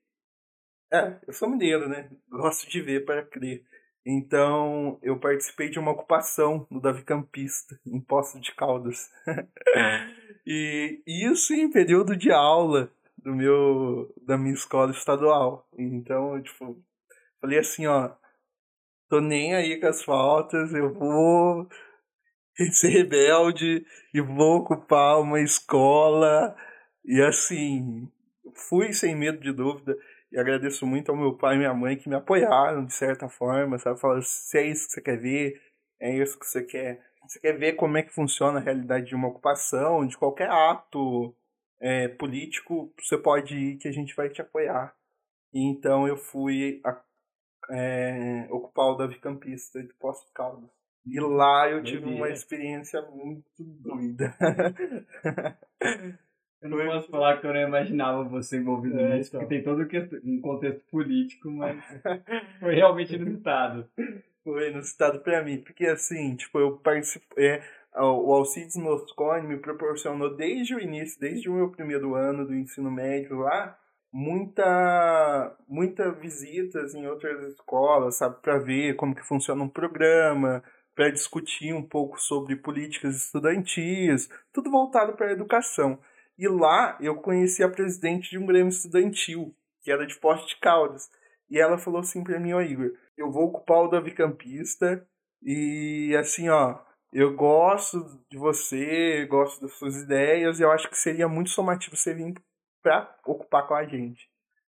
é, eu sou mineiro, né? Gosto de ver para crer. Então, eu participei de uma ocupação no Davi Campista, em Poço de Caldas. (laughs) e isso em período de aula do meu da minha escola estadual. Então, tipo, falei assim, ó, tô nem aí com as faltas, eu vou (laughs) ser rebelde e vou ocupar uma escola. E assim, fui sem medo de dúvida. E agradeço muito ao meu pai e minha mãe que me apoiaram de certa forma, sabe? Falaram, se é isso que você quer ver, é isso que você quer. Você quer ver como é que funciona a realidade de uma ocupação, de qualquer ato é, político, você pode ir que a gente vai te apoiar. E então eu fui a, é, ocupar o Davi Campista de Poço de Caldas. E lá eu tive uma experiência muito doida. (laughs) Eu não posso falar que eu não imaginava você envolvido É, nisso, então. porque tem todo um contexto político, mas (laughs) foi realmente inusitado. Foi inusitado pra mim, porque assim, tipo, eu participei. É, o Alcides Moscone me proporcionou desde o início, desde o meu primeiro ano do ensino médio lá, muita muita visitas em outras escolas, sabe, para ver como que funciona um programa, para discutir um pouco sobre políticas estudantis, tudo voltado para a educação. E lá eu conheci a presidente de um grêmio estudantil, que era de Poste de Caldas. E ela falou assim para mim, ó Igor, eu vou ocupar o Davi Campista e assim, ó, eu gosto de você, gosto das suas ideias, e eu acho que seria muito somativo você vir para ocupar com a gente.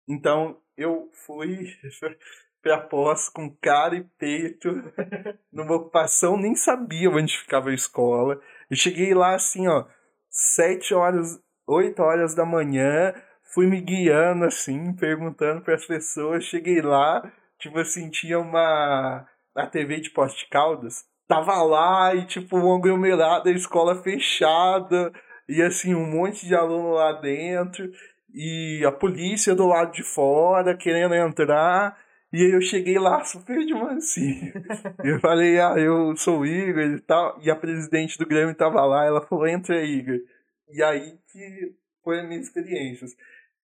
Então, eu fui (laughs) pra pós com cara e peito, (laughs) numa ocupação, nem sabia onde ficava a escola. Eu cheguei lá assim, ó, sete horas, oito horas da manhã, fui me guiando assim, perguntando para as pessoas, cheguei lá, tipo assim, tinha uma na TV de Poste Caldas, tava lá e tipo um aglomerado da escola fechada e assim um monte de aluno lá dentro e a polícia do lado de fora querendo entrar e aí eu cheguei lá super de mansinho. (laughs) eu falei, ah, eu sou o Igor e tal. E a presidente do Grêmio tava lá, ela falou, entra aí, Igor. E aí que foi a minha experiência.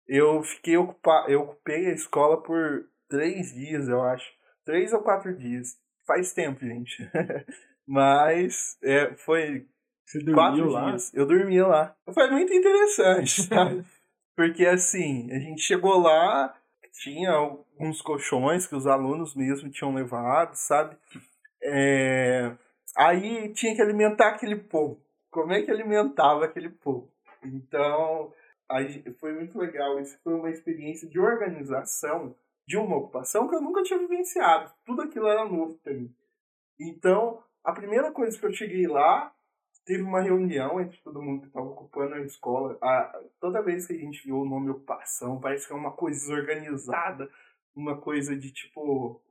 Eu fiquei ocupado, eu ocupei a escola por três dias, eu acho. Três ou quatro dias. Faz tempo, gente. (laughs) Mas é, foi Você quatro dormiu lá? dias. Eu dormia lá. Foi muito interessante, sabe? (laughs) Porque assim, a gente chegou lá, tinha alguns colchões que os alunos mesmo tinham levado, sabe? É, Aí tinha que alimentar aquele povo. Como é que alimentava aquele povo? Então, aí foi muito legal. Isso foi uma experiência de organização de uma ocupação que eu nunca tinha vivenciado. Tudo aquilo era novo para mim. Então, a primeira coisa que eu cheguei lá, teve uma reunião entre todo mundo que estava ocupando a escola. A, toda vez que a gente viu o nome ocupação, parece que é uma coisa desorganizada, uma coisa de tipo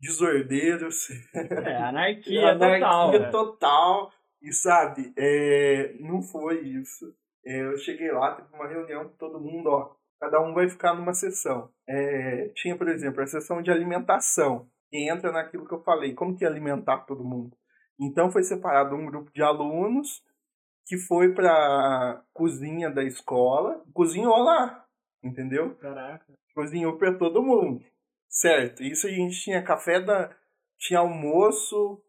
desordeiros. É, (laughs) anarquia, Anarquia total. né? total. E sabe, é, não foi isso. É, eu cheguei lá, teve uma reunião com todo mundo, ó. cada um vai ficar numa sessão. É, tinha, por exemplo, a sessão de alimentação, que entra naquilo que eu falei, como que alimentar todo mundo. Então foi separado um grupo de alunos que foi para cozinha da escola, cozinhou lá, entendeu? Caraca. Cozinhou para todo mundo, certo? Isso a gente tinha café da, tinha almoço,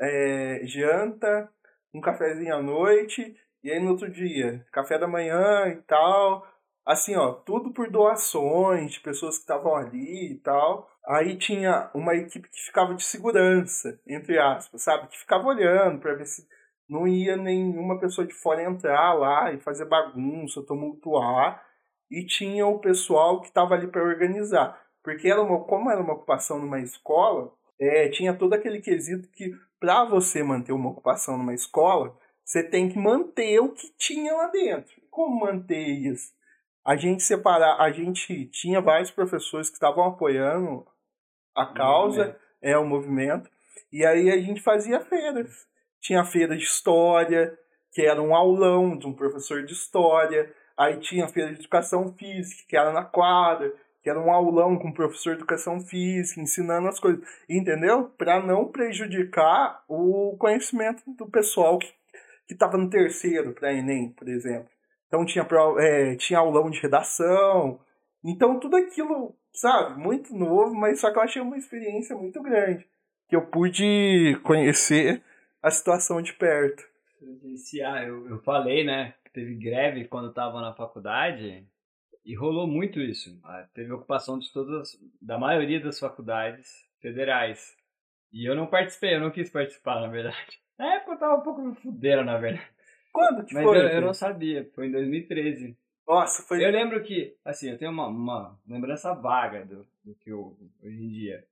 é, janta, um cafezinho à noite e aí no outro dia café da manhã e tal, assim ó, tudo por doações de pessoas que estavam ali e tal. Aí tinha uma equipe que ficava de segurança, entre aspas, sabe? Que ficava olhando para ver se não ia nenhuma pessoa de fora entrar lá e fazer bagunça, tumultuar. E tinha o pessoal que estava ali para organizar. Porque era uma, como era uma ocupação numa escola, é, tinha todo aquele quesito que para você manter uma ocupação numa escola, você tem que manter o que tinha lá dentro. Como manter isso? A gente separar, a gente tinha vários professores que estavam apoiando a causa, é o movimento, e aí a gente fazia feiras tinha a feira de história, que era um aulão de um professor de história. Aí tinha a feira de educação física, que era na quadra, que era um aulão com professor de educação física, ensinando as coisas. Entendeu? Para não prejudicar o conhecimento do pessoal que estava no terceiro para Enem, por exemplo. Então tinha, é, tinha aulão de redação. Então tudo aquilo, sabe, muito novo, mas só que eu achei uma experiência muito grande. Que eu pude conhecer a situação de perto. Ah, eu, eu falei, né, que teve greve quando estava na faculdade e rolou muito isso. Ah, teve ocupação de todas, da maioria das faculdades federais. E eu não participei, eu não quis participar, na verdade. Na época eu tava um pouco me fuderam, na verdade. Quando que Mas foi? eu, eu não sabia, foi em 2013. Nossa, foi. Eu lembro que, assim, eu tenho uma, uma lembrança vaga do, do que eu hoje em dia.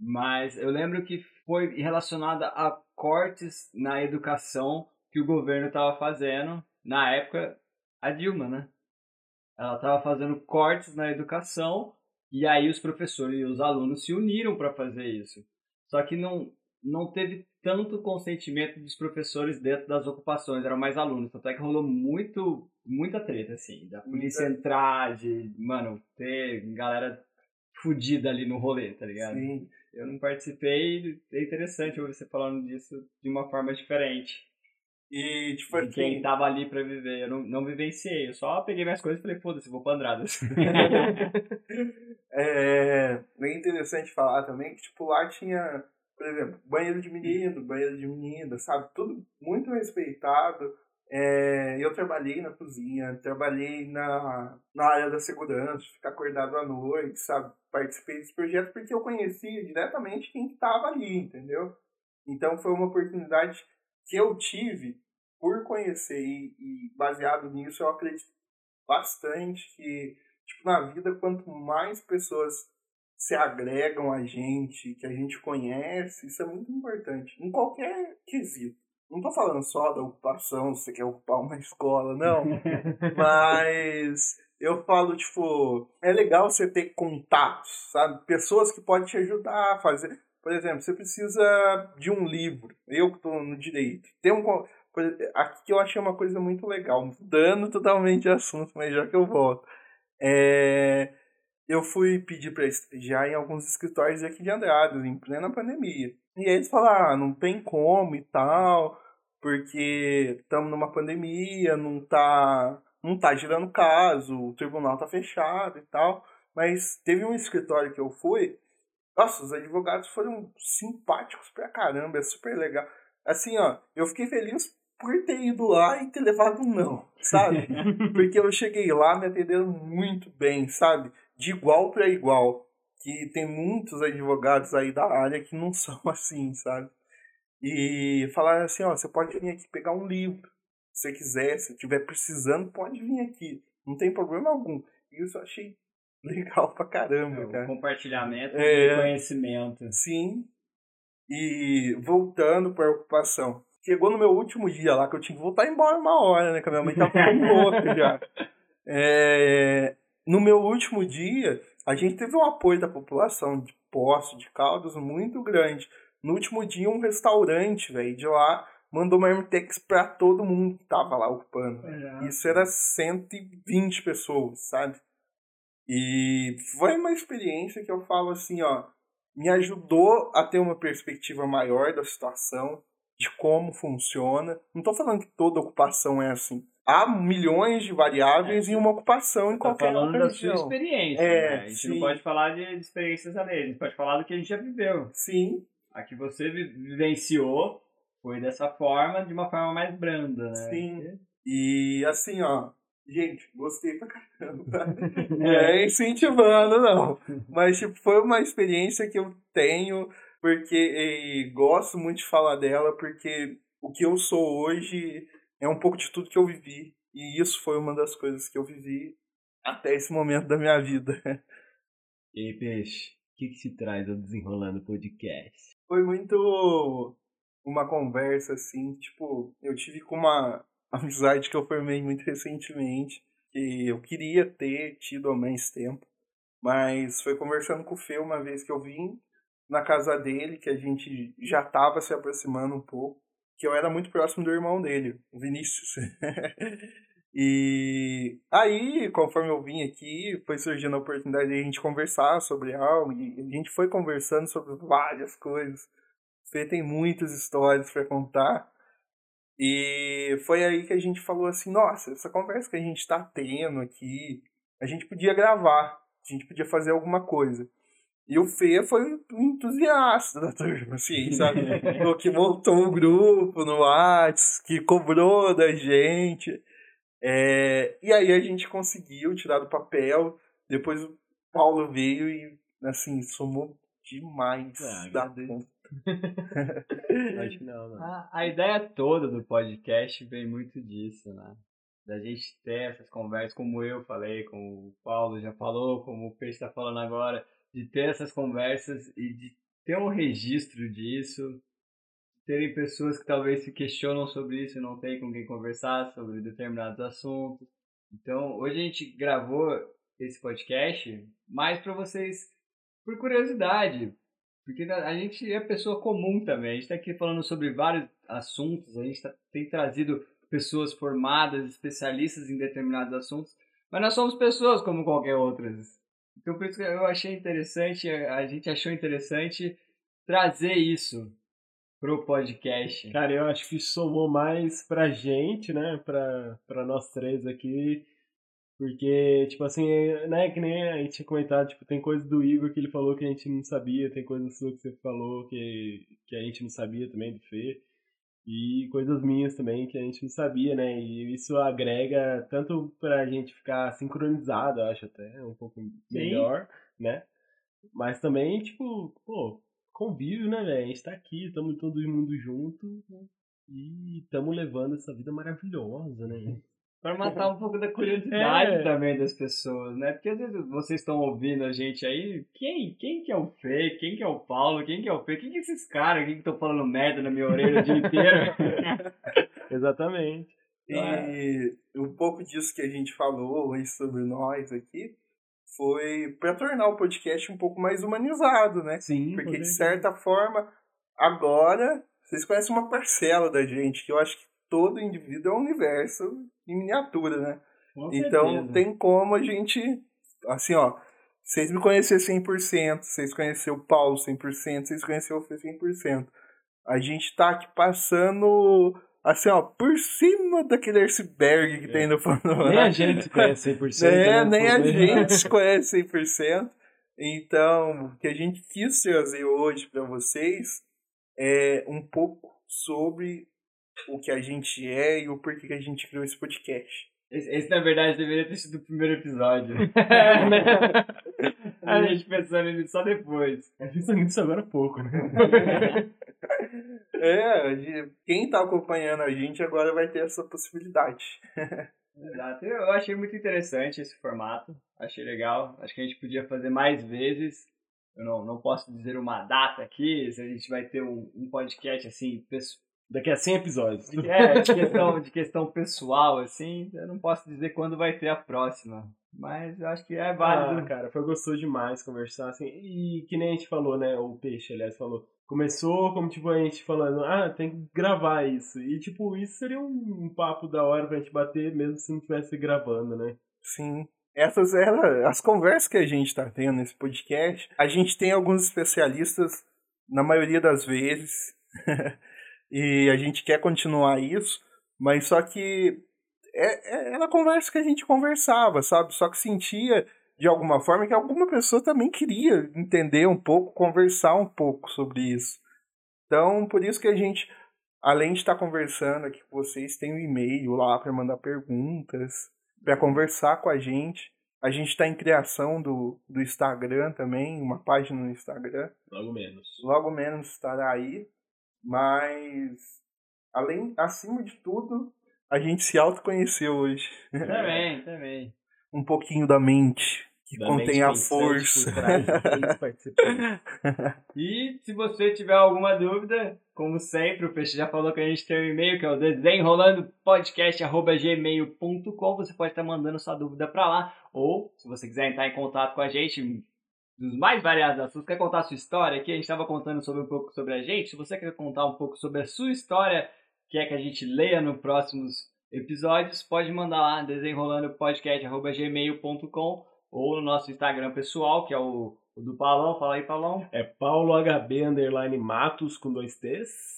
Mas eu lembro que foi relacionada a cortes na educação que o governo estava fazendo, na época, a Dilma, né? Ela estava fazendo cortes na educação e aí os professores e os alunos se uniram para fazer isso. Só que não, não teve tanto consentimento dos professores dentro das ocupações, eram mais alunos. Tanto é que rolou muito, muita treta, assim, da polícia entrar, de, mano, ter galera fudida ali no rolê, tá ligado? Sim. Eu não participei, é interessante ouvir você falando disso de uma forma diferente. E, tipo De quem assim. tava ali pra viver. Eu não, não vivenciei, eu só peguei minhas coisas e falei, foda-se, vou pra Andradas. (laughs) é, é interessante falar também que, tipo, lá tinha, por exemplo, banheiro de menino, banheiro de menina, sabe? Tudo muito respeitado. É, eu trabalhei na cozinha, trabalhei na, na área da segurança, ficar acordado à noite, sabe? Participei desse projeto porque eu conhecia diretamente quem estava ali, entendeu? Então foi uma oportunidade que eu tive por conhecer e, e baseado nisso eu acredito bastante que tipo na vida quanto mais pessoas se agregam a gente, que a gente conhece, isso é muito importante em qualquer quesito. Não tô falando só da ocupação, se você quer ocupar uma (laughs) escola, não. Mas eu falo, tipo, é legal você ter contatos, sabe? Pessoas que podem te ajudar a fazer. Por exemplo, você precisa de um livro. Eu que tô no direito. Tem um. Aqui eu achei uma coisa muito legal, mudando totalmente de assunto, mas já que eu volto. É, eu fui pedir para estagiar em alguns escritórios aqui de Andradas, em plena pandemia. E aí eles falaram, ah, não tem como e tal, porque estamos numa pandemia, não tá, não tá girando caso, o tribunal tá fechado e tal. Mas teve um escritório que eu fui, nossa, os advogados foram simpáticos pra caramba, é super legal. Assim, ó, eu fiquei feliz por ter ido lá e ter levado um não, sabe? (laughs) Porque eu cheguei lá, me atenderam muito bem, sabe? De igual para igual que tem muitos advogados aí da área que não (laughs) são assim, sabe? E falaram assim, ó, você pode vir aqui pegar um livro, se você quiser, se tiver precisando, pode vir aqui, não tem problema algum. E isso eu achei (laughs) legal pra caramba, o cara. compartilhamento É. de conhecimento. Sim. E voltando para a ocupação. Chegou no meu último dia lá, que eu tinha que voltar embora uma hora, né? Que a minha mãe tava ficando louca já. (laughs) É, no meu último dia, a gente teve um apoio da população de Poço, de Caldas, muito grande. No último dia, um restaurante, velho, de lá, mandou marmitex pra todo mundo que tava lá ocupando. Isso era 120 pessoas, sabe? E foi uma experiência que eu falo assim, ó, me ajudou a ter uma perspectiva maior da situação, de como funciona. Não estou falando que toda ocupação é assim. Há milhões de variáveis É. em uma ocupação em Tá qualquer falando outra da sua região. experiência, É, né? A gente sim. não pode falar de experiências alheias, a gente pode falar do que a gente já viveu. Sim, A que você vi- vivenciou foi dessa forma, de uma forma mais branda, né? Sim. E assim, ó, gente, gostei pra caramba. (laughs) É. incentivando, não. Mas, tipo, foi uma experiência que eu tenho, porque e, gosto muito de falar dela, porque o que eu sou hoje é um pouco de tudo que eu vivi. E isso foi uma das coisas que eu vivi até esse momento da minha vida. (laughs) E Peixe, o que, que se traz ao Desenrolando Podcast? Foi muito uma conversa, assim, tipo, eu tive com uma (laughs) amizade que eu formei muito recentemente, que eu queria ter tido há mais tempo, mas foi conversando com o Fê uma vez que eu vim na casa dele, que a gente já tava se aproximando um pouco, que eu era muito próximo do irmão dele, o Vinícius. (laughs) e aí, conforme eu vim aqui, foi surgindo a oportunidade de a gente conversar sobre algo, e a gente foi conversando sobre várias coisas. Fê tem muitas histórias para contar. E foi aí que a gente falou assim, nossa, essa conversa que a gente tá tendo aqui, a gente podia gravar, a gente podia fazer alguma coisa. E o Fê foi um entusiasta da turma, assim, sabe? (laughs) o que montou o grupo no Whats, que cobrou da gente. É, e aí a gente conseguiu tirar do papel. Depois o Paulo veio e, assim, somou demais Ah, da conta. Acho que não, não. A, a ideia toda do podcast vem muito disso, né? Da gente ter essas conversas, como eu falei, como o Paulo já falou, como o Peixe está falando agora, de ter essas conversas e de ter um registro disso, terem pessoas que talvez se questionam sobre isso e não tem com quem conversar sobre determinados assuntos. Então, hoje a gente gravou esse podcast mais para vocês, por curiosidade, porque a gente é pessoa comum também. A gente está aqui falando sobre vários assuntos, a gente tá, tem trazido pessoas formadas, especialistas em determinados assuntos, mas nós somos pessoas como qualquer outras. Então por isso que eu achei interessante, a gente achou interessante trazer isso pro podcast. Cara, eu acho que somou mais pra gente, né? Pra, pra nós três aqui. Porque, tipo assim, né, que nem a gente tinha comentado, tipo, tem coisa do Igor que ele falou que a gente não sabia, tem coisa sua que você falou que, que a gente não sabia também, do Fê. E coisas minhas também que a gente não sabia, né? E isso agrega tanto pra gente ficar sincronizado, acho até, um pouco melhor, né? Mas também, tipo, pô, convívio, né, velho? A gente tá aqui, estamos todo mundo junto né? e estamos levando essa vida maravilhosa, né? (laughs) Para matar (laughs) um pouco da curiosidade É. também das pessoas, né? Porque às vezes vocês estão ouvindo a gente aí, quem, quem que é o Fê? Quem que é o Paulo? Quem que é o Fê? Quem que é esses caras aqui que estão falando merda na minha orelha o dia inteiro? (laughs) Exatamente. E um pouco disso que a gente falou hoje sobre nós aqui foi para tornar o podcast um pouco mais humanizado, né? Sim, Porque de certa forma, agora vocês conhecem uma parcela da gente, que eu acho que todo indivíduo é um universo em miniatura, né? Com Então certeza. tem como a gente, assim, ó, vocês me conhecer 100%, vocês conhecer o Paulo 100%, vocês conhecer o Fê 100%. A gente tá aqui passando, assim, ó, por cima daquele iceberg que tem no panorama. Nem a gente se conhece 100%. (laughs) É, né? nem a gente se (laughs) conhece 100%. Então, o que a gente quis trazer hoje para vocês é um pouco sobre o que a gente é e o porquê que a gente criou esse podcast. Esse, esse, na verdade, deveria ter sido o primeiro episódio. É, (laughs) né? a gente pensando nisso só depois. Eu fiz nisso agora há pouco, né? É, a gente- quem tá acompanhando a gente agora vai ter essa possibilidade. Exato. Eu achei muito interessante esse formato. Achei legal. Acho que a gente podia fazer mais vezes. Eu não, não posso dizer uma data aqui, se a gente vai ter um, um podcast assim, Daqui a 100 episódios. é, de, questão, de questão pessoal, assim, eu não posso dizer quando vai ter a próxima. Mas eu acho que é válido. Ah, cara, foi gostoso demais conversar, assim, e que nem a gente falou, né, o Peixe, aliás, falou, começou como, tipo, a gente falando, ah, tem que gravar isso, e, tipo, isso seria um, um papo da hora pra gente bater, mesmo se não estivesse gravando, né? Sim. essas eram as conversas que a gente está tendo nesse podcast. A gente tem alguns especialistas, na maioria das vezes, (laughs) e a gente quer continuar isso, mas só que é, é, era a conversa que a gente conversava, sabe? Só que sentia de alguma forma que alguma pessoa também queria entender um pouco, conversar um pouco sobre isso. Então, por isso que a gente, além de estar conversando aqui com vocês, tem um e-mail lá para mandar perguntas, para conversar com a gente. A gente está em criação do, do Instagram também, uma página no Instagram. Logo menos. Logo menos estará aí. Mas, além, acima de tudo, a gente se autoconheceu hoje. Também, (laughs) também. um pouquinho da mente que Da contém a força. (laughs) E se você tiver alguma dúvida, como sempre, o Peixe já falou que a gente tem um e-mail, que é o desenrolandopodcast.gmail.com. Você pode estar mandando sua dúvida para lá. Ou, se você quiser entrar em contato com a gente, dos mais variados assuntos, quer contar a sua história aqui? A gente estava contando sobre um pouco sobre a gente. Se você quer contar um pouco sobre a sua história, quer que a gente leia nos próximos episódios, pode mandar lá, desenrolandopodcast.gmail.com ou no nosso Instagram pessoal, que é o, o do Paulão. Fala aí, Paulão. É Paulo HB underline Matos com dois T's.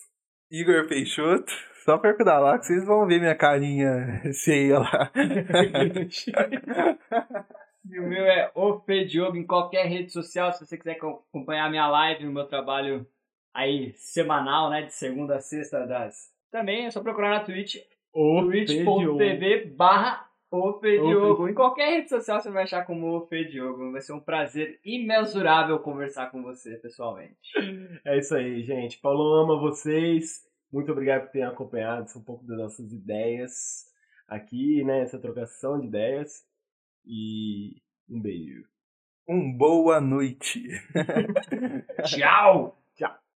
Igor Peixoto, só perguntar lá que vocês vão ver minha carinha (laughs) feia lá. (laughs) (laughs) E o meu é o Fê Diogo em qualquer rede social, se você quiser co- acompanhar a minha live, o meu trabalho aí semanal, né, de segunda a sexta das... Também é só procurar na Twitch, twitch.tv barra o Fê O Fê Diogo. Diogo. Em qualquer rede social você vai achar como o Fê Diogo. Vai ser um prazer imensurável conversar com você pessoalmente. (laughs) É isso aí, gente. Paulo ama vocês. Muito obrigado por terem acompanhado um pouco das nossas ideias aqui, né? Essa trocação de ideias. E um beijo. Um boa noite. (laughs) (laughs) Tchau!